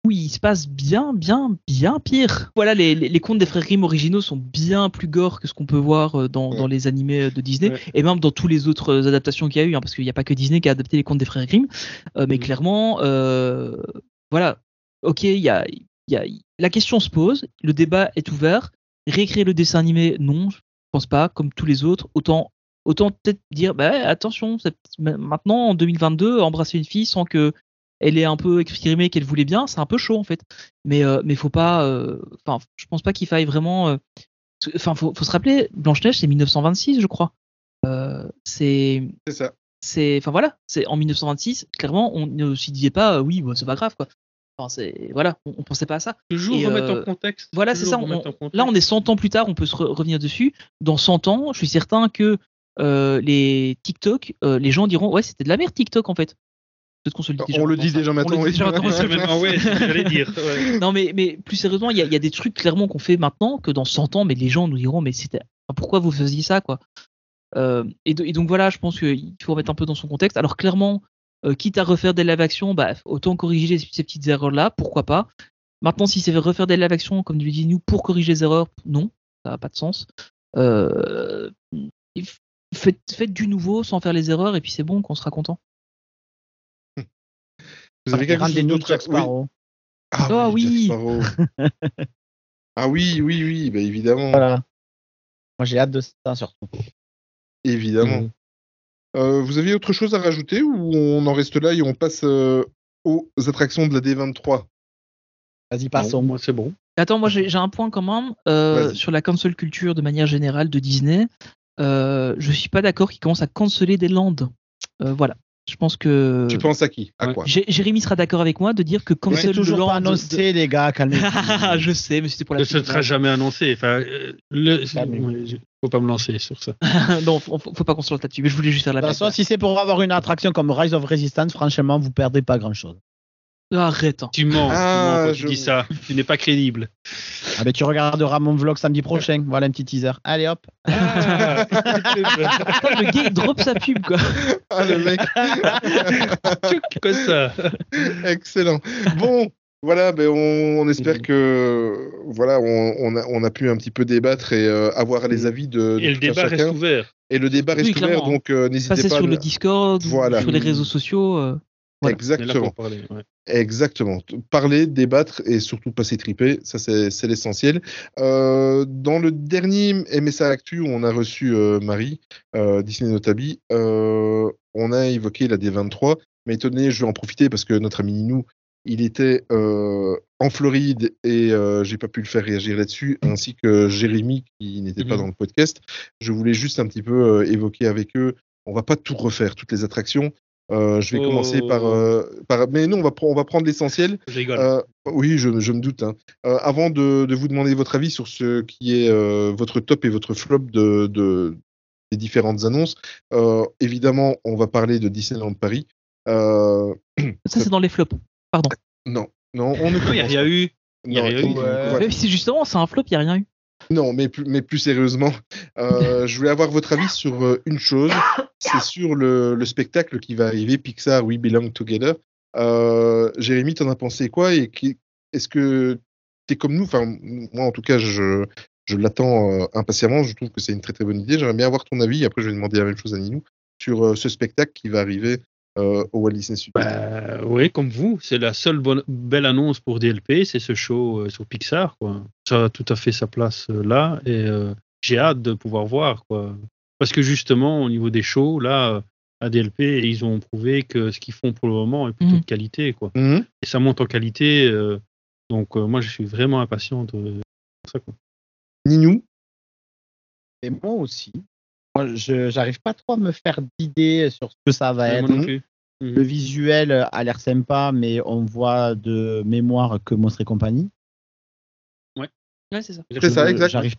où il se passe bien, bien, bien pire. Voilà, les, les, les contes des frères Grimm originaux sont bien plus gore que ce qu'on peut voir euh, dans, dans les animés de Disney
Ouais.
et même dans tous les autres euh, adaptations qu'il y a eu, hein, parce qu'il n'y a pas que Disney qui a adapté les contes des frères Grimm. Euh, mais
Mhm.
clairement, euh, voilà, ok, il y a, il y a, la question se pose, le débat est ouvert. Réécrire le dessin animé, non, je pense pas, comme tous les autres. Autant, autant peut-être dire, bah, attention, maintenant en 2022, embrasser une fille sans que elle est un peu exprimé qu'elle voulait bien, c'est un peu chaud en fait. Mais euh, mais faut pas, euh, enfin, je pense pas qu'il faille vraiment. euh, Enfin, faut, faut se rappeler, Blanche Neige, c'est 1926, je crois. Euh, c'est
c'est ça
c'est enfin voilà c'est en 1926 clairement on ne s'y disait pas euh, oui bah, c'est pas grave quoi enfin c'est voilà on, on pensait pas à ça
Toujours
Et,
remettre
euh,
en contexte.
voilà c'est ça on-
contexte.
là on est 100 ans plus tard on peut se re- revenir dessus dans 100 ans je suis certain que euh, les TikTok euh, les gens diront ouais c'était de la merde TikTok en fait peut-être qu'on se le dit déjà
on le
maintenant,
dit déjà
On
maintenant
le
oui.
dit
j'allais dire. ouais.
non mais mais plus sérieusement il y a, il y a des trucs clairement qu'on fait maintenant que dans 100 ans mais les gens nous diront mais c'était enfin, pourquoi vous faisiez ça quoi? Euh, et, do- et donc voilà je pense qu'il faut remettre un peu dans son contexte alors clairement euh, quitte à refaire des live action bah autant corriger ces petites erreurs là pourquoi pas Maintenant, si c'est refaire des live action, comme tu dis nous, pour corriger les erreurs, non, ça n'a pas de sens. Euh, faites, faites du nouveau sans faire les erreurs et puis c'est bon, qu'on sera content.
Vous avez quelque chose d'autre
Jack
oui.
Sparrow.
Ah,
Ah
oui,
oui.
Jack Sparrow. ah oui, oui, oui, bah évidemment,
Voilà. Moi, j'ai hâte de ça, surtout.
évidemment.
Mhm.
Euh, vous avez autre chose à rajouter ou on en reste là et on passe euh, aux attractions de la D23
Vas-y, passons.
moi, c'est bon.
Attends, moi j'ai un point quand même euh, sur la cancel culture de manière générale de Disney. Euh, je suis pas d'accord qu'ils commencent à canceller des landes. Euh, voilà. Je pense que
Tu penses à qui? À
Ouais.
quoi?
Jé- Jérémy sera d'accord avec moi de dire que cancel
c'est toujours
le
pas
land.
annoncé, les gars, calmez-vous.
je sais, mais c'était pour la.
Ce ne sera jamais annoncé. Enfin, euh, le... Ouais, faut pas me lancer sur ça.
non, faut, faut faut pas qu'on se lance là-dessus. Mais je voulais juste faire la
De toute façon, si c'est pour avoir une attraction comme Rise of Resistance, franchement, vous perdez pas grand-chose.
Arrête. hein.
Tu mens,
Ah,
tu mens quand
je-
tu dis ça. Tu n'es pas crédible.
Ah ben, tu regarderas mon vlog samedi prochain. Voilà un petit teaser. Allez hop.
Ah.
Le gars il drop sa pub quoi.
Ah le mec
Comme ça.
Excellent. Bon, voilà, ben on, on espère que voilà, on, on a, on a pu un petit peu débattre et euh, avoir les avis de, de
Et le débat reste ouvert.
Et le débat reste
Oui,
ouvert, donc euh, n'hésitez
Passer
pas.
sur
à-
le Discord,
Voilà.
sur les réseaux sociaux. euh, Voilà.
Exactement.
parler. ouais.
Exactement. Parler, débattre et surtout pas s'étriper, ça c'est l'essentiel. Euh, dans le dernier MSA Actu où on a reçu euh, Marie, euh, Disney Notabi, on a évoqué la D23, mais étonné, je vais en profiter parce que notre ami Ninou, il était en Floride et j'ai pas pu le faire réagir là-dessus, ainsi que Jérémy qui n'était pas
Mhm.
dans le podcast. Je voulais juste un petit peu évoquer avec eux. On va pas tout refaire, toutes les attractions. Euh, je vais
Oh.
commencer par, euh, par. Mais non, on va, pre- on va prendre l'essentiel.
Je rigole.
Euh, oui, je, je me doute. hein. Euh, avant de, de vous demander votre avis sur ce qui est euh, votre top et votre flop de, de- des différentes annonces, euh, évidemment, on va parler de Disneyland Paris. Euh,
Ça c'est dans les flops. Pardon.
non, non, on ne
Non, il n'y a rien eu. y a
Non,
rien eu.
Mais si justement c'est un flop, il y a rien eu.
Non, mais plus, mais plus sérieusement, euh, je voulais avoir votre avis sur euh, une chose. C'est sur le, le spectacle qui va arriver, Pixar We Belong Together. Euh, Jérémy, t'en as pensé quoi Et qui- est-ce que t'es comme nous? Enfin, moi, en tout cas, je, je l'attends euh, impatiemment. Je trouve que c'est une très très bonne idée. J'aimerais bien avoir ton avis. Après, je vais demander la même chose à Ninou sur euh, ce spectacle qui va arriver euh, au Walt Disney Studios.
Bah, oui, comme vous, c'est la seule bonne, belle annonce pour DLP, c'est ce show euh, sur Pixar. Quoi. Ça a tout à fait sa place euh, là et euh, j'ai hâte de pouvoir voir. Quoi. Parce que justement, au niveau des shows, là, euh, à DLP, ils ont prouvé que ce qu'ils font pour le moment est plutôt
Mhm.
de qualité. Quoi.
Mhm.
Et ça monte en qualité. euh, donc, euh, moi, je suis vraiment impatient de ça. Quoi.
Ninou
Et moi aussi. Moi, je j'arrive pas trop à me faire d'idées sur ce que ça va
Ouais,
être.
moi non plus. Mhm.
Le visuel a l'air sympa, mais on voit de mémoire que Monstre et compagnie.
Ouais, c'est ça.
C'est ça, exact.
J'arrive,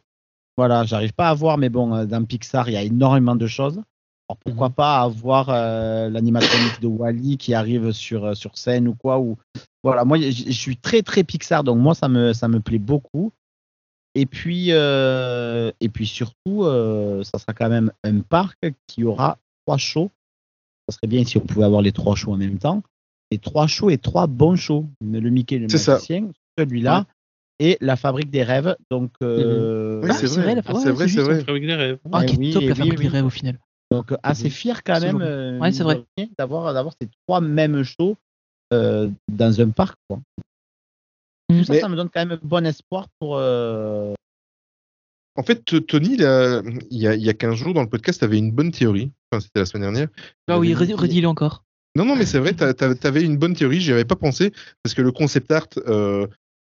voilà, j'arrive pas à voir, mais bon, euh, dans Pixar, il y a énormément de choses. Alors pourquoi pas avoir euh, l'animatronique de Wally qui arrive sur, euh, sur scène ou quoi ou voilà, moi je suis très très Pixar, donc moi ça me ça me plaît beaucoup. Et puis euh, et puis surtout, euh, ça sera quand même un parc qui aura trois shows. Ça serait bien si on pouvait avoir les trois shows en même temps. Et trois shows et trois bons shows. Le Mickey, le magicien, celui-là et la fabrique des rêves. Donc, euh,
Oui,
Ah,
c'est
c'est
vrai.
vrai, la-
Ah,
ouais,
c'est vrai,
c'est
c'est
juste,
vrai.
Fabrique des rêves.
Ah,
Eh
qui est top la fabrique des rêves au final.
donc assez fier quand même euh,
Ouais, c'est vrai.
d'avoir d'avoir ces trois mêmes shows euh, dans un parc. Quoi.
Mm.
Tout ça,
Mais-
ça me donne quand même bon espoir pour. euh,
En fait, Tony, là, il y, a, il y a 15 jours dans le podcast, avait une bonne théorie. Enfin, c'était la semaine dernière.
Ah oui, redis- redis-le encore.
Non, non, mais c'est vrai, t'a- t'avais une bonne théorie, j'y avais pas pensé, parce que le concept art, euh,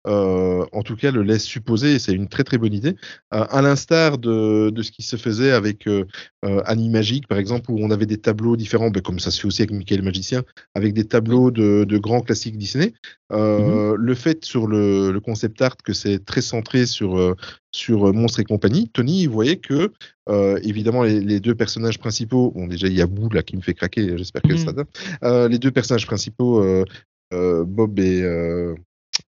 euh, en tout cas, le laisse supposer, et c'est une très très bonne idée, Euh, à l'instar de, de ce qui se faisait avec euh, euh, Animagique, par exemple, où on avait des tableaux différents, ben, comme ça se fait aussi avec Michael Magicien, avec des tableaux de, de grands classiques Disney. Euh, Le fait sur le, le concept art que c'est très centré sur, sur Monstres et compagnie, Tony, voyait que, évidemment, les, les deux personnages principaux, bon, déjà, il y a Boo là qui me fait craquer, j'espère que
Mhm.
ça va. Euh, les deux personnages principaux, Bob et,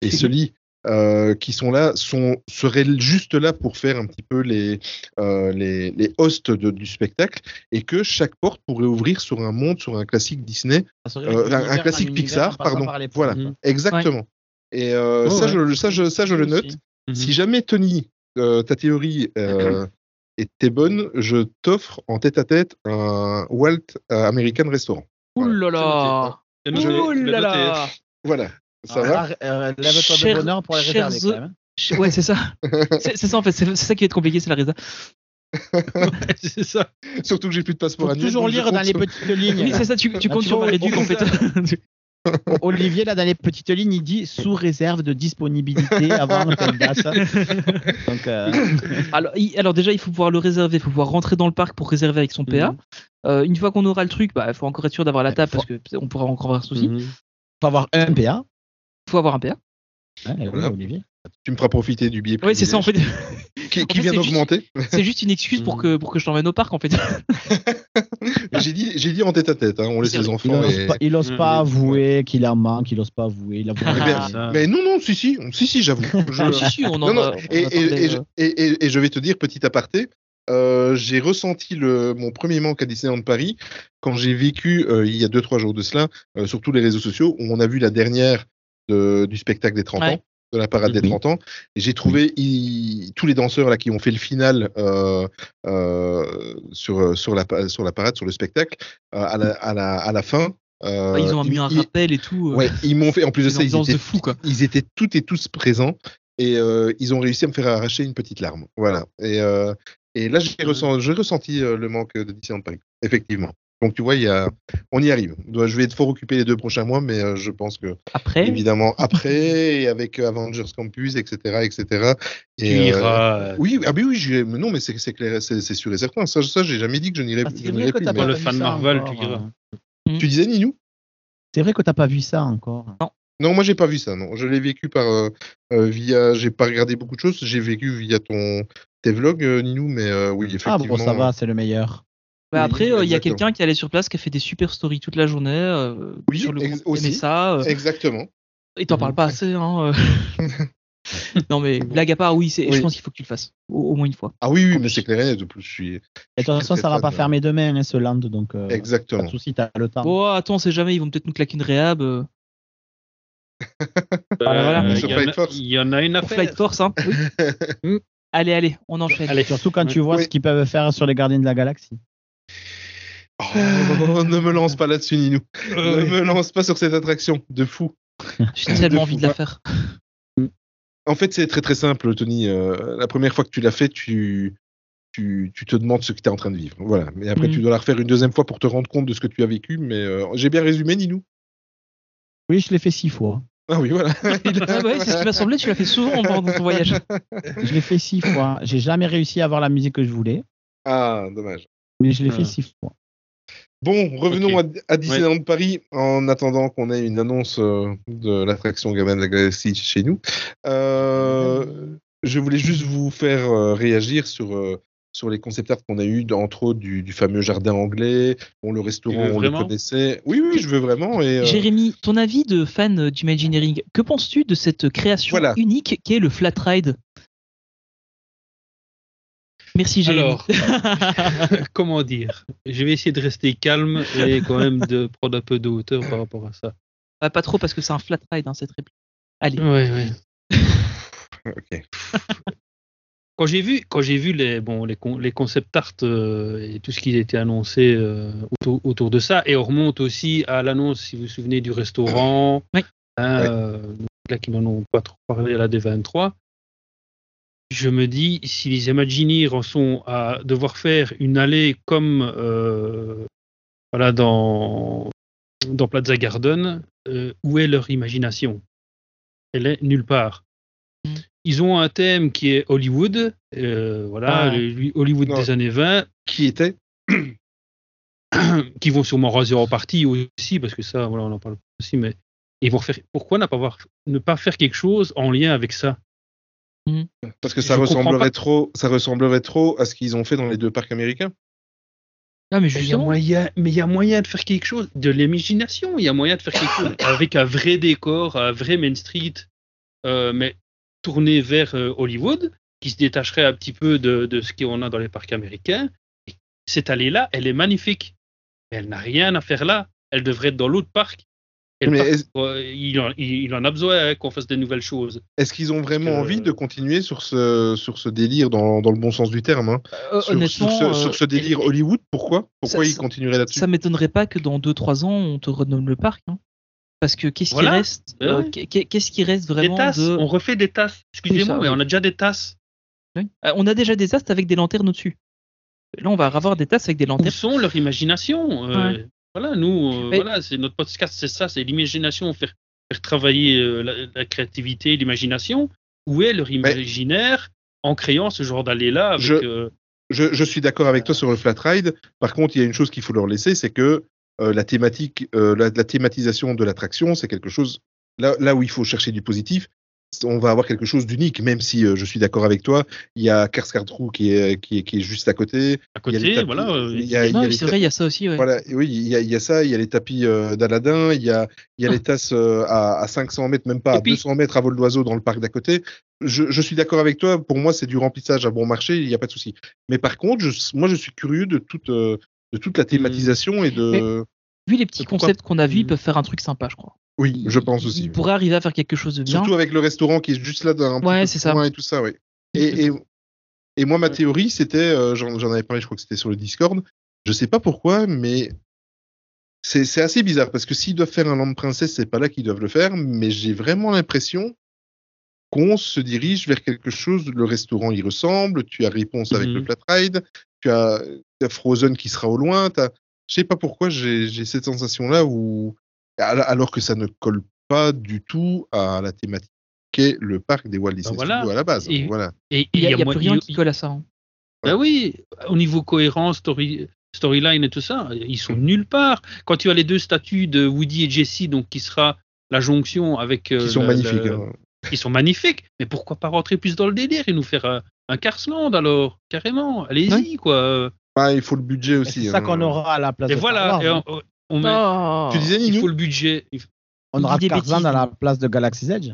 et Sully, euh, qui sont là, sont, seraient juste là pour faire un petit peu les, euh, les, les hosts de- du spectacle et que chaque porte pourrait ouvrir sur un monde, sur un classique Disney,
serait
euh, un, classique Pixar, pardon. Voilà, exactement. Et euh,
Oh,
ça,
ouais.
je, ça, je, ça, je le note.
Aussi.
Mhm.
Si jamais Tony, euh, ta théorie euh, était bonne, je t'offre en tête à tête un Walt American Restaurant.
Ouh là là Ouh là là
Voilà. Ça va?
euh, Lève-toi de
Chers-
bonheur pour
chers
réserver quand même. hein.
Ouais, c'est ça. C'est ça en fait, c'est ça qui va être compliqué, c'est la résa.
c'est ça.
Surtout que j'ai plus de passeport
Faut
annuel.
toujours lire dans les petites lignes.
Oui, c'est ça, tu, tu
Là,
comptes
tu
sur ma
vois,
réduc en fait.
Olivier, là, dans les petites lignes, il dit sous réserve de disponibilité avant telle date. Donc, euh,
alors, il- alors déjà, il faut pouvoir le réserver, il faut pouvoir rentrer dans le parc pour réserver avec son PA.
Mhm.
Euh, une fois qu'on aura le truc, bah, il faut encore être sûr d'avoir la
Ouais,
table
faut-
parce que on pourra encore avoir un souci.
Mhm.
faut avoir un PA.
Il faut avoir un PA.
Ouais, oui,
Voilà.
Olivier.
Tu me feras profiter du billet
Oui, c'est ça en fait.
qui,
en
qui
fait,
vient d'augmenter.
C'est juste une excuse pour que, pour que je t'emmène au parc en fait.
J'ai dit, j'ai dit en tête à tête. Hein, on laisse les.
Il
enfants.
n'ose
et-
pas, il ose pas avouer qu'il en manque, il ose pas avouer. Il avoue
Eh
ça.
Mais non, non, si, si, si, si, j'avoue.
A-
et je vais te dire, petit aparté, euh, j'ai ressenti le, mon premier manque à Disneyland Paris quand j'ai vécu, euh, il y a 2-3 jours de cela, euh, sur tous les réseaux sociaux, où on a vu la dernière de- du spectacle des 30
Ouais.
ans, de la parade des
Oui.
30 ans, et j'ai trouvé il- tous les danseurs là qui ont fait le final euh, euh, sur, sur, la, sur la parade, sur le spectacle, euh, à, la, à, la, à la fin. euh,
ils ont mis
ils-
un
ils-
rappel et tout.
Ouais, ils m'ont fait. En plus de ça, ils étaient,
de fou quoi.
ils étaient toutes et tous présents et euh, ils ont réussi à me faire arracher une petite larme. Voilà. Et, euh, et là, j'ai ressenti, ressenti le manque de Disneyland Paris. Effectivement. Donc tu vois, il y a, on y arrive. Je vais être fort occupé les deux prochains mois, mais euh, je pense que
Après,
évidemment après et avec euh, Avengers Campus, etc., etc.
Tu
Et,
iras. euh,
oui, ah oui, oui, mais non, mais c'est c'est clair, c'est c'est sûr et certain. Ça, ça, j'ai jamais dit que je n'irais
Ah, vrai que
plus.
t'as
mais-
pas
le fan Marvel,
encore,
tu diras.
euh.
Tu disais Ninou?
C'est vrai que t'as pas vu ça encore.
Non, moi j'ai pas vu ça. Non, je l'ai vécu par euh, via. J'ai pas regardé beaucoup de choses. J'ai vécu via ton tes vlogs, euh, Ninou, mais euh, oui,
Ah
effectivement.
bon, ça va, c'est le meilleur.
Bah,
oui,
après, euh, il y a
exactement.
quelqu'un qui allait sur place qui a fait des super stories toute la journée euh,
Oui,
sur le
ex- aussi.
MSA. euh,
Exactement.
et t'en
Mhm.
parles pas assez. Hein, euh. non mais blague à part, oui, je pense qu'il faut que tu le fasses au, au moins une fois.
Ah oui, oui, mais c'est clair. De plus, je suis
Et de toute façon, ça va pas fermer demain, hein, ce land, donc euh, pas
exactement.
de soucis, t'as le temps.
Oh, attends, on sait jamais, ils vont peut-être nous claquer une réhab. euh,
Voilà, il y en a-
Flight Force.
Il y y en a une
pour
affaire.
Flight Force, hein. Oui. Allez, allez, on enchaîne.
Allez.
Surtout quand tu vois
Oui.
ce qu'ils peuvent faire sur les gardiens de la galaxie.
Oh, ne me lance pas là-dessus, Ninou.
Euh,
Ne me lance pas sur cette attraction de fou.
J'ai tellement envie de la faire.
En fait, c'est très très simple, Tony. Euh, la première fois que tu l'as fait, tu, tu, tu te demandes ce que tu es en train de vivre. Voilà. Mais après, tu dois la refaire une deuxième fois pour te rendre compte de ce que tu as vécu. Mais euh, j'ai bien résumé, Ninou.
Oui, je l'ai fait six fois.
Ah oui, voilà. Il a-
Ah oui, c'est ce qui m'a semblé, tu l'as fait souvent pendant ton voyage.
Je l'ai fait six fois. J'ai jamais réussi à avoir la musique que je voulais,
Ah, dommage.
mais je l'ai fait
Ah.
six fois.
Bon, revenons à, à Disneyland Paris en attendant qu'on ait une annonce euh, de l'attraction Gamin de la Galaxie chez nous. Euh, je voulais juste vous faire euh, réagir sur, euh, sur les concept art qu'on a eu, entre autres du, du fameux jardin anglais. Bon, le restaurant, on le connaissait. Oui, oui, je veux vraiment. Et, euh,
Jérémy, ton avis de fan d'Imagineering, que penses-tu de cette création
Voilà.
unique qu'est le Flat Ride? Merci Jérémy.
Alors, comment dire? Je vais essayer de rester calme et quand même de prendre un peu de hauteur par rapport à ça.
Pas trop parce que c'est un Flat Ride, hein, cette réplique. Allez.
Ouais, ouais.
ok.
Quand j'ai vu, quand j'ai vu les, bon, les, con- les concept art euh, et tout ce qui a été annoncé euh, autour, autour de ça, et on remonte aussi à l'annonce, si vous vous souvenez, du restaurant,
Oui.
hein, euh, là qui n'en ont pas trop parlé à la D23, je me dis, si les Imagineers en sont à devoir faire une allée comme euh, voilà, dans, dans Plaza Garden, euh, où est leur imagination? Elle est nulle part.
Mm.
Ils ont un thème qui est Hollywood, euh, voilà,
Ah.
le- Hollywood
Non.
des années 20,
Qui était
qui vont sûrement raser en partie aussi, parce que ça, voilà, on en parle aussi, mais ils vont faire. Pourquoi ne pas, avoir- ne pas faire quelque chose en lien avec ça?
Parce que ça
Je
ressemblerait trop, ça ressemblerait trop à ce qu'ils ont fait dans les deux parcs américains.
Ah, mais
Il y a
justement,
moyen, mais il y a moyen de faire quelque chose, de l'imagination. Il y a moyen de faire quelque chose avec un vrai décor, un vrai Main Street, euh, mais tourné vers euh, Hollywood, qui se détacherait un petit peu de, de ce qu'on a dans les parcs américains. Et cette allée-là, elle est magnifique. Mais elle n'a rien à faire là. Elle devrait être dans l'autre parc. Et
Mais
euh, il, en, il- il en a besoin hein, qu'on fasse des nouvelles choses.
Est-ce qu'ils ont vraiment
Euh,
envie de continuer sur ce, sur ce délire dans, dans le bon sens du terme hein?
Euh,
sur,
honnêtement,
sur ce,
euh,
sur ce délire Hollywood Pourquoi? Pourquoi
ça-
ils continueraient là-dessus?
ça m'étonnerait pas que dans 2-3 ans, on te renomme le parc. hein. Parce que qu'est-ce
Voilà.
qui reste euh, qu'est- Qu'est-ce qui reste
Des
vraiment
tasses,
de.
on refait des tasses. Excusez-moi, mais
oui.
on a déjà des tasses.
Oui. Euh, On a déjà des tasses avec des lanternes au-dessus. Là, on va avoir des tasses avec des
Où
lanternes.
sont leur imagination euh,
Ouais.
Voilà, nous, euh,
Mais-
voilà, c'est notre podcast, c'est ça, c'est l'imagination, faire, faire travailler euh, la, la créativité, l'imagination. Où est leur imaginaire en créant ce genre
Je-
euh,
je, je suis d'accord avec toi sur le flat ride. Par contre, il y a une chose qu'il faut leur laisser, c'est que euh, la thématique, euh, la, la thématisation de l'attraction, c'est quelque chose là, là où il faut chercher du positif. On va avoir quelque chose d'unique, même si euh, je suis d'accord avec toi. Il y a Karskartrou qui est, qui, est, qui est juste à côté.
à
Il y a les
côté,
tapis-
voilà. euh,
il y a- il y
c'est vrai, il y a ça aussi. Ouais.
Voilà, oui, il y, a, il y a ça, il y a les tapis euh, d'Aladin, il y a, il y a les tasses euh, à, à 500 mètres, même pas
Et
à
puis-
200 mètres à vol d'oiseau dans le parc d'à côté. Je, je suis d'accord avec toi, pour moi c'est du remplissage à bon marché, il n'y a pas de souci. Mais par contre, je, moi je suis curieux de toute, euh, de toute la thématisation et de...
Vu les petits concepts qu'on a vus, ils
Mhm.
peuvent faire un truc sympa, je crois.
Oui, je pense aussi.
Ils pourraient arriver à faire quelque chose de bien.
Surtout avec le restaurant qui est juste là d'un
Ouais, c'est ça.
et tout ça, oui. Et, et, et moi, ma théorie, c'était, euh, j'en j'en avais parlé, je crois que c'était sur le Discord, je sais pas pourquoi, mais c'est c'est assez bizarre, parce que s'ils doivent faire un land princesse, c'est pas là qu'ils doivent le faire, mais j'ai vraiment l'impression qu'on se dirige vers quelque chose, le restaurant y ressemble, tu as réponse avec le flat ride, tu as, Frozen qui sera au loin, je sais pas pourquoi j'ai j'ai cette sensation-là où, al- alors que ça ne colle pas du tout à la thématique qu'est le parc des Walt Disney
voilà.
Studios à la base.
Et-
Voilà.
Et
Il n'y a, plus rien qui colle à ça. hein.
Ben oui, au niveau cohérence, story, storyline et tout ça, ils sont nulle part. Quand tu as les deux statues de Woody et Jessie, donc qui sera la jonction avec. euh,
Qui sont
le-
magnifiques.
le-
hein.
Qui sont magnifiques. Mais pourquoi pas rentrer plus dans le délire et nous faire un, un Carsland alors Carrément, allez-y quoi.
Ah, il faut le budget
Et
aussi.
C'est ça
hein.
qu'on aura à la place
Et
de
voilà, et on,
hein.
On met-
Oh.
Tu disais,
il faut le budget. Faut-
On aura Tarzan à la place de Galaxy's Edge.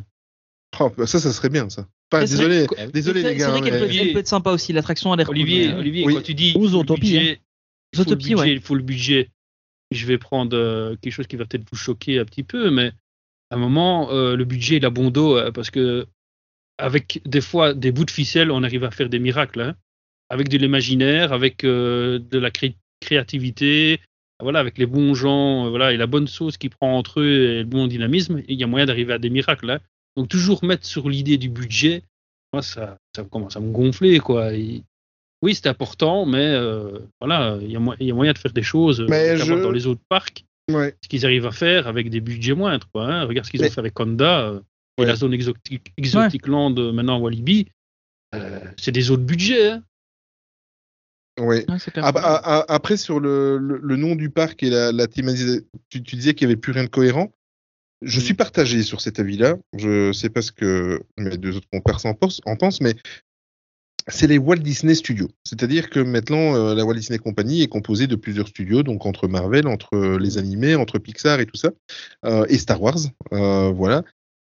Oh, bah, ça, ça serait bien, ça. Désolé, désolé
C'est-
les gars.
C'est vrai qu'elle
mais-
peut, elle peut être sympa aussi. L'attraction a l'air cool,
Olivier,
euh,
Olivier
oui.
quand tu dis
Ou
il faut le
Zootopie,
budget,
hein.
il faut le budget,
ouais.
il faut le budget. Je vais prendre euh, quelque chose qui va peut-être vous choquer un petit peu, mais à un moment, euh, le budget il a bon dos euh, parce que avec des fois des bouts de ficelle, on arrive à faire des miracles. hein. Avec de l'imaginaire, avec euh, de la cré- créativité, voilà, avec les bons gens, euh, voilà, et la bonne sauce qui prend entre eux et le bon dynamisme, il y a moyen d'arriver à des miracles. hein. Donc toujours mettre sur l'idée du budget, moi ça, ça commence à me gonfler quoi. Et- oui, c'est important, mais euh, voilà, il y, a y moyen de faire des choses euh,
Mais
qu'avoir
je-
dans les autres parcs,
Ouais.
ce qu'ils arrivent à faire avec des budgets moindres. Quoi, hein. Regarde ce qu'ils
Mais-
ont fait avec Conda euh, et
Ouais.
la zone exotique, exotic land euh, maintenant Walibi. Euh, c'est des autres budgets. hein.
Ah bah, ah, ah, après, sur le, le, le nom du parc et la, la thématisation, tu, tu disais qu'il n'y avait plus rien de cohérent. Je
Mm.
suis partagé sur cet avis-là. Je sais pas ce que mes deux autres compères en pensent, en pensent, mais c'est les Walt Disney Studios. C'est-à-dire que maintenant, euh, la Walt Disney Company est composée de plusieurs studios, donc entre Marvel, entre les animés, entre Pixar et tout ça, euh, et Star Wars. Euh, voilà.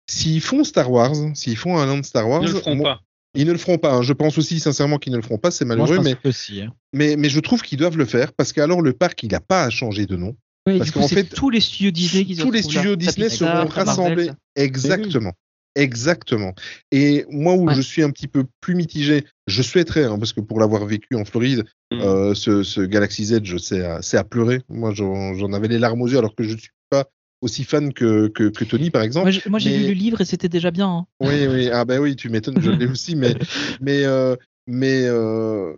S'ils font Star Wars, s'ils font un land Star Wars,
Ils ne le feront
moi-
pas.
Ils ne le feront pas. hein. Je pense aussi sincèrement qu'ils ne le feront pas. C'est
Moi,
malheureux,
je pense
mais
que si. hein.
mais, mais je trouve qu'ils doivent le faire parce qu'alors le parc, il n'a pas à changer de nom.
Ouais,
parce qu'en
c'est
fait,
tous les studios Disney
Tous les studios Disney seront
Marvel,
rassemblés.
ça.
Exactement. Exactement. Et moi, où
Ouais.
je suis un petit peu plus mitigé, je souhaiterais, hein, parce que pour l'avoir vécu en Floride,
Mm.
euh, ce, ce Galaxy's Edge, c'est à, c'est à pleurer. Moi, j'en j'en avais les larmes aux yeux, alors que je ne suis pas aussi fan que, que, que Tony, par exemple.
Moi, j'ai-
Mais-
lu le livre et c'était déjà bien. hein.
Oui, oui. Ah ben oui, tu m'étonnes, je l'ai aussi, mais mais euh, mais euh,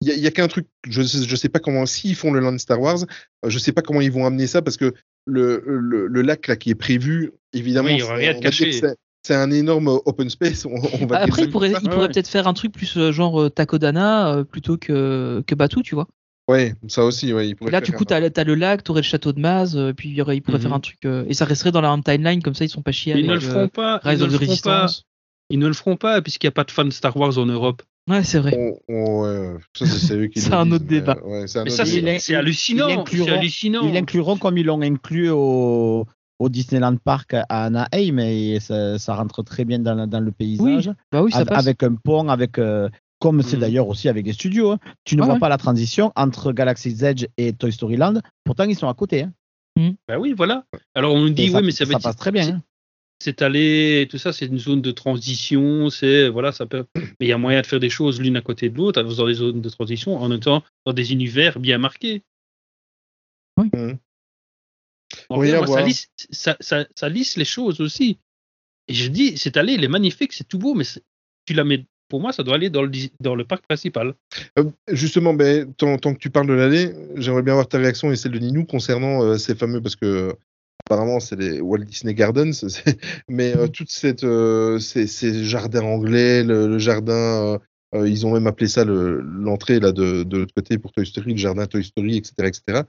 il y a, qu'un truc, je je sais pas comment s'ils font le land Star Wars, euh, je sais pas comment ils vont amener ça parce que le le, le lac là qui est prévu, évidemment,
Oui, il y aura
c'est- un énorme open space. On, on va dire
Après, il pourrait, il peut-être faire un truc plus genre Takodana plutôt que, que Batu, tu vois.
Ouais, ça aussi, ouais. il pourrait
Là,
faire
du coup,
un-
t'as as le lac, t'aurais le château de Maz, euh, puis il, y aurait, il pourrait
Mhm.
faire un truc. euh, et ça resterait dans la même timeline, comme ça, ils sont pas chiés
Ils ne le
euh,
feront pas. Ils
Rise
ne
of
le
the
feront pas.
Resistance.
Ils ne le feront pas puisqu'il n'y a pas de fans de Star Wars en Europe.
Ouais, c'est vrai.
on- on- ouais, ça, c'est- c'est eux qui
C'est
le
un
disent,
autre débat.
euh, ouais, c'est un
Mais
autre
ça,
débat.
c'est hallucinant. C'est.
Ils l'incluront comme ils l'ont inclus au, au Disneyland Park à Anaheim et ça, ça rentre très bien dans, dans le paysage.
Bah oui, ça passe.
avec un pont, avec euh, comme c'est
Mhm.
d'ailleurs aussi avec les studios. hein. Tu ne vois
ouais.
pas la transition entre Galaxy's Edge et Toy Story Land. Pourtant, ils sont à côté. hein.
Bah oui, voilà. Alors on nous dit,
Et ça,
oui, mais ça,
passe très bien. hein.
c'est allé, tout ça, c'est une zone de transition, c'est voilà, ça peut. Mais il y a moyen de faire des choses l'une à côté de l'autre, dans des zones de transition, en même temps dans des univers bien marqués.
Oui,
moi, ça, lisse, ça, ça- ça lisse les choses aussi. Et je dis, c'est allé, il est magnifique, c'est tout beau, mais tu la mets. Pour moi, ça doit aller dans le, dans le parc principal.
Euh, justement, ben, tant, tant que tu parles de l'allée, j'aimerais bien avoir ta réaction et celle de Ninou concernant euh, ces fameux, parce que apparemment c'est les Walt Disney Gardens, mais euh, toute cette, euh, ces, ces jardins anglais, le, le jardin, ils ont même appelé ça le- l'entrée là de, de l'autre côté pour Toy Story, le jardin Toy Story, etc., etc.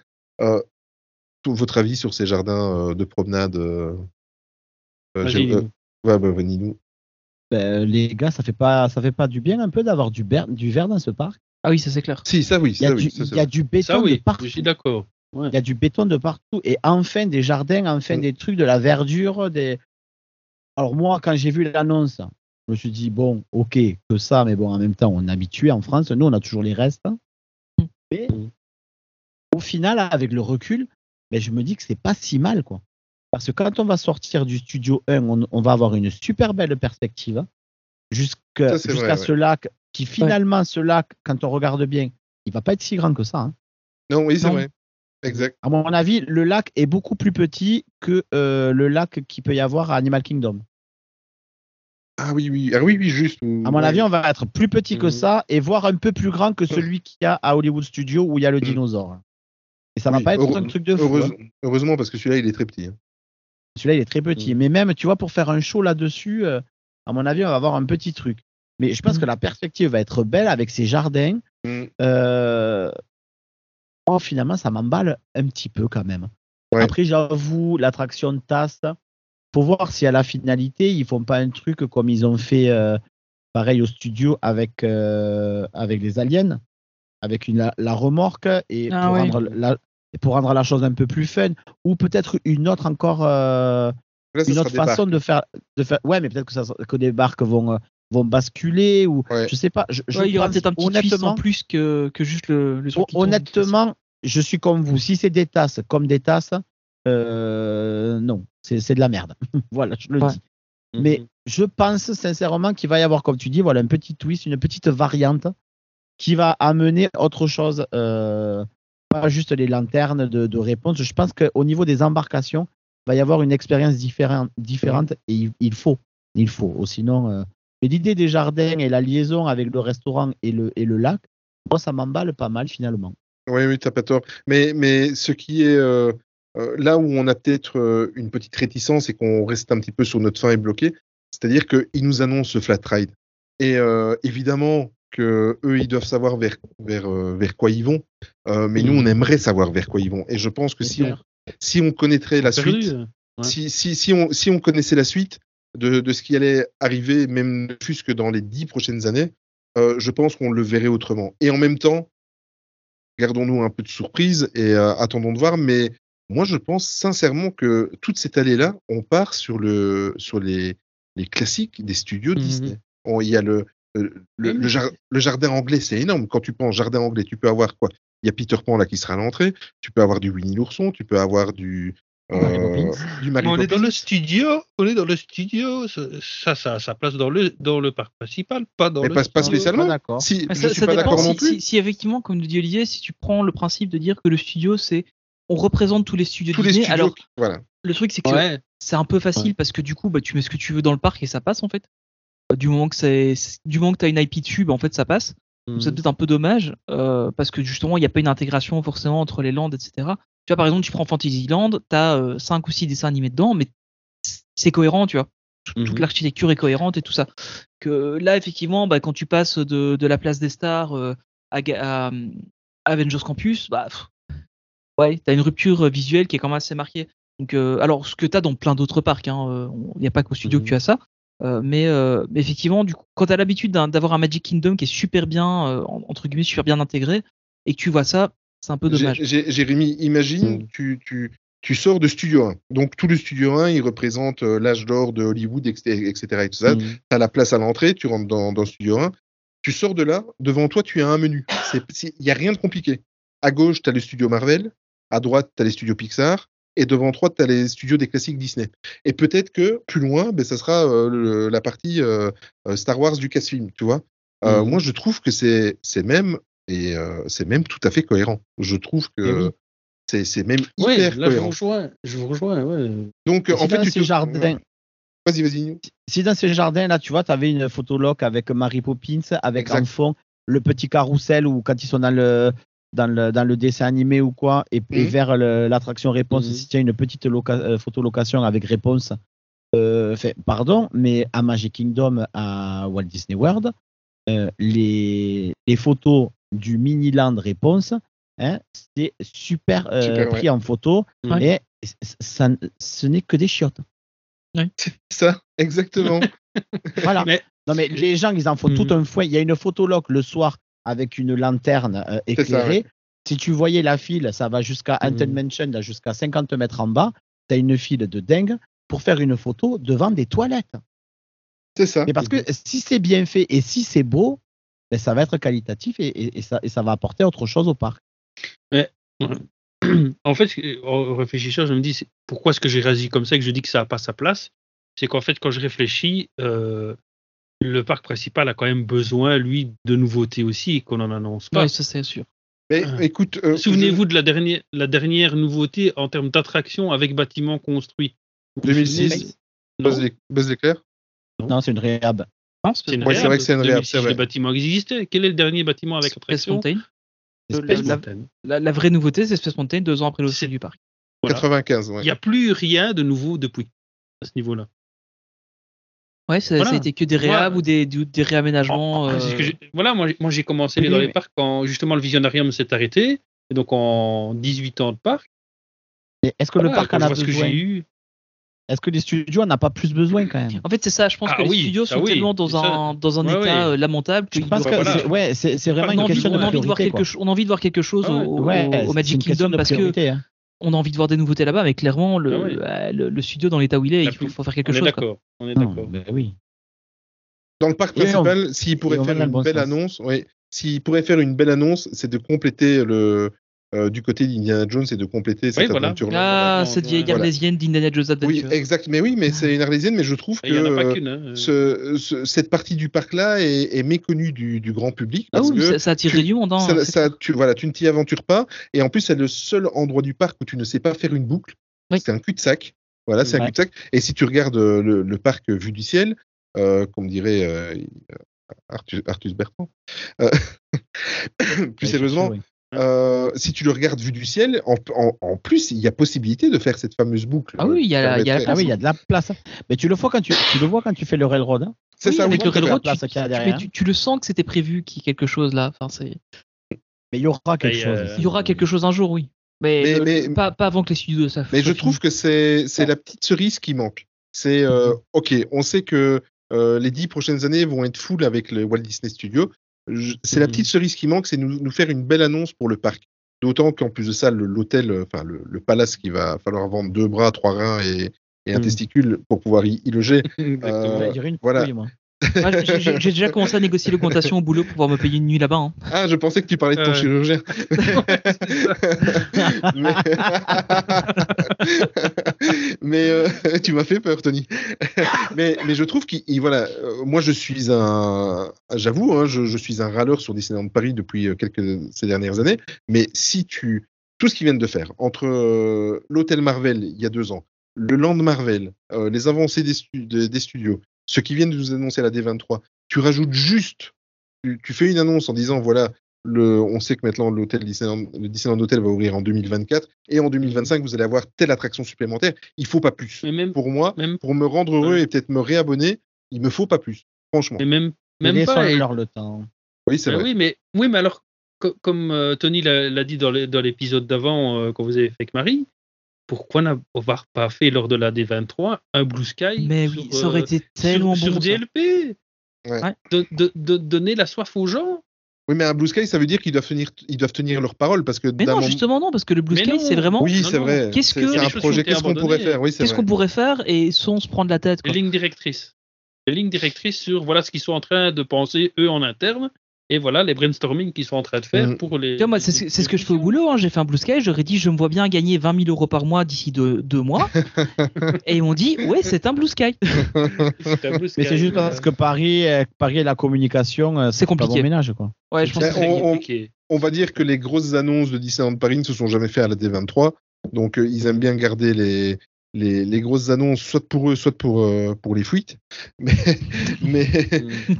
Tout votre avis sur ces jardins de promenade
Ninou.
ouais, bah, bah, Ninou.
Ben, les gars, ça fait pas, ça fait pas du bien un peu d'avoir du, vert dans ce parc.
Ah oui, ça c'est clair.
Si, ça oui,
Il y a,
ça oui.
du,
ça, c'est
il y a du béton
Ça, oui,
de partout.
je suis d'accord.
Il y a du béton de partout et enfin des jardins, enfin
Mm.
des trucs, de la verdure. Des... Alors moi, quand j'ai vu l'annonce, je me suis dit, bon, ok, que ça, mais bon, en même temps, on est habitué en France. Nous, on a toujours les restes. Mais au final, avec le recul, ben, je me dis que c'est pas si mal, quoi. Parce que quand on va sortir du studio 1, on, on va avoir une super belle perspective jusqu'à
c'est
jusqu'à ce lac qui finalement, ce lac, quand on regarde bien, il va pas être si grand que ça. hein.
Non, oui, c'est vrai. Exact.
À mon avis, le lac est beaucoup plus petit que euh, le lac qu'il peut y avoir à Animal Kingdom.
Ah oui, oui, ah oui, oui, juste.
À mon
ouais.
avis, on va être plus petit que
Mhm.
ça et voire un peu plus grand que celui qu'il y a à Hollywood Studios où il y a le
Mhm.
dinosaure. Et ça va
Oui,
pas être
heureux-
un truc de fou.
Heureuse-
hein.
Heureusement, parce que celui-là, il est très petit. hein.
Celui-là, il est très petit. Mais même, tu vois, pour faire un show là-dessus, euh, à mon avis, on va avoir un petit truc. Mais je pense
Mhm.
que la perspective va être belle avec ces jardins.
Mm.
Euh, oh, finalement, ça m'emballe un petit peu quand même.
Ouais.
Après, j'avoue, l'attraction de tasse, faut voir si à la finalité, ils font pas un truc comme ils ont fait euh, pareil au studio avec, euh, avec les aliens, avec une, la, la remorque et
Ah
pour,
ouais.
rendre la, pour rendre la chose un peu plus fun, ou peut-être une autre encore. euh,
Là,
une autre façon de faire, de faire. Ouais, mais peut-être que, ça, que des barques vont, euh, vont basculer ou
Ouais.
je sais pas. Je, je
Ouais, il y aura peut-être un petit twist en
honnêtement,
plus que, que juste le, le
honnêtement, je suis comme vous. Si c'est des tasses comme des tasses, euh, non, c'est c'est de la merde. voilà, je le
Ouais.
dis. Mais je pense sincèrement qu'il va y avoir, comme tu dis, voilà, un petit twist, une petite variante qui va amener autre chose, euh, pas juste les lanternes de, réponse. Je pense qu'au niveau des embarcations, il va y avoir une expérience différente, et il, faut, il faut. Sinon, euh, l'idée des jardins et la liaison avec le restaurant et le, et le lac, moi, ça m'emballe pas mal finalement.
Oui, oui, t'as pas tort. Mais, mais ce qui est euh, euh, là où on a peut-être euh, une petite réticence et qu'on reste un petit peu sur notre fin et bloqué, c'est-à-dire qu'ils nous annoncent ce flat ride. Et évidemment que eux, ils doivent savoir vers, vers, euh, vers quoi ils vont. Euh, mais nous, on aimerait savoir vers quoi ils vont. Et je pense que si on,
clair.
si on connaîtrait la
Perdu,
suite,
euh. Ouais.
si, si, si, on, si on connaissait la suite de, de ce qui allait arriver, même ne fût-ce que dans les dix prochaines années, euh, je pense qu'on le verrait autrement. Et en même temps, gardons-nous un peu de surprise et euh, attendons de voir. Mais moi, je pense sincèrement que toute cette allée-là, on part sur, le, sur les, les classiques des studios
Mhm.
Disney. Il y a le, le, le, le jar- le jardin anglais, c'est énorme. Quand tu penses jardin anglais, tu peux avoir quoi? Il y a Peter Pan là qui sera à l'entrée. Tu peux avoir du Winnie l'ourson. Tu peux avoir du euh, du Mary
on est dans le studio, on est dans le studio, ça, ça, ça place dans le, dans le parc principal, pas dans
Mais
le
pas, spécialement.
D'accord.
Si, je
ça,
suis
ça
pas
dépend
non
si,
plus.
si, si effectivement, comme nous dit Olivier, si tu prends le principe de dire que le studio, c'est on représente tous les studios
Tous les
Disney.
studios.
Alors,
voilà.
le truc, c'est que
Ouais.
c'est un peu facile parce que du coup, bah, tu mets ce que tu veux dans le parc et ça passe en fait. Du moment que c'est, du moment que t'as une IP dessus, bah, en fait, ça passe. Donc, c'est
Mhm.
peut-être un peu dommage euh, parce que justement, il n'y a pas une intégration forcément entre les landes, etc. Tu vois, par exemple, tu prends Fantasyland, t'as euh, 5 ou 6 dessins animés dedans, mais c'est cohérent, tu vois. Toute- Toute
Mhm.
l'architecture est cohérente et tout ça. Que là, effectivement, bah, quand tu passes de, de la place des stars euh, à, euh, Avengers Campus, bah, pff, ouais, t'as une rupture visuelle qui est quand même assez marquée. Donc, euh, alors, ce que t'as dans plein d'autres parcs, hein, euh, il n'y a pas qu'au studio
Mhm.
que tu as ça. Euh, mais, euh, mais effectivement, du coup, quand tu as l'habitude d'avoir un Magic Kingdom qui est super bien, euh, en- entre guillemets, super bien intégré, et que tu vois ça, c'est un peu dommage.
Jérémy, imagine,
Mm.
tu, tu, tu sors de Studio 1. Donc, tout le Studio 1, il représente l'âge d'or de Hollywood, etc. etc. Tu as la place à l'entrée, tu rentres dans, dans Studio 1. Tu sors de là, devant toi, tu as un menu. Il n'y a rien de compliqué. À gauche, tu as le studio Marvel. À droite, tu as les studios Pixar. Et devant toi, tu as les studios des classiques Disney. Et peut-être que plus loin, ben, ça sera euh, le- la partie euh, euh, Star Wars Lucasfilm, tu vois. Euh,
Mhm.
Moi, je trouve que c'est même et c'est même tout à fait cohérent. Je trouve que
Eh oui.
c'est même hyper
là je vous rejoins. Je vous rejoins, ouais.
Donc, en fait, tu te... Vas-y, vas-y.
Si dans ces jardins là, tu vois, tu avais une photologue avec Mary Poppins, avec
Exact.
en fond le petit carrousel ou quand ils sont dans le dans le, dans le dessin animé ou quoi, et, et
Mhm.
vers l'attraction réponse,
Mhm.
si tu as une petite loca- euh, photolocation avec réponse, euh, fait, pardon, mais à Magic Kingdom, à Walt Disney World, euh, les, les photos du Miniland réponse, hein, c'est super, euh,
Super,
pris en photo,
Ouais.
et ça, ce n'est que des chiottes.
Ça, exactement.
Voilà.
Mais-
non, mais les gens, ils en font
Mhm.
tout un fouet. Il y a une photologue le soir avec une lanterne euh,
ça,
éclairée. Si tu voyais la file, ça va jusqu'à
Mhm.
Haunted Mansion, là, jusqu'à 50 mètres en bas. Tu as une file de dingue pour faire une photo devant des toilettes.
C'est ça.
Et parce que si c'est bien fait et si c'est beau, ben, ça va être qualitatif et, et- et ça, et ça va apporter autre chose au parc.
en fait, en réfléchissant, je me dis pourquoi est-ce que j'ai réagi comme ça et que je dis que ça n'a pas sa place? C'est qu'en fait, quand je réfléchis, euh, le parc principal a quand même besoin, lui, de nouveautés aussi et qu'on en annonce pas.
Ouais, ça c'est sûr.
Mais
Ah.
écoute, euh,
Souvenez-vous de la dernière, la dernière nouveauté en termes d'attraction avec bâtiment construit. Vous vous
2006,
souvenez
Buzz
Non,
c'est une réhab.
Non, c'est
c'est une
Ouais, c'est
réhab.
vrai que c'est une réhab,
2006,
c'est vrai.
Le bâtiment existait. Quel est le dernier bâtiment avec
Space
attraction
Mountain.
Space
La- la-
Mountain.
La, la vraie nouveauté, c'est Space Mountain deux ans après le
C'est-
du parc.
Voilà.
95, ouais.
Il n'y a plus rien de nouveau depuis à ce niveau-là.
Ouais, ça,
Voilà.
ça a été que des réhab ou des, des réaménagements.
Ah,
euh,
que voilà, moi, j'ai- moi j'ai commencé
Oui,
dans les
mais-
parcs quand justement le visionarium s'est arrêté. Et donc en 18 ans de parc.
Est-ce que le parc en a besoin
j'ai eu.
Est-ce que les studios en a pas plus besoin quand même?
En fait, c'est ça. Je pense
Ah
que les studios
ça
sont
oui,
tellement dans un, dans un
Ouais,
état
ouais.
euh, lamentable
Je
qu'ils
pense que
voilà.
c'est- ouais, c'est c'est vraiment une question
on
de.
On a envie de voir quelque chose
Ah
au,
Ouais,
au- au
c'est
Magic Kingdom parce que
hein.
On a envie de voir des nouveautés là-bas, mais clairement le,
Ah ouais.
euh, le, le studio dans l'état où il est, il faut, faire quelque
On est
chose. quoi.
d'accord. On est
Non,
d'accord.
ben oui.
Dans le parc
Et on-
principal, s'il pourrait
et
faire une belle
sens.
annonce, oui, s'il pourrait faire une belle annonce, c'est de compléter le euh, du côté d'Indiana Jones et de compléter cette
voilà.
aventure.
Ah, cette vieille
voilà.
arlésienne d'Indiana Jones
Oui,
Adventure.
exact. Mais oui, mais c'est une arlésienne, mais je trouve que
Il n'y en a pas
euh,
hein.
ce- ce- cette partie du parc-là est, est méconnue du, du grand public
ah
parce
oui,
que
ça, ça attire
tu-
du monde. Hein,
ça, tu, voilà, tu ne t'y aventures pas. Et en plus, c'est le seul endroit du parc où tu ne sais pas faire une boucle.
Oui.
C'est un cul-de-sac. Voilà, c'est un cul-de-sac. Et si tu regardes euh, le, le parc vu du ciel, euh, comme dirait euh, Arthus, Arthus Bertrand, euh, plus sérieusement,
oui.
Euh, si tu le regardes vu du ciel, en, en- en plus, il y a possibilité de faire cette fameuse boucle.
Ah oui, il y a
qui
la- il y a la
permettrait-
Ah oui, il y a de la place. Mais tu le vois quand tu, tu le vois quand tu fais le railroad. hein.
C'est
Oui,
ça, oui,
avec le
à fait.
railroad,
la place
tu, tu-
derrière.
mais tu- tu le sens que c'était prévu qu'il y ait quelque chose là. Enfin, c'est-
Mais il y aura quelque
Et,
chose.
euh,
il y aura quelque chose un jour, oui. Mais,
Mais-
euh,
mais-
pas, pas avant que les studios le savent.
Mais je trouve que c'est c'est la petite cerise qui manque. C'est euh, ok, on sait que euh, les dix prochaines années vont être full avec le Walt Disney Studios. C'est la
Mhm.
petite cerise qui manque, c'est nous, nous faire une belle annonce pour le parc. D'autant qu'en plus de ça, l'hôtel, euh, enfin le, le palace qui va falloir vendre deux bras, trois reins et, et un
Mhm.
testicule pour pouvoir y, y loger. Euh,
dirais une
voilà.
couille, moi.
J'ai- déjà commencé à négocier l'augmentation au boulot pour pouvoir me payer une nuit là-bas. hein.
Ah, je pensais que tu parlais de ton
Euh.
chirurgien. mais mais, euh, tu m'as fait peur, Tony. mais, mais je trouve qu'il il- voilà, euh, moi je suis un, j'avoue, hein, je, je suis un râleur sur Disneyland Paris depuis euh, quelques ces dernières années. Mais si tu tout ce qu'ils viennent de faire entre euh, l'hôtel Marvel il y a deux ans, le Land Marvel, euh, les avancées des, stu- de- des studios, ce qui viennent de nous annoncer à la D23, tu rajoutes juste, tu, tu fais une annonce en disant voilà. Le, on sait que maintenant l'hôtel Disneyland, le Disneyland Hotel va ouvrir en 2024 et en 2025 vous allez avoir telle attraction supplémentaire. Il faut pas plus.
Mais même,
Pour moi,
même,
pour me rendre heureux et peut-être me réabonner, il me faut pas plus. Franchement.
mais même,
Mais
même pas. et-
le temps.
Oui, c'est
Ben
vrai.
oui, mais, oui, mais alors, co- comme euh, Tony l'a dit dans l'épisode d'avant, euh, quand vous avez fait avec Marie, pourquoi n'avoir pas fait lors de la D23 un Blue Sky
Mais
sur,
oui, ça aurait
euh,
été
sur-
tellement
sur,
bon. ça.
DLP
Ouais.
De, de- de donner la soif aux gens.
Oui, mais un Blue Sky, ça veut dire qu'ils doivent tenir, ils doivent tenir leur parole parce que
Mais non,
moment-
justement non, parce que le Blue
Mais
Sky c'est vraiment
Oui, c'est vrai.
Qu'est-ce
C'est
que-
un projet. Qu'est-ce qu'on pourrait faire? Oui, c'est
qu'est-ce qu'on pourrait faire et sans se prendre la tête.
Les
Quoi.
lignes directrices. Les lignes directrices sur voilà ce qu'ils sont en train de penser eux en interne Et voilà les brainstorming qu'ils sont en train de faire
Mhm.
pour les.
Moi, c'est ce c'est ce que je fais au boulot. hein. J'ai fait un Blue Sky. J'aurais dit, je me vois bien gagner 20 000 euros par mois d'ici deux, deux mois. et ils m'ont dit, ouais, c'est un Blue Sky.
Mais c'est juste parce que Paris, euh, Paris et la communication, euh,
C'est
pas
compliqué.
bon ménage, quoi.
Ouais, je pense
Ben,
que c'est
on-
compliqué.
on va dire que les grosses annonces de Disneyland Paris ne se sont jamais fait à la D23. Donc, euh, ils aiment bien garder les, les, les grosses annonces, soit pour eux, soit pour, euh, pour les fuites. Mais, mais,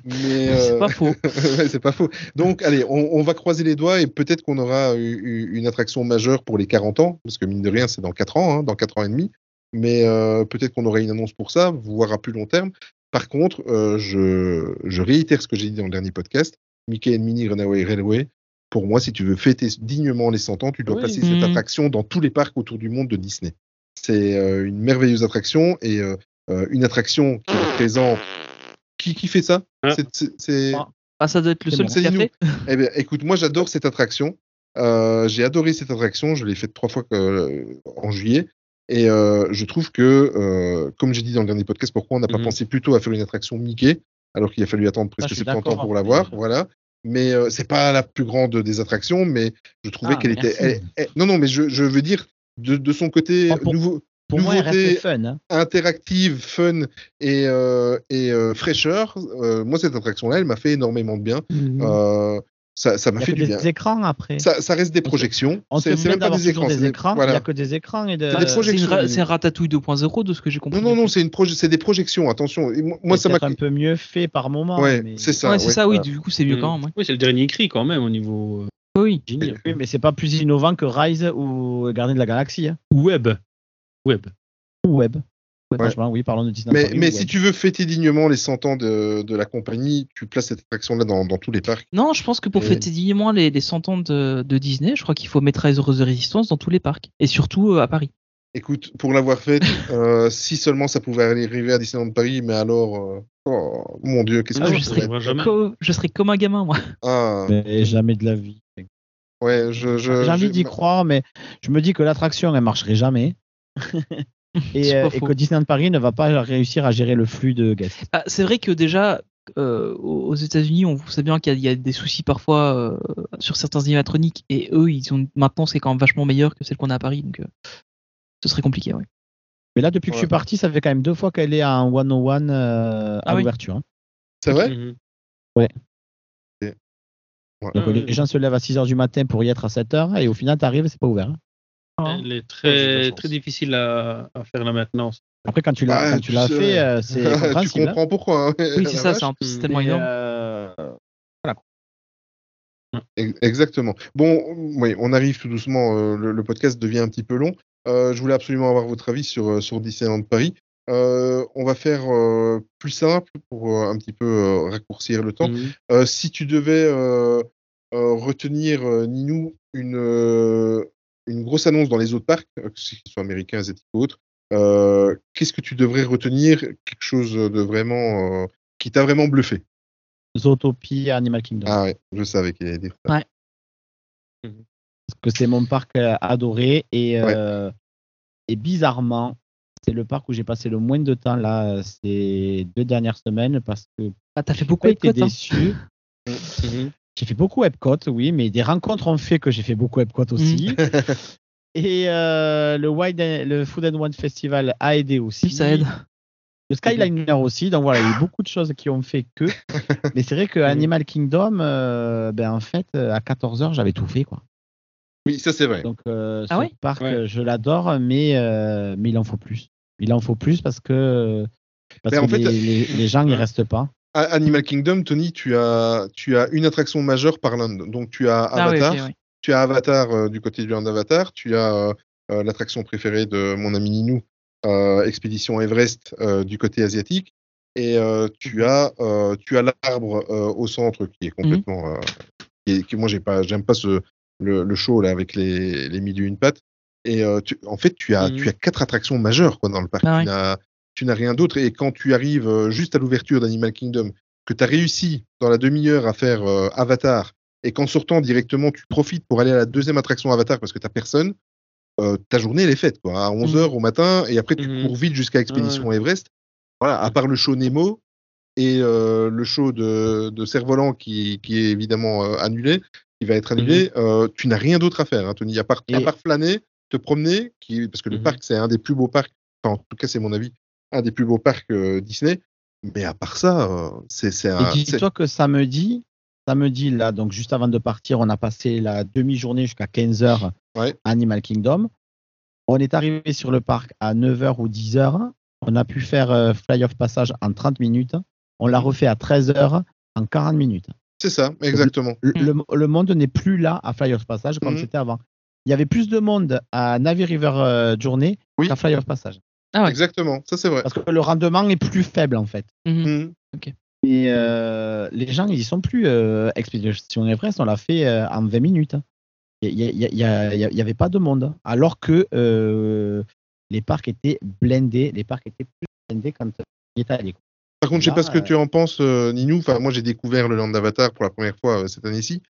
mais
c'est
euh,
pas faux.
c'est pas faux. Donc, allez, on, on va croiser les doigts et peut-être qu'on aura eu- une attraction majeure pour les 40 ans, parce que mine de rien, c'est dans 4 ans, hein, dans 4 ans et demi. Mais euh, peut-être qu'on aura une annonce pour ça, voire à plus long terme. Par contre, je, je réitère ce que j'ai dit dans le dernier podcast. Mickey and Minnie Runaway Railway, pour moi, si tu veux fêter dignement les 100 ans, tu dois
Oui.
passer cette attraction dans tous les parcs autour du monde de Disney. C'est euh, une merveilleuse attraction et euh, euh, une attraction qui représente. Qui, qui fait ça?
Ah.
C'est- c'est- c'est-
Ah.
Ah, ça doit être le seul
bon.
fait.
Eh bien, écoute, moi j'adore cette attraction. Euh, j'ai adoré cette attraction. Je l'ai faite trois fois euh, en juillet. Et euh, je trouve que, euh, comme j'ai dit dans le dernier podcast, pourquoi on n'a pas
Mhm.
pensé plutôt à faire une attraction Mickey, alors qu'il a fallu attendre presque
suis
70 ans pour
hein.
la voir. Voilà. Mais euh, c'est pas la plus grande des attractions, mais je trouvais
Ah,
qu'elle était.
merci.
elle- elle- non, non, mais je, je veux dire de, de son côté
pour-
nouveau,
Pour moi, elle fun. Hein.
interactive, fun et, euh, et euh, fraîcheur. euh, moi, cette attraction-là, elle m'a fait énormément de bien. Euh, ça m'a fait du bien.
des écrans après.
Ça, ça reste des projections. C'est même pas des écrans.
des. Il
voilà.
n'y a que des écrans et de.
C'est
ra- ratatouille 2.0 de ce que j'ai compris.
Non, non, non, c'est une proje- c'est des projections. Attention. Et moi, ça m'a.
un peu mieux fait par moment.
Ouais,
mais...
c'est ça.
ouais, c'est
ouais.
ça, oui,
Voilà.
du coup, c'est mieux
Mhm.
quand même.
Oui, c'est le dernier cri quand même au niveau.
Oui.
mais c'est pas plus innovant que Rise ou Gardien de la Galaxie. Hein.
Web. Web.
Ou Web.
Ouais.
Franchement, oui, parlons de Disney.
Mais, si tu veux fêter dignement les 100 ans de, de la compagnie, tu places cette attraction-là dans, dans tous les parcs.
Non, je pense que pour
Et-
fêter dignement les, les 100 ans de, de Disney, je crois qu'il faut mettre Rise of the Resistance dans tous les parcs. Et surtout euh, à Paris.
Écoute, pour l'avoir faite, euh, si seulement ça pouvait arriver à Disneyland Paris, mais alors, euh, oh, mon Dieu, qu'est-ce
Ah,
que
je,
je
je
serais co- je serais comme un gamin, moi.
Ah,
Mais jamais de la vie.
ouais, je, je,
J'ai envie
je-
d'y croire, mais je me dis que l'attraction, elle marcherait jamais. et, euh, et que Disneyland Paris ne va pas réussir à gérer le flux de guests.
Ah, c'est vrai que déjà, euh, aux États-Unis, on sait bien qu'il y, a- il y a des soucis parfois euh, sur certains animatroniques. Et eux, ils ont maintenant, c'est quand même vachement meilleur que celle qu'on a à Paris. Donc, euh, ce serait compliqué, ouais.
Mais là, depuis que je suis parti, ça fait quand même deux fois qu'elle est en 101 euh, à
Ah oui.
l'ouverture. hein.
C'est vrai?
Mhm.
Ouais.
Donc
Ah,
les
oui.
gens se lèvent à 6h du matin pour y être à 7h et au final, tu arrives, c'est pas ouvert. hein.
Elle est
j'ai de la
très, très difficile à, à faire la maintenance.
Après, quand tu l'as
Bah,
quand tu
tu
l'as
sais,
fait, euh, c'est
tu
compréhensible. hein.
comprends pourquoi. hein.
Oui, c'est ça, c'est un- c'est tellement énorme.
euh,
Ex- Exactement. Bon, oui, on arrive tout doucement. euh, le, le podcast devient un petit peu long. Euh, je voulais absolument avoir votre avis sur, euh, sur Disneyland Paris. Euh, on va faire euh, plus simple pour euh, un petit peu euh, raccourcir le temps.
Mhm.
Euh, si tu devais euh, euh, retenir, euh, Ninou, une, euh, une grosse annonce dans les autres parcs, euh, que ce soit américains, asiatiques ou autres, euh, qu'est-ce que tu devrais retenir? Quelque chose de vraiment euh, qui t'a vraiment bluffé?
Zootopie, Animal Kingdom.
Ah ouais, je savais qu'il allait dire ça.
Ouais.
Parce que c'est mon parc euh, adoré et, euh, et bizarrement, c'est le parc où j'ai passé le moins de temps là ces deux dernières semaines parce que
Ah, t'as fait
j'ai
beaucoup
pas été
Epcot, hein.
déçu.
Mhm.
J'ai fait beaucoup Epcot, oui, mais des rencontres ont fait que j'ai fait beaucoup Epcot aussi. Et euh, le, Wide le Food and Wine Festival a aidé aussi.
Si, ça aide.
Le Skyliner aussi. Donc voilà, il y a eu beaucoup de choses qui ont fait que. mais c'est vrai que Animal Kingdom, euh, ben en fait, euh, à 14h, j'avais tout fait. quoi.
Oui, ça c'est vrai.
Donc euh,
Ah
ce
oui
parc,
Ouais.
euh, je l'adore, mais, euh, mais il en faut plus. Il en faut plus parce que, parce
Mais en
que
fait,
les, les- les gens n'y restent pas.
À Animal Kingdom, Tony, tu as, tu as une attraction majeure par land. Donc tu as
Ah, oui,
Avatar, tu as Avatar euh, du côté du land Avatar, tu as euh, euh, l'attraction préférée de mon ami Ninou, euh, Expédition Everest euh, du côté asiatique, et euh, tu as, euh, tu as l'arbre euh, au centre qui est complètement, euh, qui est- qui- moi j'ai pas, j'aime pas ce le, le show là avec les, les mille et une pattes. Et euh, tu- en fait, tu as, tu as quatre attractions majeures quoi dans le parc.
Ah.
Tu n'as- tu n'as rien d'autre. Et quand tu arrives euh, juste à l'ouverture d'Animal Kingdom, que tu as réussi dans la demi-heure à faire euh, Avatar, et qu'en sortant directement, tu profites pour aller à la deuxième attraction Avatar parce que tu n'as personne, euh, ta journée, elle est faite. Quoi, à 11h au matin, et après, tu
Mhm.
cours vite jusqu'à Expédition Everest. Voilà, à part le show Nemo, et le show de, de cerf-volant qui, qui est évidemment annulé, qui va être annulé, euh, tu n'as rien d'autre à faire, hein, Tony, à part, à part flâner, te promener, qui, parce que le
Mhm.
parc c'est un des plus beaux parcs, enfin en tout cas c'est mon avis, un des plus beaux parcs euh, Disney. Mais à part ça, euh, c'est un.
Et dis-toi que samedi, samedi, là, donc juste avant de partir, on a passé la demi-journée jusqu'à 15h
Ouais.
à Animal Kingdom. On est arrivé sur le parc à 9h ou 10h. On a pu faire Fly of Passage en 30 minutes. On l'a refait à 13h en 40 minutes.
C'est ça, exactement.
Le, le- le monde n'est plus là à Fly of Passage comme
Mhm.
c'était avant. Il y avait plus de monde à Navi River euh, Journey
Oui.
qu'à Fly of Passage.
Ah ouais.
Exactement, ça c'est vrai.
Parce que le rendement est plus faible en fait.
Mhm.
Et euh, les gens, ils y sont plus. Euh, Expedition Everest, on l'a fait euh, en 20 minutes. Il n'y y, y, a- y a- y avait pas de monde. Alors que euh, les parcs étaient blindés. Les parcs étaient plus blindés quand on y est allé.
Par contre, je sais
Là,
pas ce que
euh,
tu en penses, euh, Ninou. Enfin, moi, j'ai découvert le Land d'Avatar pour la première fois euh, cette année-ci.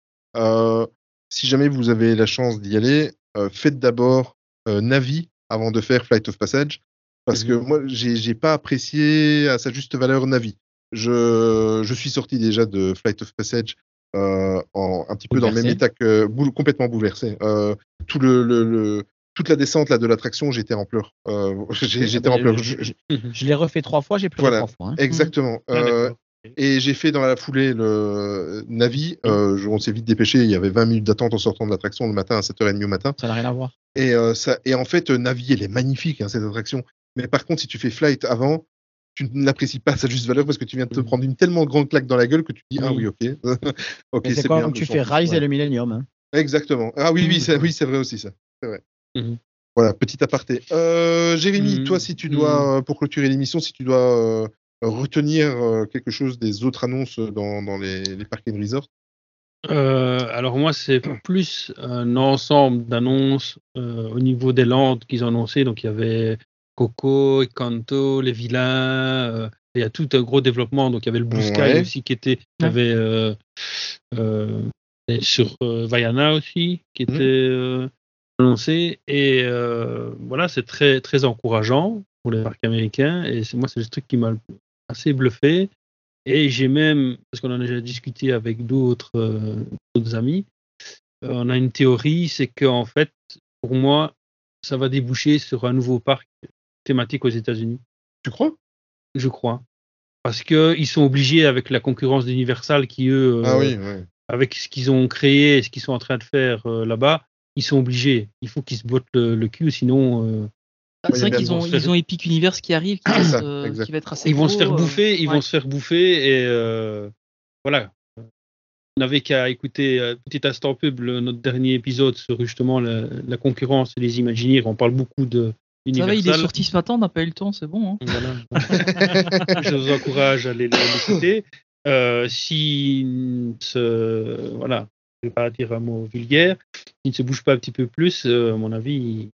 Si jamais vous avez la chance d'y aller, faites d'abord Navi avant de faire Flight of Passage, parce que moi, j'ai pas apprécié à sa juste valeur Navi. Je, je suis sorti déjà de Flight of Passage euh, en, un petit peu dans le même état que complètement bouleversé. Euh, tout le, le, le- toute la descente là de l'attraction, j'étais en pleurs. Euh, j'étais en pleurs.
Je, je- je l'ai refait trois fois, j'ai pleuré
Voilà.
trois fois. hein.
Exactement.
Ah,
Euh, et j'ai fait dans la foulée le Navi. Euh, je- on s'est vite dépêché. Il y avait 20 minutes d'attente en sortant de l'attraction le matin à 7h30 au matin.
Ça n'a rien à voir.
Et, euh, ça, et en fait, Navi, elle est magnifique, hein, cette attraction. Mais par contre, si tu fais Flight avant, tu ne l'apprécies pas à sa juste valeur parce que tu viens de te
Mhm.
prendre une tellement grande claque dans la gueule que tu dis Ah oui,
Oui.
ok. ok,
c'est comme
bien,
tu fais Rise
ouais.
et le Millennium. hein.
Exactement. Ah oui, oui, c'est oui, c'est vrai aussi, ça. C'est vrai.
Mhm.
Voilà, petit aparté. Euh, Jérémy,
Mhm.
toi, si tu dois, euh, pour clôturer l'émission, si tu dois euh, retenir euh, quelque chose des autres annonces dans, dans les, les parcs and resorts,
Euh, alors moi, c'est plus un ensemble d'annonces euh, au niveau des landes qu'ils ont annoncé. Donc il y avait Coco, Encanto, les vilains. euh, il y a tout un gros développement. Donc il y avait le Blue Sky
Ouais.
aussi qui était, qui
Ouais.
avait euh, euh, sur euh, Vaiana aussi qui était euh, annoncé. Et euh, voilà, c'est très très encourageant pour les parcs américains. Et c'est moi, c'est le truc qui m'a assez bluffé. Et j'ai même, parce qu'on en a déjà discuté avec d'autres euh, amis, euh, on a une théorie, c'est qu'en fait, pour moi, ça va déboucher sur un nouveau parc thématique aux États-Unis,
tu crois?
Je crois. Parce qu'ils sont obligés, avec la concurrence d'Universal, qui eux, euh,
Ah oui, ouais.
avec ce qu'ils ont créé et ce qu'ils sont en train de faire euh, là-bas, ils sont obligés. Il faut qu'ils se bottent le, le cul, sinon euh,
Ah, c'est vrai qu'ils ont, ils ont Epic Universe qui arrive, qui,
ça,
euh, qui va être assez
ils vont se faire
euh,
bouffer, ils
ouais.
vont se faire bouffer et euh, voilà. On n'avait qu'à écouter petit instant pub le- notre dernier épisode sur justement la, la concurrence et les Imagineers. On parle beaucoup de
Ça va, il est sorti ce matin, on n'a pas eu le temps, c'est bon. hein.
Voilà. Je vous encourage à aller l'écouter. Euh, si ce, voilà, je vais pas dire un mot vulgaire, s'il ne se bouge pas un petit peu plus, euh, à mon avis,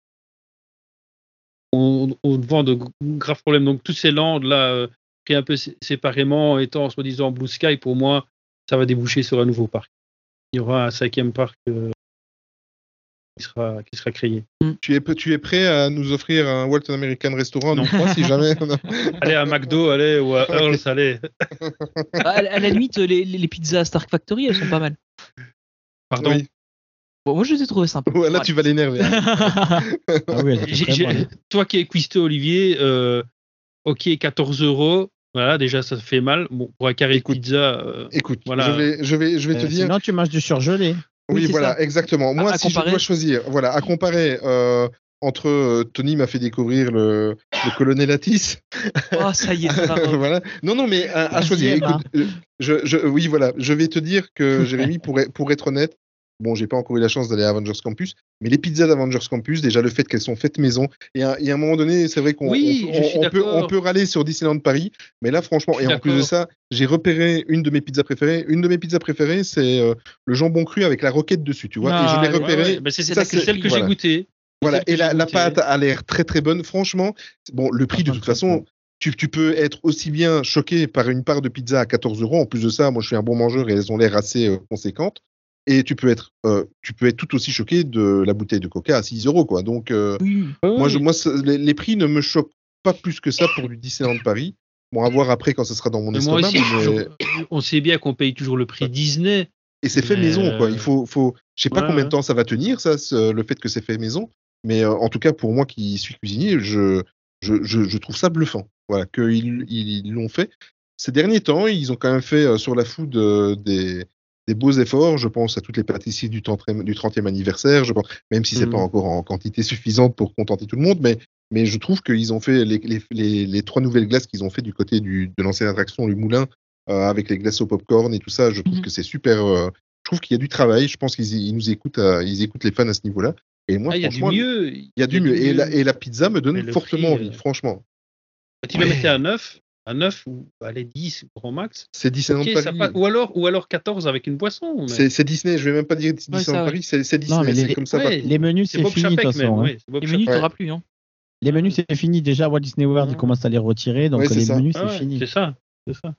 on, on vend de graves problèmes. Donc, tous ces landes là, euh, pris un peu sé- séparément, étant soi-disant Blue Sky, pour moi, ça va déboucher sur un nouveau parc. Il y aura un cinquième parc euh, qui, sera, qui sera créé.
Tu es, tu es prêt à nous offrir un Walt American Restaurant non. si jamais.
Allez à McDo, allez, ou à Earl's, allez.
Bah, à, à la limite, les, pizzas Stark Factory, elles sont pas mal.
Pardon.
Oui.
Bon, moi, je les ai trouvées sympas.
Ouais, là,
Ouais.
tu vas l'énerver. hein.
Ah oui,
toi qui es cuistot, Olivier, euh, ok, 14 euros. Voilà, déjà, ça fait mal. Bon, pour un carré
Écoute,
de pizza, euh,
Écoute,
Voilà.
je vais, je vais, je vais te
Euh,
dire.
Sinon, tu manges du surgelé.
Oui, voilà,
ça.
exactement. Moi,
à
si
comparer.
je dois choisir, voilà, à comparer euh, entre euh, Tony m'a fait découvrir le, le colonel Atis.
Oh, ça y est, ça
voilà. Non, non, mais à, à choisir. Écoute, euh, je, je, oui, voilà. Je vais te dire que Jérémy, pour, être- pour être honnête, bon, j'ai pas encore eu la chance d'aller à Avengers Campus, mais les pizzas d'Avengers Campus, déjà le fait qu'elles sont faites maison, et à, et à un moment donné, c'est vrai qu'on
Oui,
on- peut, on peut râler sur Disneyland Paris, mais là, franchement, et en plus de ça, j'ai repéré une de mes pizzas préférées. Une de mes pizzas préférées, c'est euh, le jambon cru avec la roquette dessus, tu vois. et je
Ah,
l'ai repéré.
ouais, ouais. Ben, c'est
que
celle
j'ai
que j'ai goûtée.
Voilà, et la, la pâte a l'air très très bonne. Franchement, bon, le prix de toute façon, tu, tu peux être aussi bien choqué par une part de pizza à 14 euros. En plus de ça, moi je suis un bon mangeur et elles ont l'air assez euh, conséquentes. Et tu peux être, euh, tu peux être tout aussi choqué de la bouteille de Coca à 6 euros, quoi. Donc, euh,
Oui.
moi, je, moi, ça- les, les prix ne me choquent pas plus que ça pour du Disneyland Paris. Bon, à voir après quand ce sera dans mon
Mais moi
estomac.
aussi,
mais-
on sait bien qu'on paye toujours le prix Disney.
Et c'est fait
Mais,
maison, quoi.
euh,
Il faut, faut, je sais pas
ouais,
combien de temps ça va tenir, ça, le fait que c'est fait maison. Mais euh, en tout cas, pour moi qui suis cuisinier, je, je, je, je trouve ça bluffant. Voilà, qu'ils ils l'ont fait. Ces derniers temps, ils ont quand même fait euh, sur la food euh, des, des beaux efforts. Je pense à toutes les pâtisseries du 30e, du 30e anniversaire. Je pense, même si c'est
Mhm.
pas encore en quantité suffisante pour contenter tout le monde, mais, mais je trouve qu'ils ont fait les, les, les, les trois nouvelles glaces qu'ils ont fait du côté du, de l'ancienne attraction, le moulin, avec les glaces au popcorn et tout ça. Je trouve
Mhm.
que c'est super. je trouve qu'il y a du travail. Je pense qu'ils ils nous écoutent, à- ils écoutent les fans à ce niveau-là. Et moi,
Ah, il y a du
franchement,
mieux.
il y a du mieux. Et la, et la pizza me donne fortement
prix,
envie,
euh,
franchement.
Tu le mettais à 9, à 9 ou allez 10 grand max.
C'est Disneyland
Ok, ça
Paris.
passe- ou alors ou alors 14 avec une boisson. mais-
C'est Disney. Je vais même pas dire Disneyland
ça, ouais.
Paris. C'est Disney.
mais
c'est
les-
comme ça.
ouais.
Les menus,
C'est
fini de
Chapek
toute
même.
façon. hein.
ouais,
Les menus, t'auras plus. Hein.
Les menus, c'est fini. Déjà, Walt Disney World, ils commencent à les retirer. Donc,
Ouais, c'est
les
ça.
menus,
Ah
c'est
ouais,
fini.
C'est ça. C'est ça.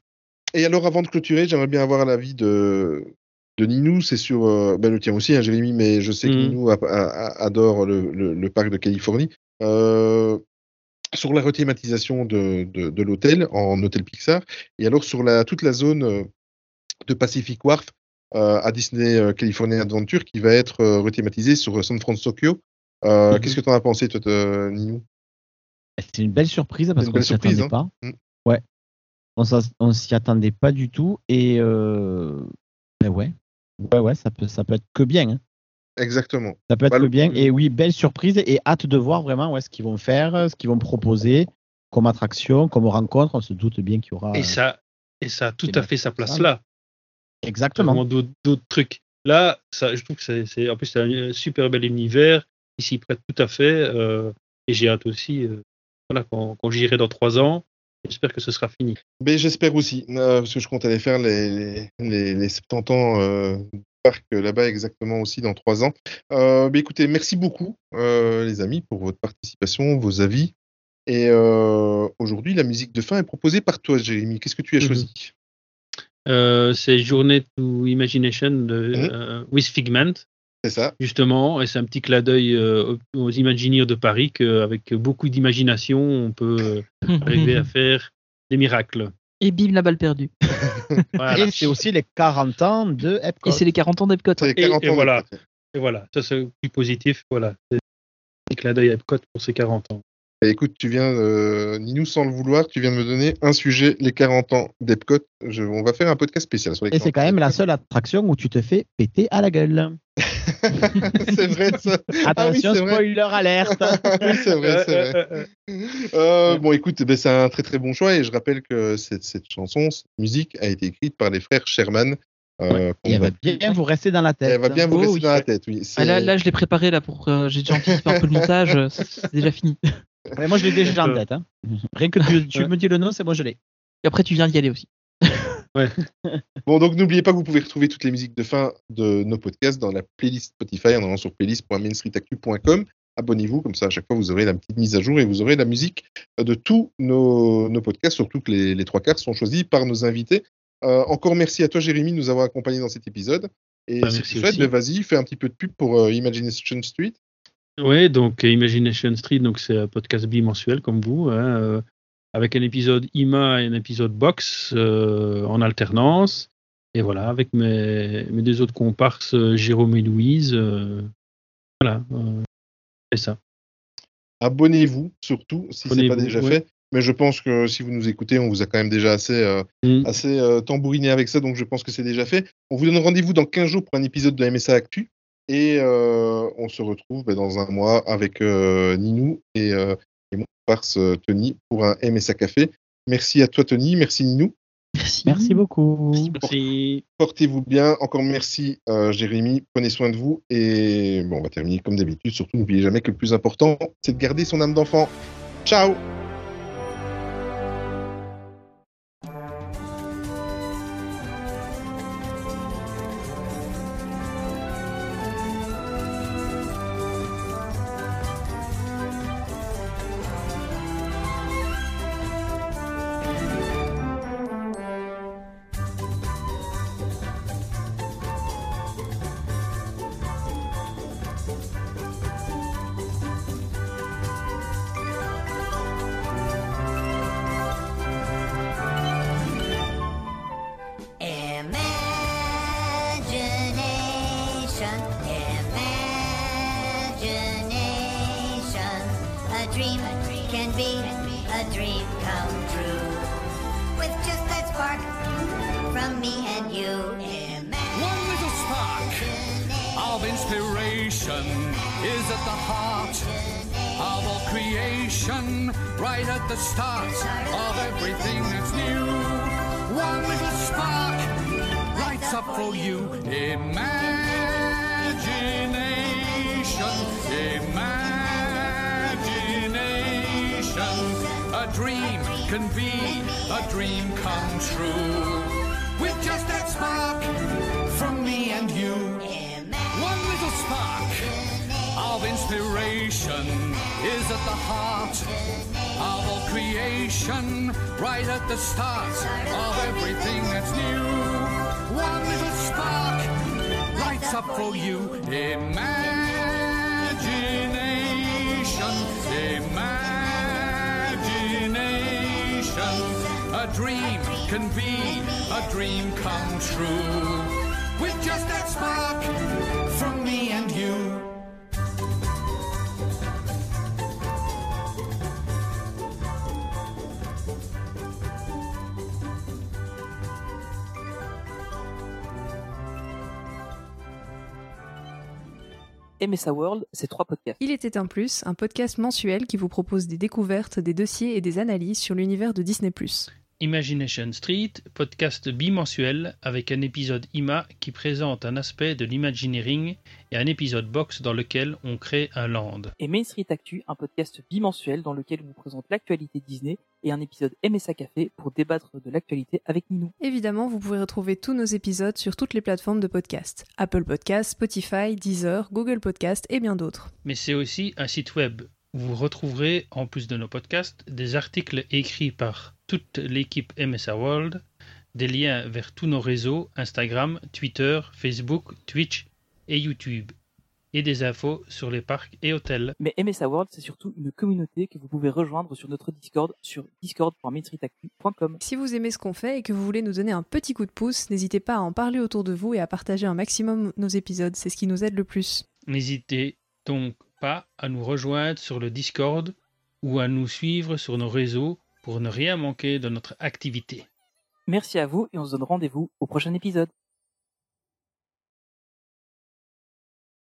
Et alors, avant de clôturer, j'aimerais bien avoir l'avis de, de Ninou. C'est sur euh, ben, le tien aussi, hein, Jérémy, mais je sais que
Mhm.
Ninou a- adore le, le- le parc de Californie. Euh, sur la rethématisation de, de, de l'hôtel en hôtel Pixar, et alors sur la, toute la zone euh, de Pacific Wharf euh, à Disney California Adventure qui va être rethématisée sur San Francisco.
Mhm.
Qu'est-ce que tu en as pensé, toi, de, Ninou?
C'est une belle surprise parce
une
qu'on
belle
s'y attendait
surprise,
pas.
Mm.
Ouais. On s'y attendait pas du tout et euh, ben ouais, ouais, ouais, ça peut, ça peut être que bien. hein.
Exactement.
Ça peut être
Bah,
que
le-
bien. Et oui, belle surprise et hâte de voir vraiment ouais, ce qu'ils vont faire, ce qu'ils vont proposer comme attraction, comme rencontre. On se doute bien qu'il y aura.
Et ça, et ça a tout à fait sa place là.
Exactement.
D'autres d'autres trucs. Là, ça, je trouve que c'est- en plus c'est un super bel univers. Ils s'y prêtent tout à fait. euh, et j'ai hâte aussi. euh, voilà, quand, quand j'irai dans trois ans, j'espère que ce sera fini.
Mais j'espère aussi, euh, parce que je compte aller faire les, les, les, les 70 ans euh, du parc là-bas exactement aussi dans trois ans. Euh, mais écoutez, merci beaucoup euh, les amis pour votre participation, vos avis. Et euh, aujourd'hui, la musique de fin est proposée par toi, Jérémy. Qu'est-ce que tu as
Mhm.
choisi?
C'est Journée to Imagination de,
Mhm.
with Figment,
C'est ça.
justement, et c'est un petit clin d'œil euh, aux Imagineers de Paris qu'avec beaucoup d'imagination, on peut euh, arriver à faire des miracles.
Et bim, la balle perdue.
Voilà.
Et c'est aussi les 40 ans de Epcot.
Et c'est les 40 ans d'Epcot.
Et-
40
et voilà. Et voilà, ça c'est plus positif. Voilà, c'est un clin d'œil à Epcot pour ses 40 ans.
Écoute, tu viens, euh, Ninou, sans le vouloir, tu viens de me donner un sujet, les 40 ans d'Epcot. Je- On va faire un podcast spécial sur les
Et c'est
40
quand même la seule attraction où tu te fais péter à la gueule.
c'est vrai ça.
Attention,
Ah c'est vrai.
spoiler alerte.
oui, c'est vrai, c'est vrai.
Euh,
bon, écoute, ben, c'est un très très bon choix et je rappelle que cette, cette chanson, cette musique a été écrite par les frères Sherman. euh,
elle
va-
bien vous rester dans la tête.
elle va bien vous
Oh,
rester
oui.
dans la tête, oui.
Ah, là, là, je l'ai préparé là pour. euh, J'ai déjà anticipé un peu le montage. c'est déjà fini.
Moi, je l'ai déjà en tête. hein. Rien que tu, tu me dis le nom, c'est bon, je l'ai.
Et après, tu viens d'y aller aussi.
Bon, donc n'oubliez pas que vous pouvez retrouver toutes les musiques de fin de nos podcasts dans la playlist Spotify en allant sur playlist.mainstreetactu.com. Abonnez-vous, comme ça à chaque fois vous aurez la petite mise à jour et vous aurez la musique de tous nos, nos podcasts, surtout que les, les trois quarts sont choisis par nos invités. Euh, encore merci à toi Jérémy de nous avoir accompagnés dans cet épisode. Et
Bah,
si tu souhaites, vas-y, fais un petit peu de pub pour euh, Imagination Street.
Oui, donc euh, Imagination Street, donc c'est un podcast bimensuel comme vous, hein, euh, avec un épisode IMA et un épisode box euh, en alternance. Et voilà, avec mes, mes deux autres comparses, Jérôme et Louise. euh, voilà, c'est ça.
Abonnez-vous surtout si ce n'est pas déjà
ouais.
fait. Mais je pense que si vous nous écoutez, on vous a quand même déjà assez, euh,
Mm.
assez euh, tambouriné avec ça, donc je pense que c'est déjà fait. On vous donne rendez-vous dans 15 jours pour un épisode de MSA Actu. Et euh, on se retrouve ben, dans un mois avec euh, Ninou et, euh, et mon euh, Tony pour un MSA Café. Merci à toi Tony, merci Ninou.
Merci.
Merci beaucoup.
Merci.
Portez-vous bien. Encore merci euh, Jérémy. Prenez soin de vous. Et bon, on va terminer comme d'habitude. Surtout, n'oubliez jamais que le plus important, c'est de garder son âme d'enfant. Ciao
Il était un plus, un podcast mensuel qui vous propose des découvertes, des dossiers et des analyses sur l'univers de Disney+.
Imagination Street, podcast bimensuel avec un épisode IMA qui présente un aspect de l'imagineering et un épisode box dans lequel on crée un land.
Et Main Street Actu, un podcast bimensuel dans lequel on vous présente l'actualité Disney et un épisode MSA Café pour débattre de l'actualité avec Ninou.
Évidemment, vous pouvez retrouver tous nos épisodes sur toutes les plateformes de podcast. Apple Podcast, Spotify, Deezer, Google Podcast et bien d'autres.
Mais c'est aussi un site web où vous retrouverez, en plus de nos podcasts, des articles écrits par toute l'équipe MSA World, des liens vers tous nos réseaux Instagram, Twitter, Facebook, Twitch et YouTube, et des infos sur les parcs et hôtels.
Mais MSA World, c'est surtout une communauté que vous pouvez rejoindre sur notre Discord sur discord.mainstreetactu.com.
Si vous aimez ce qu'on fait et que vous voulez nous donner un petit coup de pouce, n'hésitez pas à en parler autour de vous et à partager un maximum nos épisodes, c'est ce qui nous aide le plus.
N'hésitez donc pas à nous rejoindre sur le Discord ou à nous suivre sur nos réseaux pour ne rien manquer de notre activité.
Merci à vous et on se donne rendez-vous au prochain épisode.